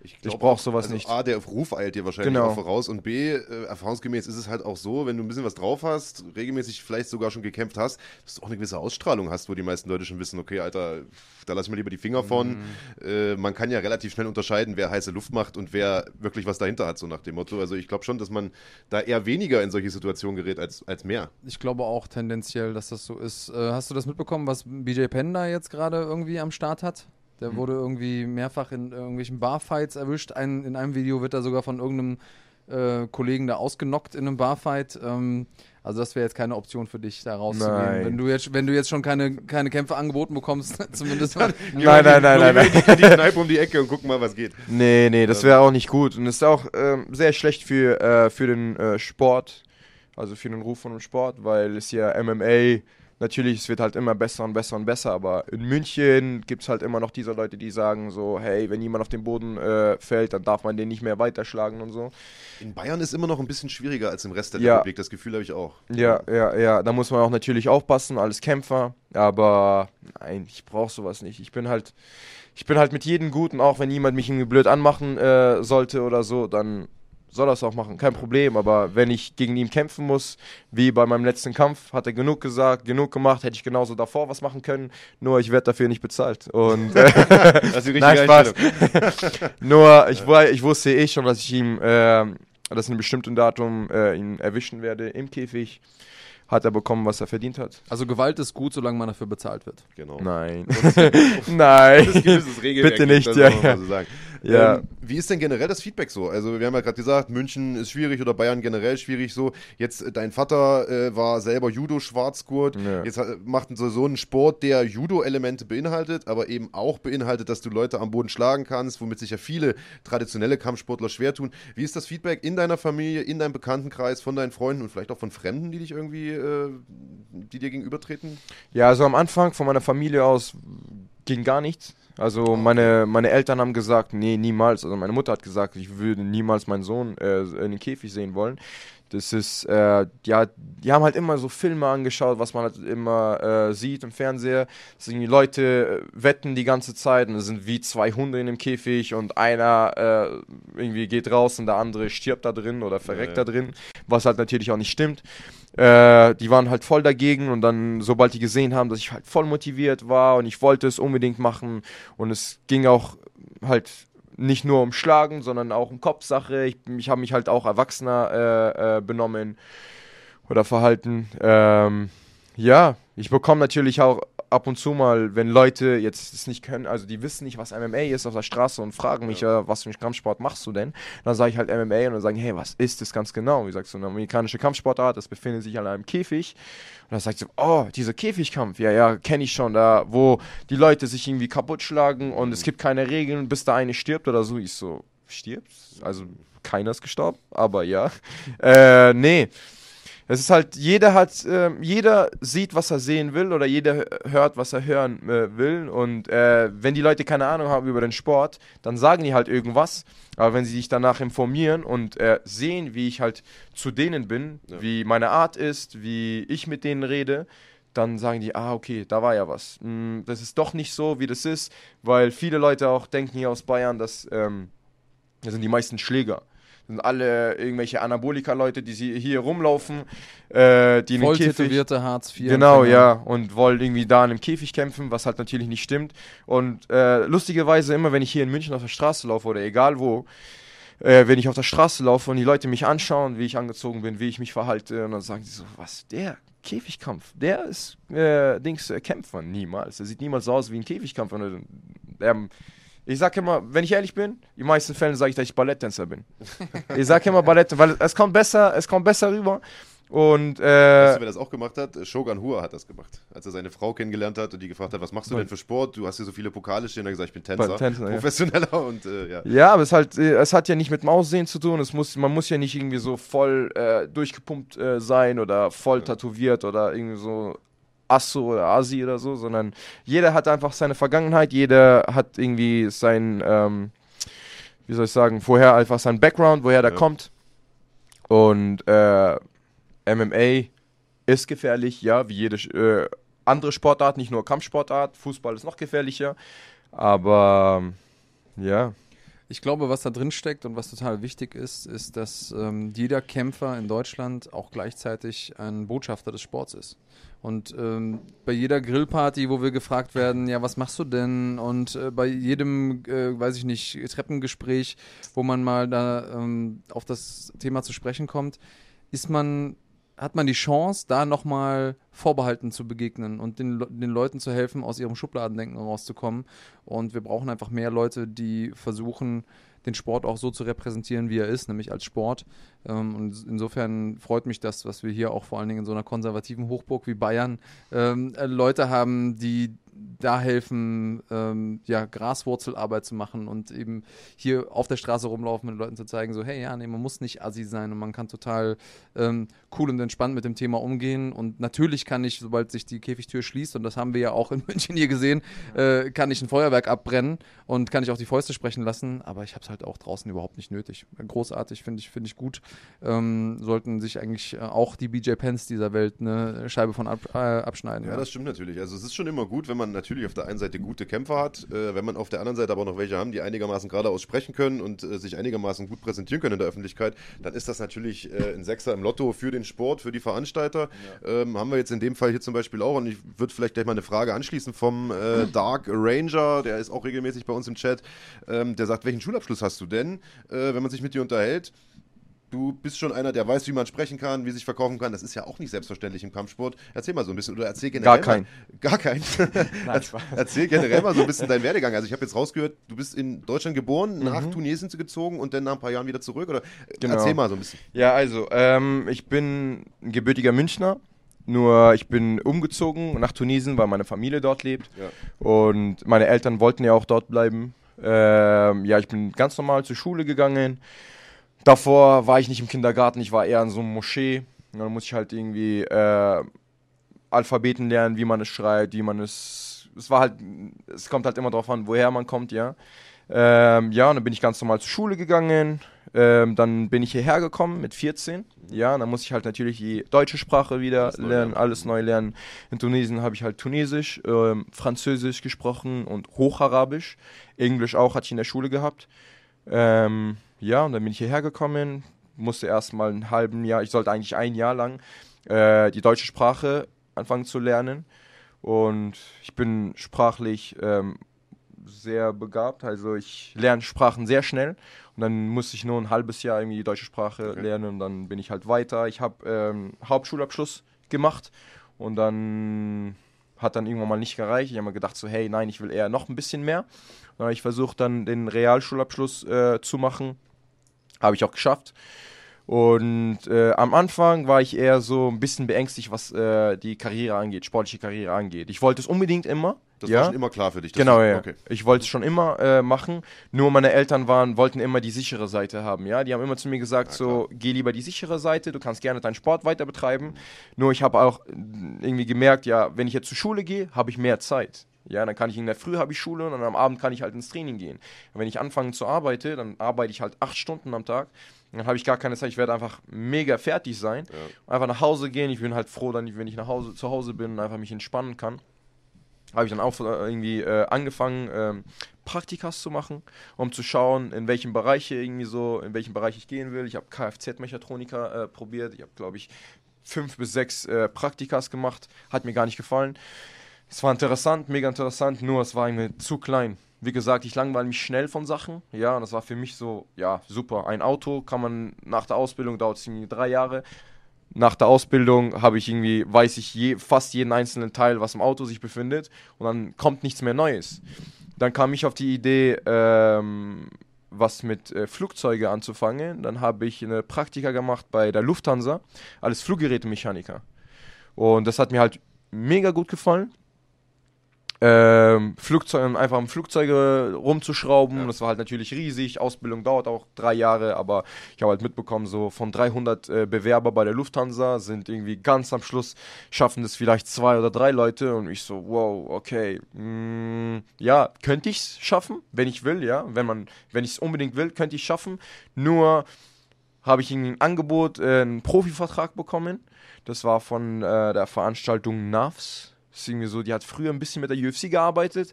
Ich, Ich brauch sowas also nicht. A, der Ruf eilt dir wahrscheinlich Genau. auch voraus und B, äh, erfahrungsgemäß ist es halt auch so, wenn du ein bisschen was drauf hast, regelmäßig vielleicht sogar schon gekämpft hast, dass du auch eine gewisse Ausstrahlung hast, wo die meisten Leute schon wissen, okay, Alter, da lass ich mir lieber die Finger von. Mhm. Äh, man kann ja relativ schnell unterscheiden, wer heiße Luft macht und wer wirklich was dahinter hat, so nach dem Motto. Also ich glaube schon, dass man da eher weniger in solche Situationen gerät als, als mehr. Ich glaube auch tendenziell, dass das so ist. Äh, hast du das mitbekommen, was BJ Penn da jetzt gerade irgendwie am Start hat? Der wurde irgendwie mehrfach in irgendwelchen Barfights erwischt. Ein, in einem Video wird er sogar von irgendeinem äh, Kollegen da ausgenockt in einem Barfight. Ähm, also das wäre jetzt keine Option für dich, da rauszugehen. Nein. Wenn du jetzt, wenn du jetzt schon keine, keine Kämpfe angeboten bekommst, zumindest. Nein, nein, nein, nein, nein. Die, die Kneipe um die Ecke und gucken mal, was geht. Nee, nee, das wäre auch nicht gut. Und es ist auch ähm, sehr schlecht für, äh, für den äh, Sport, also für den Ruf von dem Sport, weil es ja MMA, natürlich, es wird halt immer besser und besser und besser, aber in München gibt es halt immer noch diese Leute, die sagen so, hey, wenn jemand auf den Boden äh, fällt, dann darf man den nicht mehr weiterschlagen und so. In Bayern ist immer noch ein bisschen schwieriger als im Rest der Ja. Republik, das Gefühl habe ich auch. Ja, ja, ja, da muss man auch natürlich aufpassen, als Kämpfer, aber nein, ich brauche sowas nicht. Ich bin halt, ich bin halt mit jedem Guten, auch wenn jemand mich irgendwie blöd anmachen äh, sollte oder so, dann soll er es auch machen, kein Problem. Aber wenn ich gegen ihn kämpfen muss, wie bei meinem letzten Kampf, hat er genug gesagt, genug gemacht, hätte ich genauso davor was machen können, nur ich werde dafür nicht bezahlt. Und äh, Das ist die richtige Nein, Spaß. Nur ich, ich wusste eh schon, dass ich ihm, äh, dass in einem bestimmten Datum äh, ihn erwischen werde im Käfig. Hat er bekommen, was er verdient hat? Also Gewalt ist gut, solange man dafür bezahlt wird. Genau. Nein. Das Nein. ist gewisses Regelwerk Bitte nicht, das ja, ja. mal so sagen. Ja. Ähm, wie ist denn generell das Feedback so? Also wir haben ja gerade gesagt, München ist schwierig oder Bayern generell schwierig so. Jetzt äh, dein Vater äh, war selber Judo-Schwarzgurt. Ja. Jetzt hat, macht so, so einen Sport, der Judo-Elemente beinhaltet, aber eben auch beinhaltet, dass du Leute am Boden schlagen kannst, womit sich ja viele traditionelle Kampfsportler schwer tun. Wie ist das Feedback in deiner Familie, in deinem Bekanntenkreis, von deinen Freunden und vielleicht auch von Fremden, die dich irgendwie, äh, die dir gegenübertreten? Ja, also am Anfang von meiner Familie aus ging gar nichts. Also meine, meine Eltern haben gesagt, nee, niemals. Also meine Mutter hat gesagt, ich würde niemals meinen Sohn äh, in den Käfig sehen wollen. Das ist, äh, ja, die haben halt immer so Filme angeschaut, was man halt immer äh, sieht im Fernseher. Das sind die Leute äh, wetten die ganze Zeit und es sind wie zwei Hunde in dem Käfig und einer äh, irgendwie geht raus und der andere stirbt da drin oder verreckt Ja, ja. da drin, was halt natürlich auch nicht stimmt. Äh, die waren halt voll dagegen und dann, sobald die gesehen haben, dass ich halt voll motiviert war und ich wollte es unbedingt machen und es ging auch halt nicht nur um Schlagen, sondern auch um Kopfsache. Ich, ich habe mich halt auch erwachsener äh, äh, benommen oder verhalten. Ähm, ja, ich bekomme natürlich auch ab und zu mal, wenn Leute jetzt es nicht können, also die wissen nicht, was MMA ist auf der Straße und fragen mich, äh, was für einen Kampfsport machst du denn? Dann sage ich halt MMA und dann sagen, hey, was ist das ganz genau? Wie sagst du, eine amerikanische Kampfsportart, das befindet sich an einem Käfig. Und dann sagt sie, oh, dieser Käfigkampf, ja, ja, kenne ich schon, da, wo die Leute sich irgendwie kaputt schlagen und es gibt keine Regeln, bis der eine stirbt oder so. Ich so, stirbt? Also keiner ist gestorben, aber ja. Äh, nee. Es ist halt, jeder hat, äh, jeder sieht, was er sehen will oder jeder hört, was er hören äh, will. Und äh, wenn die Leute keine Ahnung haben über den Sport, dann sagen die halt irgendwas. Aber wenn sie sich danach informieren und äh, sehen, wie ich halt zu denen bin, Ja. wie meine Art ist, wie ich mit denen rede, dann sagen die, ah, okay, da war ja was. Hm, das ist doch nicht so, wie das ist, weil viele Leute auch denken hier aus Bayern, dass ähm, das sind die meisten Schläger. Sind alle irgendwelche Anabolika-Leute, die sie hier rumlaufen, äh, die in den Voll Käfig, tätowierte Hartz IV. Genau, ja. Und wollen irgendwie da in einem Käfig kämpfen, was halt natürlich nicht stimmt. Und äh, lustigerweise, immer wenn ich hier in München auf der Straße laufe oder egal wo, äh, wenn ich auf der Straße laufe und die Leute mich anschauen, wie ich angezogen bin, wie ich mich verhalte, und dann sagen sie so, was, der Käfigkampf, der ist, äh, Dings, äh, kämpft man niemals. Der sieht niemals so aus wie ein Käfigkampf. Und, ähm, ich sag immer, wenn ich ehrlich bin, in den meisten Fällen sage ich, dass ich Balletttänzer bin. ich sag immer Ballett, weil es kommt besser, es kommt besser rüber. Und Weißt äh, du, wer das auch gemacht hat? Shogun Hua hat das gemacht. Als er seine Frau kennengelernt hat und die gefragt hat, was machst du denn für Sport? Du hast hier so viele Pokale stehen. Er hat gesagt, ich bin Tänzer. Tänzer, ja. Professioneller und äh, ja. Ja, aber es, halt, äh, es hat ja nicht mit dem Aussehen zu tun. Es muss, man muss ja nicht irgendwie so voll äh, durchgepumpt äh, sein oder voll tätowiert oder irgendwie so Asso oder Asi oder so, sondern jeder hat einfach seine Vergangenheit, jeder hat irgendwie sein, ähm, wie soll ich sagen, vorher einfach sein Background, woher der Ja. kommt. Und äh, MMA ist gefährlich, ja, wie jede äh, andere Sportart, nicht nur Kampfsportart. Fußball ist noch gefährlicher. Aber ja. Ich glaube, was da drin steckt und was total wichtig ist, ist, dass ähm, jeder Kämpfer in Deutschland auch gleichzeitig ein Botschafter des Sports ist. Und ähm, bei jeder Grillparty, wo wir gefragt werden, ja, was machst du denn? Und äh, bei jedem, äh, weiß ich nicht, Treppengespräch, wo man mal da ähm, auf das Thema zu sprechen kommt, ist man hat man die Chance, da nochmal vorbehalten zu begegnen und den, den Leuten zu helfen, aus ihrem Schubladendenken rauszukommen. Und wir brauchen einfach mehr Leute, die versuchen, den Sport auch so zu repräsentieren, wie er ist, nämlich als Sport. Ähm, und insofern freut mich das, was wir hier auch vor allen Dingen in so einer konservativen Hochburg wie Bayern ähm, äh, Leute haben, die da helfen, ähm, ja, Graswurzelarbeit zu machen und eben hier auf der Straße rumlaufen, mit Leuten zu zeigen, so, hey, ja, nee, man muss nicht assi sein und man kann total ähm, cool und entspannt mit dem Thema umgehen. Und natürlich kann ich, sobald sich die Käfigtür schließt, und das haben wir ja auch in München hier gesehen, äh, kann ich ein Feuerwerk abbrennen und kann ich auch die Fäuste sprechen lassen, aber ich habe es halt auch draußen überhaupt nicht nötig. Großartig, finde ich, finde ich gut. Ähm, sollten sich eigentlich äh, auch die BJ Pence dieser Welt eine Scheibe von ab, äh, abschneiden. Ja, das stimmt natürlich. Also es ist schon immer gut, wenn man natürlich auf der einen Seite gute Kämpfer hat, äh, wenn man auf der anderen Seite aber noch welche haben, die einigermaßen geradeaus sprechen können und äh, sich einigermaßen gut präsentieren können in der Öffentlichkeit, dann ist das natürlich äh, ein Sechser im Lotto für den Sport, für die Veranstalter. Ähm, haben wir jetzt in dem Fall hier zum Beispiel auch und ich würde vielleicht gleich mal eine Frage anschließen vom äh, Dark Ranger, der ist auch regelmäßig bei uns im Chat, ähm, der sagt, welchen Schulabschluss hast du denn, äh, wenn man sich mit dir unterhält? Du bist schon einer, der weiß, wie man sprechen kann, wie sich verkaufen kann. Das ist ja auch nicht selbstverständlich im Kampfsport. Erzähl mal so ein bisschen oder erzähl generell. Gar kein. Mal, gar kein. Spaß. erzähl generell mal so ein bisschen deinen Werdegang. Also ich habe jetzt rausgehört, du bist in Deutschland Mhm. geboren, nach Tunesien gezogen und dann nach ein paar Jahren wieder zurück. Oder Genau. erzähl mal so ein bisschen. Ja, also, ähm, ich bin ein gebürtiger Münchner. Nur ich bin umgezogen nach Tunesien, weil meine Familie dort lebt. Ja. Und meine Eltern wollten ja auch dort bleiben. Ähm, ja, ich bin ganz normal zur Schule gegangen. Davor war ich nicht im Kindergarten, ich war eher in so einem Moschee. Und dann muss ich halt irgendwie äh, Alphabeten lernen, wie man es schreibt, wie man es. Es war halt, es kommt halt immer darauf an, woher man kommt, ja. Ähm, ja, und dann bin ich ganz normal zur Schule gegangen. Ähm, dann bin ich hierher gekommen mit 14. Ja, dann muss ich halt natürlich die deutsche Sprache wieder Alles neu lernen, lernen. alles neu lernen. In Tunesien habe ich halt Tunesisch, ähm, Französisch gesprochen und Hocharabisch. Englisch auch hatte ich in der Schule gehabt. Ähm, ja, und dann bin ich hierher gekommen, musste erst mal ein halben Jahr, ich sollte eigentlich ein Jahr lang äh, die deutsche Sprache anfangen zu lernen. Und ich bin sprachlich ähm, sehr begabt, also ich lerne Sprachen sehr schnell. Und dann musste ich nur ein halbes Jahr irgendwie die deutsche Sprache Okay. lernen und dann bin ich halt weiter. Ich habe ähm, Hauptschulabschluss gemacht und dann hat dann irgendwann mal nicht gereicht. Ich habe mir gedacht so, hey, nein, ich will eher noch ein bisschen mehr. Dann habe ich versucht, dann den Realschulabschluss äh, zu machen. Habe ich auch geschafft. Und äh, am Anfang war ich eher so ein bisschen beängstigt, was äh, die Karriere angeht, sportliche Karriere angeht. Ich wollte es unbedingt immer. Das ja. war schon immer klar für dich. Genau, du, ja. Okay. Ich wollte es schon immer äh, machen. Nur meine Eltern waren, wollten immer die sichere Seite haben. Ja, die haben immer zu mir gesagt, Ja, so geh lieber die sichere Seite. Du kannst gerne deinen Sport weiter betreiben. Nur ich habe auch äh, irgendwie gemerkt, ja, wenn ich jetzt zur Schule gehe, habe ich mehr Zeit. Ja, dann kann ich in der Früh habe ich Schule und dann am Abend kann ich halt ins Training gehen. Und wenn ich anfange zu arbeiten, dann arbeite ich halt acht Stunden am Tag. Dann habe ich gar keine Zeit. Ich werde einfach mega fertig sein. Einfach nach Hause gehen. Ich bin halt froh, dann, wenn ich nach Hause zu Hause bin und einfach mich entspannen kann habe ich dann auch äh, irgendwie äh, angefangen, ähm, Praktikas zu machen, um zu schauen, in welchem Bereich irgendwie so, in welchem Bereich ich gehen will. Ich habe Kfz-Mechatroniker äh, probiert. Ich habe, glaube ich, fünf bis sechs äh, Praktikas gemacht. Hat mir gar nicht gefallen. Es war interessant, mega interessant, nur es war irgendwie zu klein. Wie gesagt, ich langweile mich schnell von Sachen. Ja, und das war für mich so, ja, super. Ein Auto kann man nach der Ausbildung, dauert es drei Jahre. Nach der Ausbildung habe ich irgendwie, weiß ich je, fast jeden einzelnen Teil, was im Auto sich befindet. Und dann kommt nichts mehr Neues. Dann kam ich auf die Idee, ähm, was mit äh, Flugzeuge anzufangen. Dann habe ich eine Praktika gemacht bei der Lufthansa als Fluggerätemechaniker. Und das hat mir halt mega gut gefallen. Ähm, Flugzeuge, einfach am Flugzeuge rumzuschrauben. Ja. Das war halt natürlich riesig. Ausbildung dauert auch drei Jahre, aber ich habe halt mitbekommen, so von 300 äh, Bewerber bei der Lufthansa sind irgendwie ganz am Schluss schaffen das vielleicht zwei oder drei Leute und ich so, wow, okay, mm, ja, könnte ich es schaffen, wenn ich will, ja, wenn man, wenn ich es unbedingt will, könnte ich schaffen. Nur habe ich ein Angebot, äh, einen Profivertrag bekommen. Das war von äh, der Veranstaltung NAVS. Das ist irgendwie so, die hat früher ein bisschen mit der UFC gearbeitet.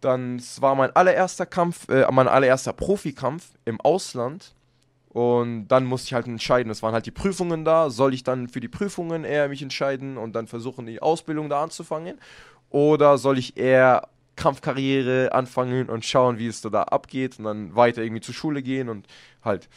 Dann, war mein allererster Kampf, äh, mein allererster Profikampf im Ausland. Und dann musste ich halt entscheiden. Es waren halt die Prüfungen da. Soll ich dann für die Prüfungen eher mich entscheiden und dann versuchen, die Ausbildung da anzufangen? Oder soll ich eher Kampfkarriere anfangen und schauen, wie es da abgeht und dann weiter irgendwie zur Schule gehen und halt,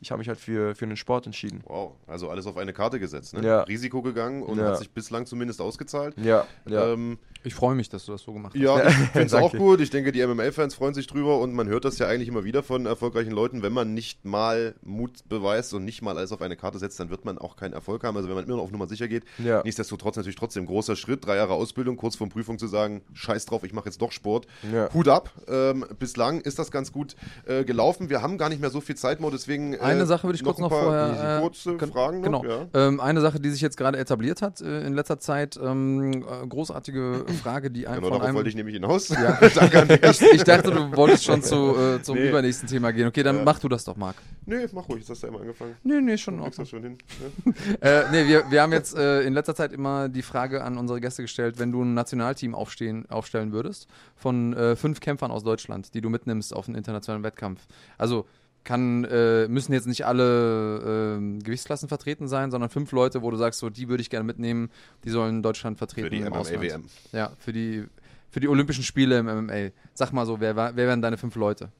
ich habe mich halt für, für den Sport entschieden. Wow, also alles auf eine Karte gesetzt. Ne? Ja. Risiko gegangen und Ja. hat sich bislang zumindest ausgezahlt. Ja, ja. Ähm, Ich freue mich, dass du das so gemacht hast. ja, ich finde es auch gut. Ich denke, die MMA-Fans freuen sich drüber und man hört das ja eigentlich immer wieder von erfolgreichen Leuten. Wenn man nicht mal Mut beweist und nicht mal alles auf eine Karte setzt, dann wird man auch keinen Erfolg haben. Also wenn man immer noch auf Nummer sicher geht, Ja. nichtsdestotrotz natürlich trotzdem ein großer Schritt. Drei Jahre Ausbildung, kurz vor Prüfung zu sagen, scheiß drauf, ich mache jetzt doch Sport. Ja. Hut ab. Ähm, bislang ist das ganz gut äh, gelaufen. Wir haben gar nicht mehr so viel Zeit, Mo, deswegen äh, Eine Sache würde ich kurz noch paar vorher. äh, kurze gen- Fragen noch. Genau. Ja. Ähm, eine Sache, die sich jetzt gerade etabliert hat äh, in letzter Zeit. Ähm, äh, großartige Frage, die Genau, von darauf einem. wollte ich nämlich hinaus. Ja. Ich, ich dachte, du wolltest schon zu, äh, zum Nee. übernächsten Thema gehen. Okay, dann mach du das doch, Marc. Nee, mach ruhig, jetzt hast du ja immer angefangen. Nee, nee, schon das schon hin. Ja. Äh, nee, wir, wir haben jetzt äh, in letzter Zeit immer die Frage an unsere Gäste gestellt, wenn du ein Nationalteam aufstehen, aufstellen würdest, von äh, fünf Kämpfern aus Deutschland, die du mitnimmst auf einen internationalen Wettkampf. Also kann, äh, müssen jetzt nicht alle ähm, Gewichtsklassen vertreten sein, sondern fünf Leute, wo du sagst, so die würde ich gerne mitnehmen, die sollen Deutschland vertreten Für die. MMA-WM. Ja, für die, für die Olympischen Spiele im MMA. Sag mal so, wer, wer wären deine fünf Leute?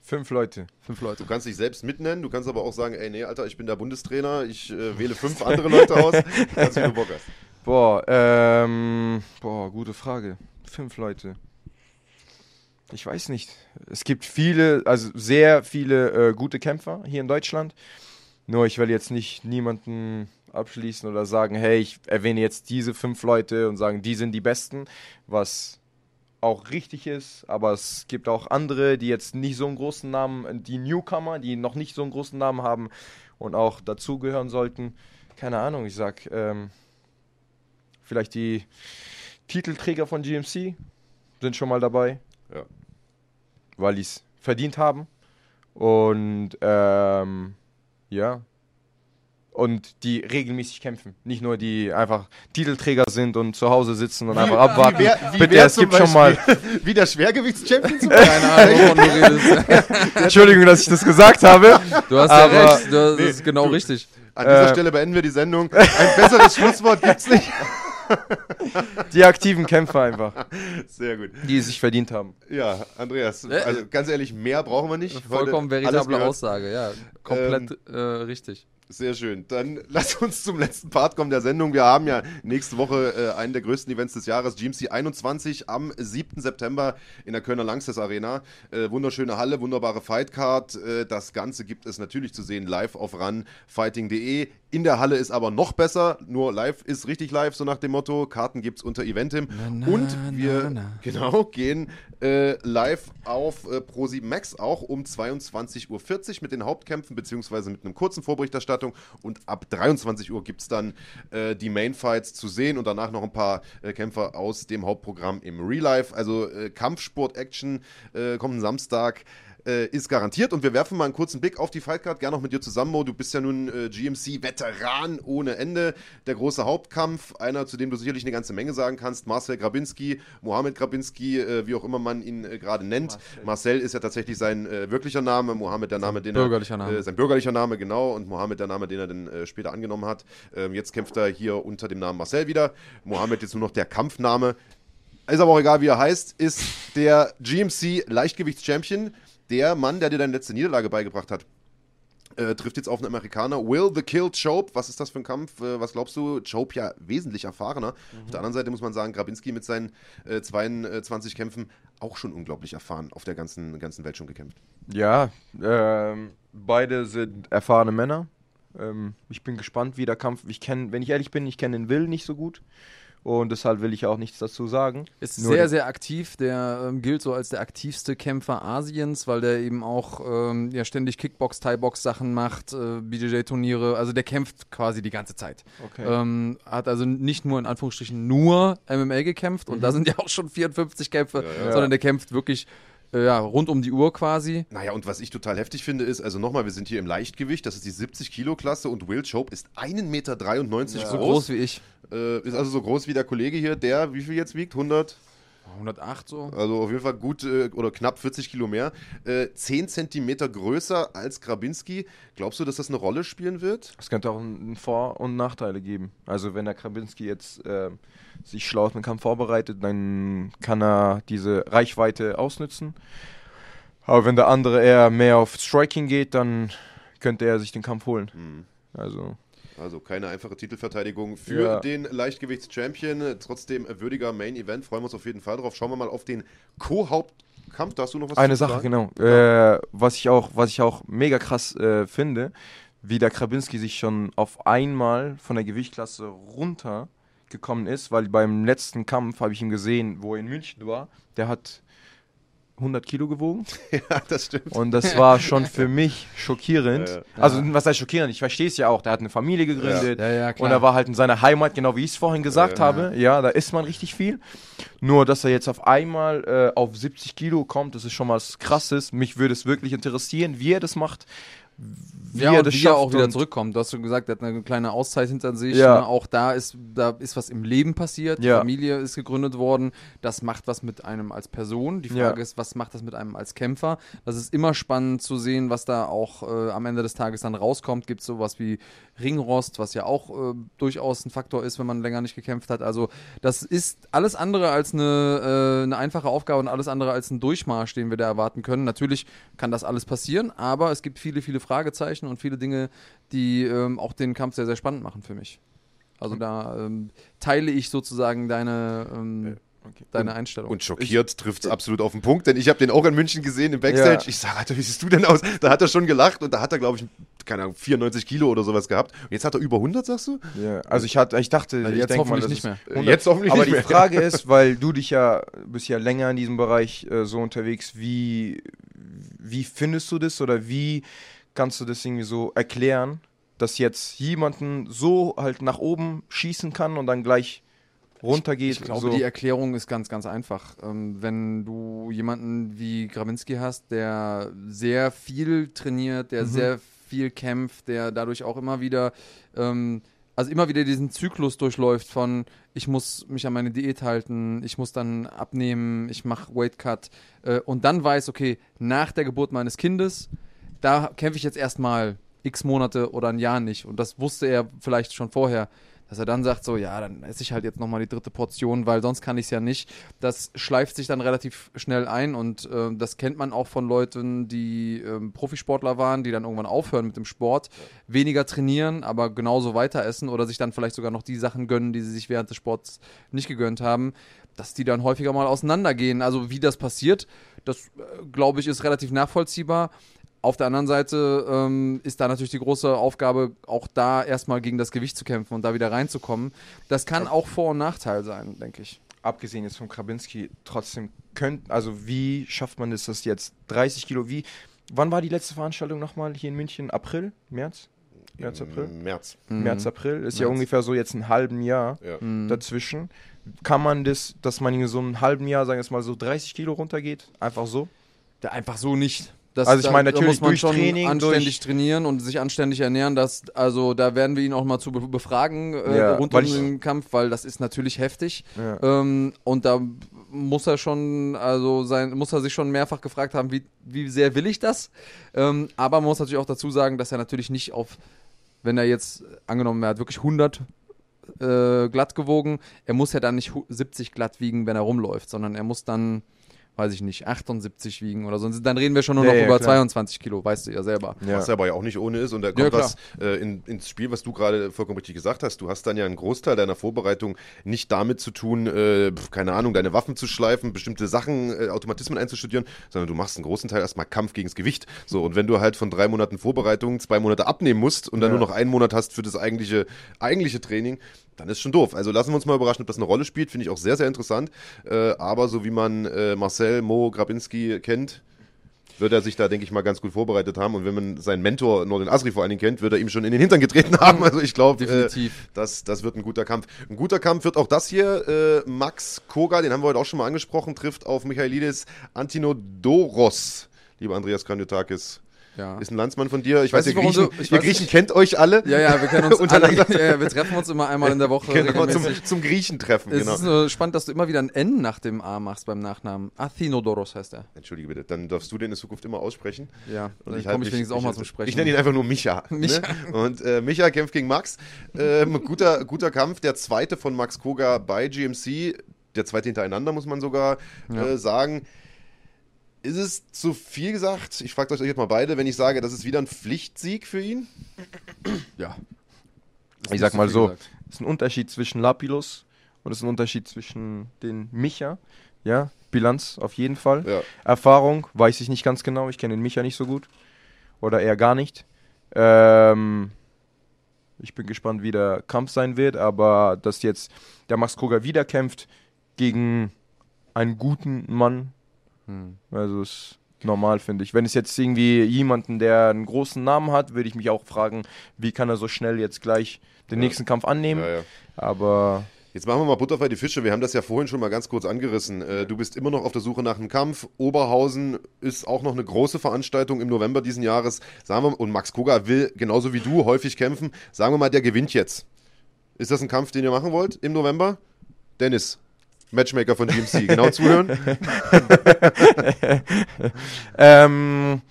Fünf Leute. Fünf Leute. Du kannst dich selbst mitnennen, du kannst aber auch sagen, ey, nee, Alter, ich bin der Bundestrainer, ich äh, wähle fünf andere Leute aus, kannst du Bock hast. Boah, ähm, boah, gute Frage. Fünf Leute. Ich weiß nicht. Es gibt viele, also sehr viele äh, gute Kämpfer hier in Deutschland. Nur ich will jetzt nicht niemanden abschließen oder sagen, hey, ich erwähne jetzt diese fünf Leute und sagen, die sind die besten, was auch richtig ist, aber es gibt auch andere, die jetzt nicht so einen großen Namen, die Newcomer, die noch nicht so einen großen Namen haben und auch dazugehören sollten. Keine Ahnung, ich sag, ähm, vielleicht die Titelträger von GMC sind schon mal dabei, Ja. weil die es verdient haben. Und ähm, ja. Und die regelmäßig kämpfen. Nicht nur die einfach Titelträger sind und zu Hause sitzen und einfach abwarten. Wie wär, wie Bitte, es zum gibt schon mal. Beispiel- Wie der Schwergewichts-Champion zum Keine Ahnung, wovon du redest. Entschuldigung, dass ich das gesagt habe. Du hast Aber- ja recht, das Nee, ist genau du- richtig. An dieser Äh, Stelle beenden wir die Sendung. Ein besseres Schlusswort gibt's nicht. Die aktiven Kämpfer einfach, Sehr gut. die es sich verdient haben. Ja, Andreas, Äh, also ganz ehrlich, mehr brauchen wir nicht. Vollkommen veritable. Aussage, ja. Komplett äh, richtig. Sehr schön. Dann lass uns zum letzten Part kommen der Sendung. Wir haben ja nächste Woche äh, einen der größten Events des Jahres, GMC 21 am 7. September in der Kölner Langsess Arena. Äh, wunderschöne Halle, wunderbare Fightcard. Äh, das Ganze gibt es natürlich zu sehen live auf runfighting.de. In der Halle ist aber noch besser. Nur live ist richtig live, so nach dem Motto. Karten gibt es unter Eventim. Na, na, Und wir na, na. genau gehen äh, live auf äh, Pro7 Max auch um 22.40 Uhr mit den Hauptkämpfen beziehungsweise mit einem kurzen Vorberichterstattung und ab 23 Uhr gibt es dann äh, die Mainfights zu sehen und danach noch ein paar äh, Kämpfer aus dem Hauptprogramm im Real Life. Also äh, Kampfsport-Action äh, kommt Samstag. Äh, ist garantiert. Und wir werfen mal einen kurzen Blick auf die Fightcard, gerne noch mit dir zusammen, Mo. Du bist ja nun äh, GMC-Veteran ohne Ende. Der große Hauptkampf, einer, zu dem du sicherlich eine ganze Menge sagen kannst. Marcel Grabinski, Mohamed Grabinski, äh, wie auch immer man ihn äh, gerade nennt. Marcel. ist ja tatsächlich sein äh, wirklicher Name, Mohamed der Name, den bürgerlicher er, Name. Äh, sein bürgerlicher Name, genau, und Mohamed der Name, den er dann später angenommen hat. Ähm, jetzt kämpft er hier unter dem Namen Marcel wieder. Mohamed jetzt nur noch der Kampfname. Ist aber auch egal, wie er heißt, ist der GMC Leichtgewichts-Champion, der Mann, der dir deine letzte Niederlage beigebracht hat. Äh, trifft jetzt auf einen Amerikaner. Will the Kill Chope. Was ist das für ein Kampf? Äh, was glaubst du? Chope ja wesentlich erfahrener. Auf der anderen Seite muss man sagen, Grabinski mit seinen äh, 22 Kämpfen auch schon unglaublich erfahren. Auf der ganzen, ganzen Welt schon gekämpft. Ja, ähm, beide sind erfahrene Männer. Ähm, ich bin gespannt, wie der Kampf. Ich kenne, wenn ich ehrlich bin, ich kenne den Will nicht so gut. Und deshalb will ich auch nichts dazu sagen. Ist Nur sehr, sehr aktiv. Der ähm, gilt so als der aktivste Kämpfer Asiens, weil der eben auch ähm, ja, ständig Kickbox, Thai-Box-Sachen macht, äh, BJJ-Turniere. Also der kämpft quasi die ganze Zeit. Okay. Ähm, hat also nicht nur in Anführungsstrichen nur MMA gekämpft und da sind ja auch schon 54 Kämpfe, Ja, ja. sondern der kämpft wirklich ja, rund um die Uhr quasi. Naja, und was ich total heftig finde, ist, also nochmal, wir sind hier im Leichtgewicht, das ist die 70-Kilo-Klasse und Will Chope ist 1,93 Meter So groß. groß wie ich. Äh, ist also so groß wie der Kollege hier, der, wie viel jetzt wiegt? 100? 108 so. Also auf jeden Fall gut äh, oder knapp 40 Kilo mehr. Äh, 10 Zentimeter größer als Grabinski. Glaubst du, dass das eine Rolle spielen wird? Es könnte auch ein Vor- und Nachteile geben. Also wenn der Krabinski jetzt ähm, sich schlau auf den Kampf vorbereitet, dann kann er diese Reichweite ausnutzen. Aber wenn der andere eher mehr auf Striking geht, dann könnte er sich den Kampf holen. Hm. Also Also keine einfache Titelverteidigung für Ja. den Leichtgewichts-Champion. Trotzdem ein würdiger Main-Event. Freuen wir uns auf jeden Fall drauf. Schauen wir mal auf den Co-Hauptkampf. Da hast du noch was eine Sache, genau. Äh, was ich auch, was ich auch mega krass äh, finde, wie der Krabinski sich schon auf einmal von der Gewichtsklasse runtergekommen ist, weil beim letzten Kampf habe ich ihn gesehen, wo er in München war, der hat 100 Kilo gewogen Ja, das stimmt. und das war schon für mich schockierend. Ja, ja. Also was heißt schockierend? Ich verstehe es ja auch. Der hat eine Familie gegründet Ja, ja, klar. und er war halt in seiner Heimat, genau wie ich es vorhin gesagt Ja. habe. Ja, da isst man richtig viel. Nur, dass er jetzt auf einmal äh, auf 70 Kilo kommt, das ist schon was Krasses. Mich würde es wirklich interessieren, wie er das macht. Wie ja, er und das wie schafft er auch wieder zurückkommt. Du hast schon gesagt, er hat eine kleine Auszeit hinter sich. Ja. Ne? Auch da ist, da ist was im Leben passiert. Die Ja. Familie ist gegründet worden. Das macht was mit einem als Person. Die Frage Ja. ist, was macht das mit einem als Kämpfer? Das ist immer spannend zu sehen, was da auch äh, am Ende des Tages dann rauskommt. Gibt es sowas wie Ringrost, was ja auch äh, durchaus ein Faktor ist, wenn man länger nicht gekämpft hat. Also das ist alles andere als eine, äh, eine einfache Aufgabe und alles andere als ein Durchmarsch, den wir da erwarten können. Natürlich kann das alles passieren, aber es gibt viele, viele Fragezeichen und viele Dinge, die ähm, auch den Kampf sehr, sehr spannend machen für mich. Also da ähm, teile ich sozusagen deine, ähm, Okay. deine Einstellung. Und schockiert trifft es absolut auf den Punkt, denn ich habe den auch in München gesehen im Backstage. Ja. Ich sage, Alter, wie siehst du denn aus? Da hat er schon gelacht und da hat er, glaube ich, keine Ahnung, 94 Kilo oder sowas gehabt. Und jetzt hat er über 100, sagst du? Ja, also ich hatte, ich dachte, Also ich jetzt denk hoffentlich mal, nicht mehr. Jetzt hoffentlich Aber nicht die mehr. Frage ist, weil du dich ja bist ja länger in diesem Bereich äh, so unterwegs, wie wie findest du das oder wie kannst du das irgendwie so erklären, dass jetzt jemanden so halt nach oben schießen kann und dann gleich runtergeht? Ich glaube, so. die Erklärung ist ganz, ganz einfach. Ähm, wenn du jemanden wie Grawinski hast, der sehr viel trainiert, der sehr viel kämpft, der dadurch auch immer wieder, ähm, also immer wieder diesen Zyklus durchläuft von, ich muss mich an meine Diät halten, ich muss dann abnehmen, ich mache Weight Cut äh, und dann weiß, okay, nach der Geburt meines Kindes, da kämpfe ich jetzt erstmal x Monate oder ein Jahr nicht. Und das wusste er vielleicht schon vorher. Dass er dann sagt, so, ja, dann esse ich halt jetzt nochmal die dritte Portion, weil sonst kann ich es ja nicht. Das schleift sich dann relativ schnell ein und äh, das kennt man auch von Leuten, die ähm, Profisportler waren, die dann irgendwann aufhören mit dem Sport, weniger trainieren, aber genauso weiter essen oder sich dann vielleicht sogar noch die Sachen gönnen, die sie sich während des Sports nicht gegönnt haben, dass die dann häufiger mal auseinandergehen. Also wie das passiert, das äh, glaube ich ist relativ nachvollziehbar. Auf der anderen Seite ähm, ist da natürlich die große Aufgabe, auch da erstmal gegen das Gewicht zu kämpfen und da wieder reinzukommen. Das kann auch Vor- und Nachteil sein, denke ich. abgesehen jetzt von Krabinski, trotzdem könnt, also wie schafft man es, das jetzt 30 Kilo, wie, wann war die letzte Veranstaltung nochmal hier in München? April? März? März, April? Im März. März, April, ist ja März. ungefähr so jetzt ein halben Jahr Ja. dazwischen. Kann man das, dass man in so einem halben Jahr, sagen wir es mal so 30 Kilo runtergeht? Einfach so? Da einfach so nicht. Das, Also ich meine, da natürlich muss man durch schon Training, anständig durch- trainieren und sich anständig ernähren. Das, also da werden wir ihn auch mal zu be- befragen äh, Ja, rund um den Kampf, weil das ist natürlich heftig. Ja. Ähm, und da muss er schon, also sein, muss er sich schon mehrfach gefragt haben, wie, wie sehr will ich das? Ähm, aber man muss natürlich auch dazu sagen, dass er natürlich nicht auf, wenn er jetzt angenommen, er hat wirklich 100 äh, glatt gewogen, er muss ja dann nicht hu- 70 glatt wiegen, wenn er rumläuft, sondern er muss dann, weiß ich nicht, 78 wiegen oder so. Dann reden wir schon nur Ja, noch ja, über klar. 22 Kilo, weißt du ja selber. Ja. Was aber ja auch nicht ohne ist. Und da kommt was äh, in, ins Spiel, was du gerade vollkommen richtig gesagt hast. Du hast dann ja einen Großteil deiner Vorbereitung nicht damit zu tun, äh, keine Ahnung, deine Waffen zu schleifen, bestimmte Sachen, äh, Automatismen einzustudieren, sondern du machst einen großen Teil erstmal Kampf gegens Gewicht. So, und wenn du halt von drei Monaten Vorbereitung zwei Monate abnehmen musst und dann Ja. nur noch einen Monat hast für das eigentliche, eigentliche Training, dann ist schon doof. Also lassen wir uns mal überraschen, ob das eine Rolle spielt. Finde ich auch sehr, sehr interessant. Äh, aber so wie man äh, Marcel Mo Grabinski kennt, wird er sich da, denke ich mal, ganz gut vorbereitet haben. Und wenn man seinen Mentor Nordin Asri vor allen Dingen kennt, wird er ihm schon in den Hintern getreten haben. Also ich glaube, äh, Definitiv. das, das wird ein guter Kampf. Ein guter Kampf wird auch das hier. Äh, Max Koga, den haben wir heute auch schon mal angesprochen, trifft auf Michailidis Antinodoros. Lieber Andreas Kranjotakis, Ja. ist ein Landsmann von dir. Ich weiß, Weiß ihr Griechen, du- ich ihr weiß Griechen kennt euch alle. Ja, ja, wir kennen uns alle, Untereinander. ja, ja, wir treffen uns immer einmal in der Woche Genau, zum, zum Griechen-Treffen, Es genau. ist nur spannend, dass du immer wieder ein N nach dem A machst beim Nachnamen. Athinodoros heißt er. Entschuldige bitte, dann darfst du den in Zukunft immer aussprechen. Ja, Und halt komme ich wenigstens auch mal zum Sprechen. Ich nenne ihn einfach nur Micha. Micha. Ne? Und äh, Micha kämpft gegen Max. Ähm, guter, guter Kampf, der zweite von Max Koga bei GMC. Der zweite hintereinander, muss man sogar Ja. äh, sagen. Ist es zu viel gesagt? Ich frage euch jetzt mal beide, wenn ich sage, das ist wieder ein Pflichtsieg für ihn? Ja. Ich sag mal so, es ist ein Unterschied zwischen Lapilus und es ist ein Unterschied zwischen den Micha. Ja, Bilanz auf jeden Fall. Ja. Erfahrung weiß ich nicht ganz genau. Ich kenne den Micha nicht so gut. Oder eher gar nicht. Ähm, ich bin gespannt, wie der Kampf sein wird. Aber dass jetzt der Max Koga wieder kämpft gegen einen guten Mann, Hm. also ist normal, finde ich. Wenn es jetzt irgendwie jemanden, der einen großen Namen hat, würde ich mich auch fragen, wie kann er so schnell jetzt gleich den Ja. nächsten Kampf annehmen. Ja, ja. Aber Jetzt machen wir mal Butter bei die Fische. Wir haben das ja vorhin schon mal ganz kurz angerissen. Äh, du bist immer noch auf der Suche nach einem Kampf. Oberhausen ist auch noch eine große Veranstaltung im November diesen Jahres. Sagen wir, und Max Koga will genauso wie du häufig kämpfen. Sagen wir mal, der gewinnt jetzt. Ist das ein Kampf, den ihr machen wollt im November? Dennis, Matchmaker von GMC. Genau zuhören. ähm,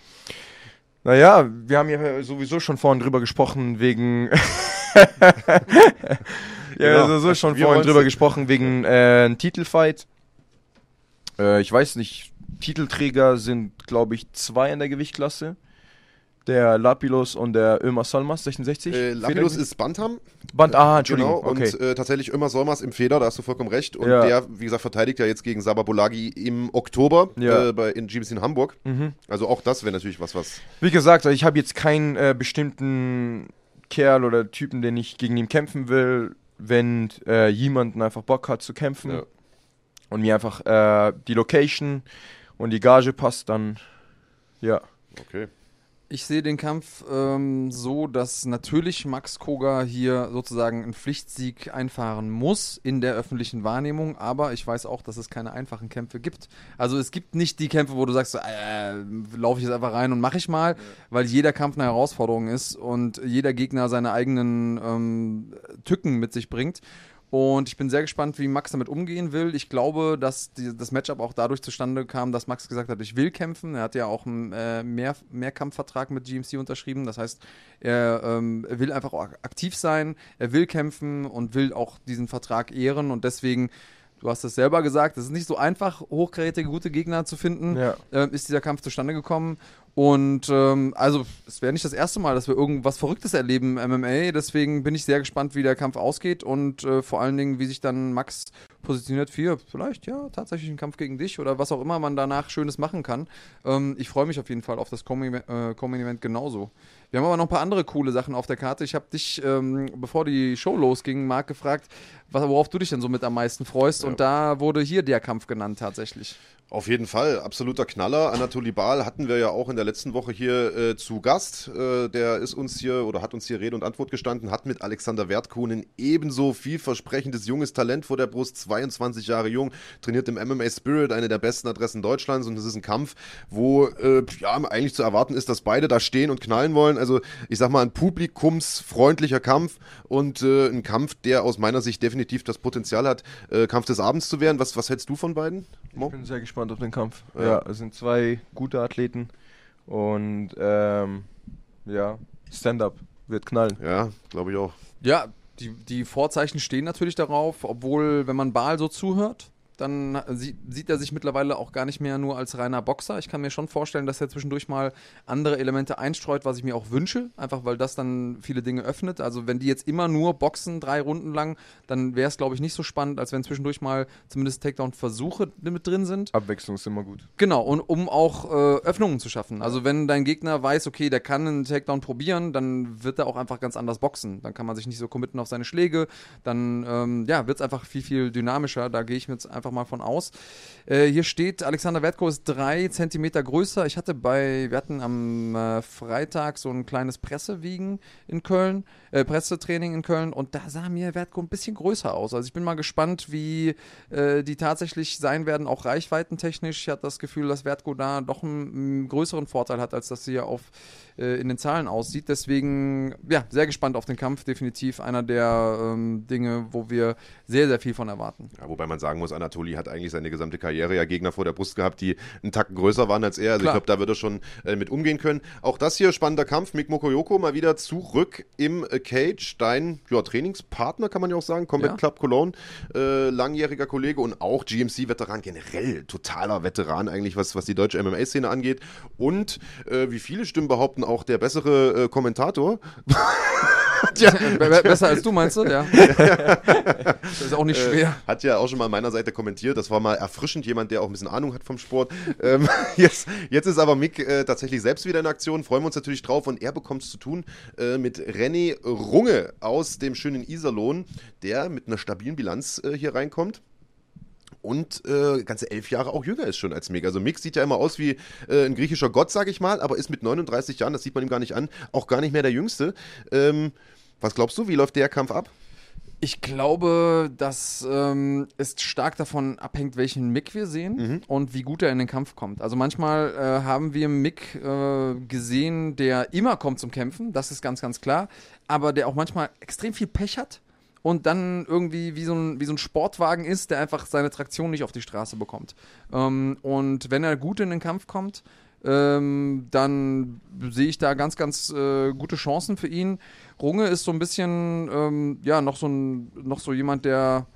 naja, wir haben ja sowieso schon vorhin drüber gesprochen wegen. ja, Genau. sowieso schon Wir vorhin drüber gesprochen wegen äh, Titelfight. Äh, ich weiß nicht, Titelträger sind, glaube ich, zwei in der Gewichtklasse. Der Lapilus und der Ömer Solmas, 66. Äh, Lapidus ist Bantam. Band, ah, Entschuldigung. Genau, okay. und äh, tatsächlich Ömer Solmas im Feder, da hast du vollkommen recht. Und Ja. der, wie gesagt, verteidigt ja jetzt gegen Sababulagi im Oktober Ja. äh, bei, in GMC in Hamburg. mhm. Also auch das wäre natürlich was, was Wie gesagt, ich habe jetzt keinen äh, bestimmten Kerl oder Typen, den ich gegen ihn kämpfen will. Wenn äh, jemanden einfach Bock hat zu kämpfen Ja. und mir einfach äh, die Location und die Gage passt, dann ja. Okay. Ich sehe den Kampf ähm, so, dass natürlich Max Koga hier sozusagen einen Pflichtsieg einfahren muss in der öffentlichen Wahrnehmung, aber ich weiß auch, dass es keine einfachen Kämpfe gibt. Also es gibt nicht die Kämpfe, wo du sagst, äh, laufe ich jetzt einfach rein und mache ich mal, weil jeder Kampf eine Herausforderung ist und jeder Gegner seine eigenen ähm, Tücken mit sich bringt. Und ich bin sehr gespannt, wie Max damit umgehen will. Ich glaube, dass die, das Matchup auch dadurch zustande kam, dass Max gesagt hat, ich will kämpfen. Er hat ja auch einen äh, mehr, Mehrkampfvertrag mit GMC unterschrieben. Das heißt, er ähm, will einfach auch aktiv sein, er will kämpfen und will auch diesen Vertrag ehren. Und deswegen, du hast es selber gesagt, es ist nicht so einfach, hochkarätige, gute Gegner zu finden Ja. ähm, ist dieser Kampf zustande gekommen. Und ähm, also es wäre nicht das erste Mal, dass wir irgendwas Verrücktes erleben im MMA. Deswegen bin ich sehr gespannt, wie der Kampf ausgeht und äh, vor allen Dingen, wie sich dann Max positioniert für vielleicht ja tatsächlich einen Kampf gegen dich oder was auch immer man danach Schönes machen kann. Ähm, ich freue mich auf jeden Fall auf das Com- äh, genauso. Wir haben aber noch ein paar andere coole Sachen auf der Karte. Ich habe dich, ähm, bevor die Show losging, Marc gefragt, worauf du dich denn so mit am meisten freust. Ja. Und da wurde hier der Kampf genannt tatsächlich. Auf jeden Fall, absoluter Knaller. Anatoly Baal hatten wir ja auch in der letzten Woche hier äh, zu Gast. Äh, der ist uns hier oder hat uns hier Rede und Antwort gestanden, hat mit Alexander Wertkuhn ebenso vielversprechendes junges Talent vor der Brust, 22 Jahre jung, trainiert im MMA Spirit, eine der besten Adressen Deutschlands und es ist ein Kampf, wo äh, ja eigentlich zu erwarten ist, dass beide da stehen und knallen wollen. Also ich sag mal ein publikumsfreundlicher Kampf und äh, ein Kampf, der aus meiner Sicht definitiv das Potenzial hat, äh, Kampf des Abends zu werden. Was, was hältst du von beiden? Ich bin sehr gespannt auf den Kampf. Ja. Ja, es sind zwei gute Athleten und ähm, ja, Stand-up wird knallen. Ja, glaube ich auch. Ja, die, die Vorzeichen stehen natürlich darauf, obwohl, wenn man Baal so zuhört, dann sie, sieht er sich mittlerweile auch gar nicht mehr nur als reiner Boxer. Ich kann mir schon vorstellen, dass er zwischendurch mal andere Elemente einstreut, was ich mir auch wünsche, einfach weil das dann viele Dinge öffnet. Also wenn die jetzt immer nur boxen, drei Runden lang, dann wäre es, glaube ich, nicht so spannend, als wenn zwischendurch mal zumindest Takedown-Versuche mit drin sind. Abwechslung ist immer gut. Genau, und um auch äh, Öffnungen zu schaffen. Also wenn dein Gegner weiß, okay, der kann einen Takedown probieren, dann wird er auch einfach ganz anders boxen. Dann kann man sich nicht so committen auf seine Schläge. Dann ähm, ja, wird es einfach viel, viel dynamischer. Da gehe ich mir jetzt einfach mal von aus. Äh, hier steht, Alexander Wertko ist drei Zentimeter größer. Ich hatte bei, wir hatten am äh, Freitag so ein kleines Pressewiegen in Köln, äh, Pressetraining in Köln und da sah mir Wertko ein bisschen größer aus. Also ich bin mal gespannt, wie äh, die tatsächlich sein werden, auch reichweitentechnisch. Ich hatte das Gefühl, dass Wertko da doch einen, einen größeren Vorteil hat, als das hier auf äh, in den Zahlen aussieht. Deswegen, ja, sehr gespannt auf den Kampf. Definitiv einer der ähm, Dinge, wo wir sehr, sehr viel von erwarten. Ja, wobei man sagen muss, Anatoli hat eigentlich seine gesamte Karriere ja Gegner vor der Brust gehabt, die einen Tacken größer waren als er. Also Klar. ich glaube, da wird er schon äh, mit umgehen können. Auch das hier, spannender Kampf. Mick Mokoyoko mal wieder zurück im äh, Cage. Dein ja, Trainingspartner, kann man ja auch sagen. Combat Ja. Club Cologne. Äh, langjähriger Kollege und auch GMC-Veteran. Generell totaler Veteran eigentlich, was, was die deutsche MMA-Szene angeht. Und äh, wie viele Stimmen behaupten, auch der bessere äh, Kommentator. Be besser als du, meinst du? Ja. das ist auch nicht schwer. Hat ja auch schon mal an meiner Seite kommentiert. Das war mal erfrischend, jemand, der auch ein bisschen Ahnung hat vom Sport. Ähm, jetzt, jetzt ist aber Mick äh, tatsächlich selbst wieder in Aktion. Freuen wir uns natürlich drauf. Und er bekommt es zu tun äh, mit René Runge aus dem schönen Iserlohn, der mit einer stabilen Bilanz äh, hier reinkommt. Und äh, ganze elf Jahre auch jünger ist schon als Mick. Also Mick sieht ja immer aus wie äh, ein griechischer Gott, sag ich mal, aber ist mit 39 Jahren, das sieht man ihm gar nicht an, auch gar nicht mehr der Jüngste. Ähm, was glaubst du, wie läuft der Kampf ab? Ich glaube, dass ähm, es stark davon abhängt, welchen Mick wir sehen und wie gut er in den Kampf kommt. Also manchmal äh, haben wir Mick äh, gesehen, der immer kommt zum Kämpfen, das ist ganz, ganz klar, aber der auch manchmal extrem viel Pech hat und dann irgendwie wie so ein, wie so ein Sportwagen ist, der einfach seine Traktion nicht auf die Straße bekommt. Ähm, und wenn er gut in den Kampf kommt, ähm, dann sehe ich da ganz, ganz äh, gute Chancen für ihn. Runge ist so ein bisschen, ähm, ja, noch so, ein, noch so jemand, der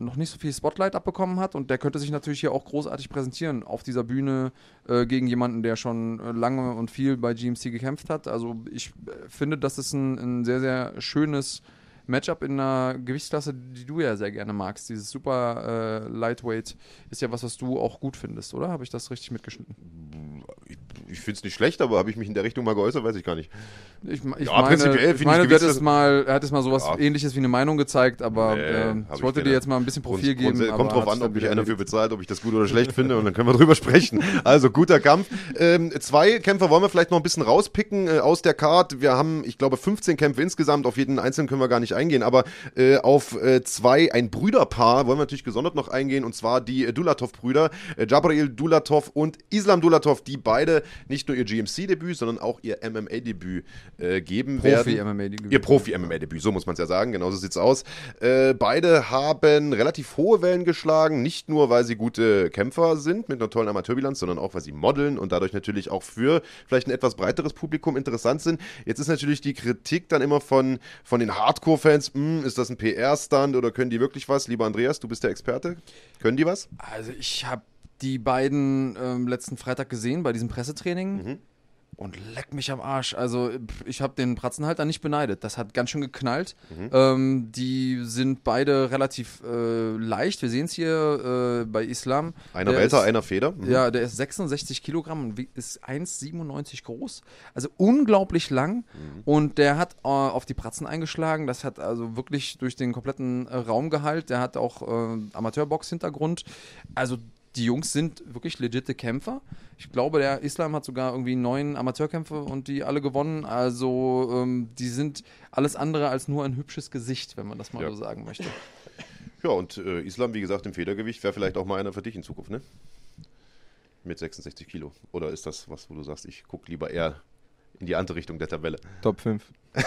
noch nicht so viel Spotlight abbekommen hat und der könnte sich natürlich hier auch großartig präsentieren auf dieser Bühne äh, gegen jemanden, der schon äh, lange und viel bei GMC gekämpft hat. Also ich äh, finde, das ist ein, ein sehr, sehr schönes Matchup in einer Gewichtsklasse, die du ja sehr gerne magst. Dieses super äh, Lightweight ist ja was, was du auch gut findest, oder? Habe ich das richtig mitgeschnitten? Ich, ich finde es nicht schlecht, aber habe ich mich in der Richtung mal geäußert, weiß ich gar nicht. Ich, ich Ja, meine, prinzipiell ich meine ich du mal, er hat jetzt mal sowas Ja. ähnliches wie eine Meinung gezeigt, aber Nee, hab ich wollte dir jetzt mal ein bisschen Profil Grund- geben. Kommt drauf an, ob mich einer für erledigt. bezahlt, ob ich das gut oder schlecht finde und dann können wir drüber sprechen. Also guter Kampf. Ähm, zwei Kämpfer wollen wir vielleicht noch ein bisschen rauspicken äh, aus der Card. Wir haben, ich glaube, 15 Kämpfe insgesamt. Auf jeden einzelnen können wir gar nicht eingehen, aber äh, auf äh, zwei, ein Brüderpaar wollen wir natürlich gesondert noch eingehen und zwar die äh, Dulatov-Brüder, äh, Jabrail Dulatov und Islam Dulatov, die beide nicht nur ihr GMC-Debüt, sondern auch ihr MMA-Debüt äh, geben werden. Profi-MMA-Debüt. Ihr Profi-MMA-Debüt, so muss man es ja sagen, genauso sieht's aus. Äh, beide haben relativ hohe Wellen geschlagen, nicht nur, weil sie gute Kämpfer sind mit einer tollen Amateurbilanz, sondern auch, weil sie modeln und dadurch natürlich auch für vielleicht ein etwas breiteres Publikum interessant sind. Jetzt ist natürlich die Kritik dann immer von, von den Hardcore-Fans, "Hm, ist das ein PR-Stand oder können die wirklich was? Lieber Andreas, du bist der Experte. Können die was? Also ich habe die beiden ähm, letzten Freitag gesehen bei diesem Pressetraining. Mhm. Und leck mich am Arsch. Also ich habe den Pratzenhalter nicht beneidet. Das hat ganz schön geknallt. Mhm. Ähm, die sind beide relativ äh, leicht. Wir sehen es hier äh, bei Islam. Einer Der Welter, ist- einer Feder. Mhm. Ja, der ist 66 Kilogramm und ist 1,97 groß. Also unglaublich lang. Und der hat äh, auf die Pratzen eingeschlagen. Das hat also wirklich durch den kompletten äh, Raum geheilt. Der hat auch äh, Amateurbox-Hintergrund. Also die Jungs sind wirklich legitime Kämpfer. Ich glaube, der Islam hat sogar irgendwie neun Amateurkämpfe und die alle gewonnen. Also ähm, die sind alles andere als nur ein hübsches Gesicht, wenn man das mal Ja. so sagen möchte. Ja, und äh, Islam, wie gesagt, im Federgewicht wäre vielleicht auch mal einer für dich in Zukunft, ne? Mit 66 Kilo. Oder ist das was, wo du sagst, ich gucke lieber eher in die andere Richtung der Tabelle? Top 5.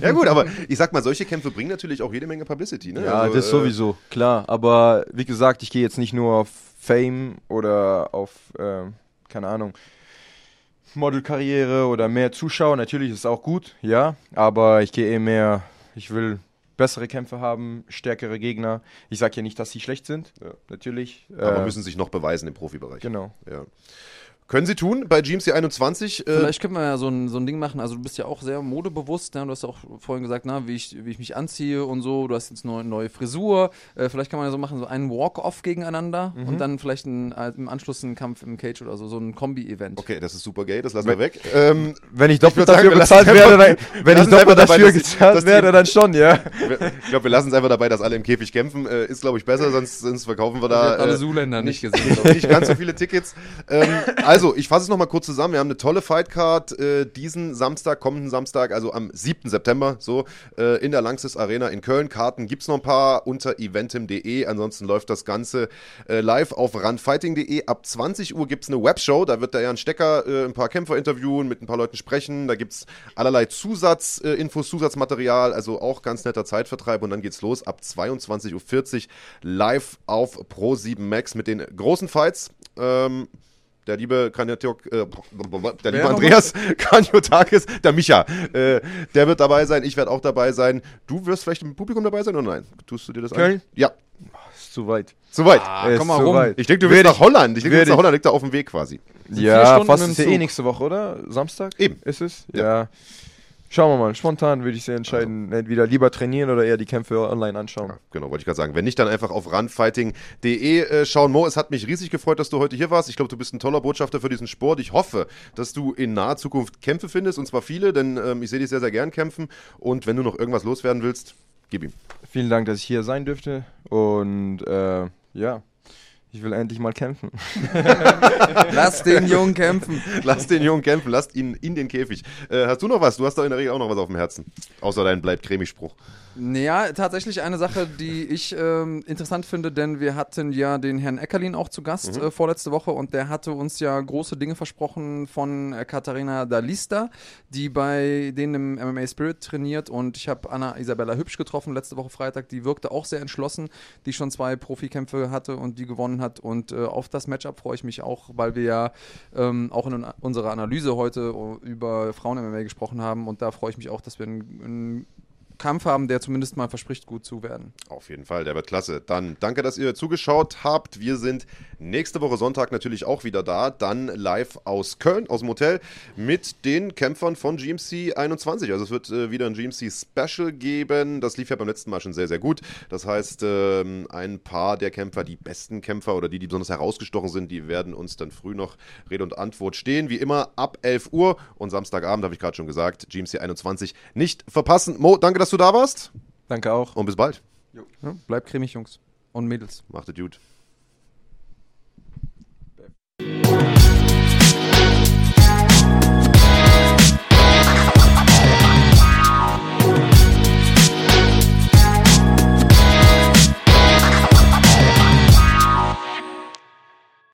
Ja gut, aber ich sag mal, solche Kämpfe bringen natürlich auch jede Menge Publicity, ne? Ja, Also, das äh, sowieso, klar. Aber wie gesagt, ich gehe jetzt nicht nur auf Fame oder auf, ähm, keine Ahnung, Modelkarriere oder mehr Zuschauer. Natürlich ist es auch gut, ja. Aber ich gehe eh mehr, ich will bessere Kämpfe haben, stärkere Gegner. Ich sage ja nicht, dass sie schlecht sind, Ja. natürlich. Aber Äh, müssen sich noch beweisen im Profibereich. Genau. Ja. Können sie tun bei GMC 21? Äh, Vielleicht können wir ja so ein, so ein Ding machen. Also du bist ja auch sehr modebewusst. Ne? Du hast ja auch vorhin gesagt, na, wie, ich, wie ich mich anziehe und so. Du hast jetzt eine neue, neue Frisur. Äh, vielleicht kann man ja so machen, so einen Walk-Off gegeneinander Mhm. und dann vielleicht ein, äh, im Anschluss einen Kampf im Cage oder so. So ein Kombi-Event. okay, das ist super gay, das lassen wir weg. Ähm, Wenn ich doppelt dafür bezahlt werde, dann, wenn ich doppelt dabei, dafür dass gezahlt dass die- werde, dann schon, ja. ich glaube, wir lassen es einfach dabei, dass alle im Käfig kämpfen. Äh, ist, glaube ich, besser, sonst, sonst verkaufen wir da hat alle äh, Zuländer nicht gesehen. nicht, nicht ganz so viele Tickets. Ähm, also, ich fasse es nochmal kurz zusammen. Wir haben eine tolle Fightcard äh, diesen Samstag, kommenden Samstag, also am 7. September, so äh, in der Langsys Arena in Köln. Karten gibt es noch ein paar unter eventim.de. Ansonsten läuft das Ganze äh, live auf runfighting.de. Ab 20 Uhr gibt es eine Webshow. Da wird der Jan Stecker äh, ein paar Kämpfer interviewen, mit ein paar Leuten sprechen. Da gibt es allerlei Zusatzinfos, äh, Zusatzmaterial. Also auch ganz netter Zeitvertreib. Und dann geht's los ab 22.40 Uhr live auf Pro7 Max mit den großen Fights. Ähm, der liebe Kanyotok, äh, der liebe Andreas Kanyotakis, der Micha, äh, der wird dabei sein, ich werde auch dabei sein. Du wirst vielleicht im Publikum dabei sein oder nein? Tust du dir das Köln? an? Ja, Ist zu weit. soweit. Ah, Ist komm mal zu rum. weit. ich denke, du willst nach Holland. Ich denke, du willst nach Holland, liegt da auf dem Weg quasi. vier Ja, Stunden fast ist ja eh nächste Woche, oder? Samstag? Eben. Ist es? Ja. Ja. Schauen wir mal. Spontan würde ich sehr entscheiden. Entweder lieber trainieren oder eher die Kämpfe online anschauen. Ja, genau, wollte ich gerade sagen. Wenn nicht, dann einfach auf runfighting.de äh, schauen. Mo, es hat mich riesig gefreut, dass du heute hier warst. Ich glaube, du bist ein toller Botschafter für diesen Sport. Ich hoffe, dass du in naher Zukunft Kämpfe findest, und zwar viele, denn ähm, ich sehe dich sehr, sehr gern kämpfen. Und wenn du noch irgendwas loswerden willst, gib ihm. Vielen Dank, dass ich hier sein dürfte. Und äh, ja, ich will endlich mal kämpfen. Lass den Jungen kämpfen. Lass den Jungen kämpfen, lasst ihn in den Käfig. Äh, hast du noch was? Du hast doch in der Regel auch noch was auf dem Herzen. Außer dein bleibt cremig Spruch. Ja, tatsächlich eine Sache, die ich ähm, interessant finde, denn wir hatten ja den Herrn Eckerlin auch zu Gast äh, vorletzte Woche und der hatte uns ja große Dinge versprochen von äh, Katharina Dalista, die bei denen im MMA Spirit trainiert und ich habe Anna Isabella Hübsch getroffen letzte Woche Freitag, die wirkte auch sehr entschlossen, die schon zwei Profikämpfe hatte und die gewonnen hat. Und äh, auf das Matchup freue ich mich auch, weil wir ja ähm, auch in unserer Analyse heute äh, über Frauen-MMA gesprochen haben. Und da freue ich mich auch, dass wir einen, einen Kampf haben, der zumindest mal verspricht, gut zu werden. Auf jeden Fall, der wird klasse. Dann danke, dass ihr zugeschaut habt. Wir sind nächste Woche Sonntag natürlich auch wieder da. Dann live aus Köln, aus dem Hotel, mit den Kämpfern von GMC 21. Also es wird äh, wieder ein GMC Special geben. Das lief ja beim letzten Mal schon sehr, sehr gut. Das heißt, ähm, ein paar der Kämpfer, die besten Kämpfer oder die, die besonders herausgestochen sind, die werden uns dann früh noch Rede und Antwort stehen. Wie immer ab 11 Uhr und Samstagabend, habe ich gerade schon gesagt, GMC 21 nicht verpassen. Mo, danke, dass dass du da warst. Danke auch. Und bis bald. Jo. Ja, bleib cremig, Jungs und Mädels. Macht es gut.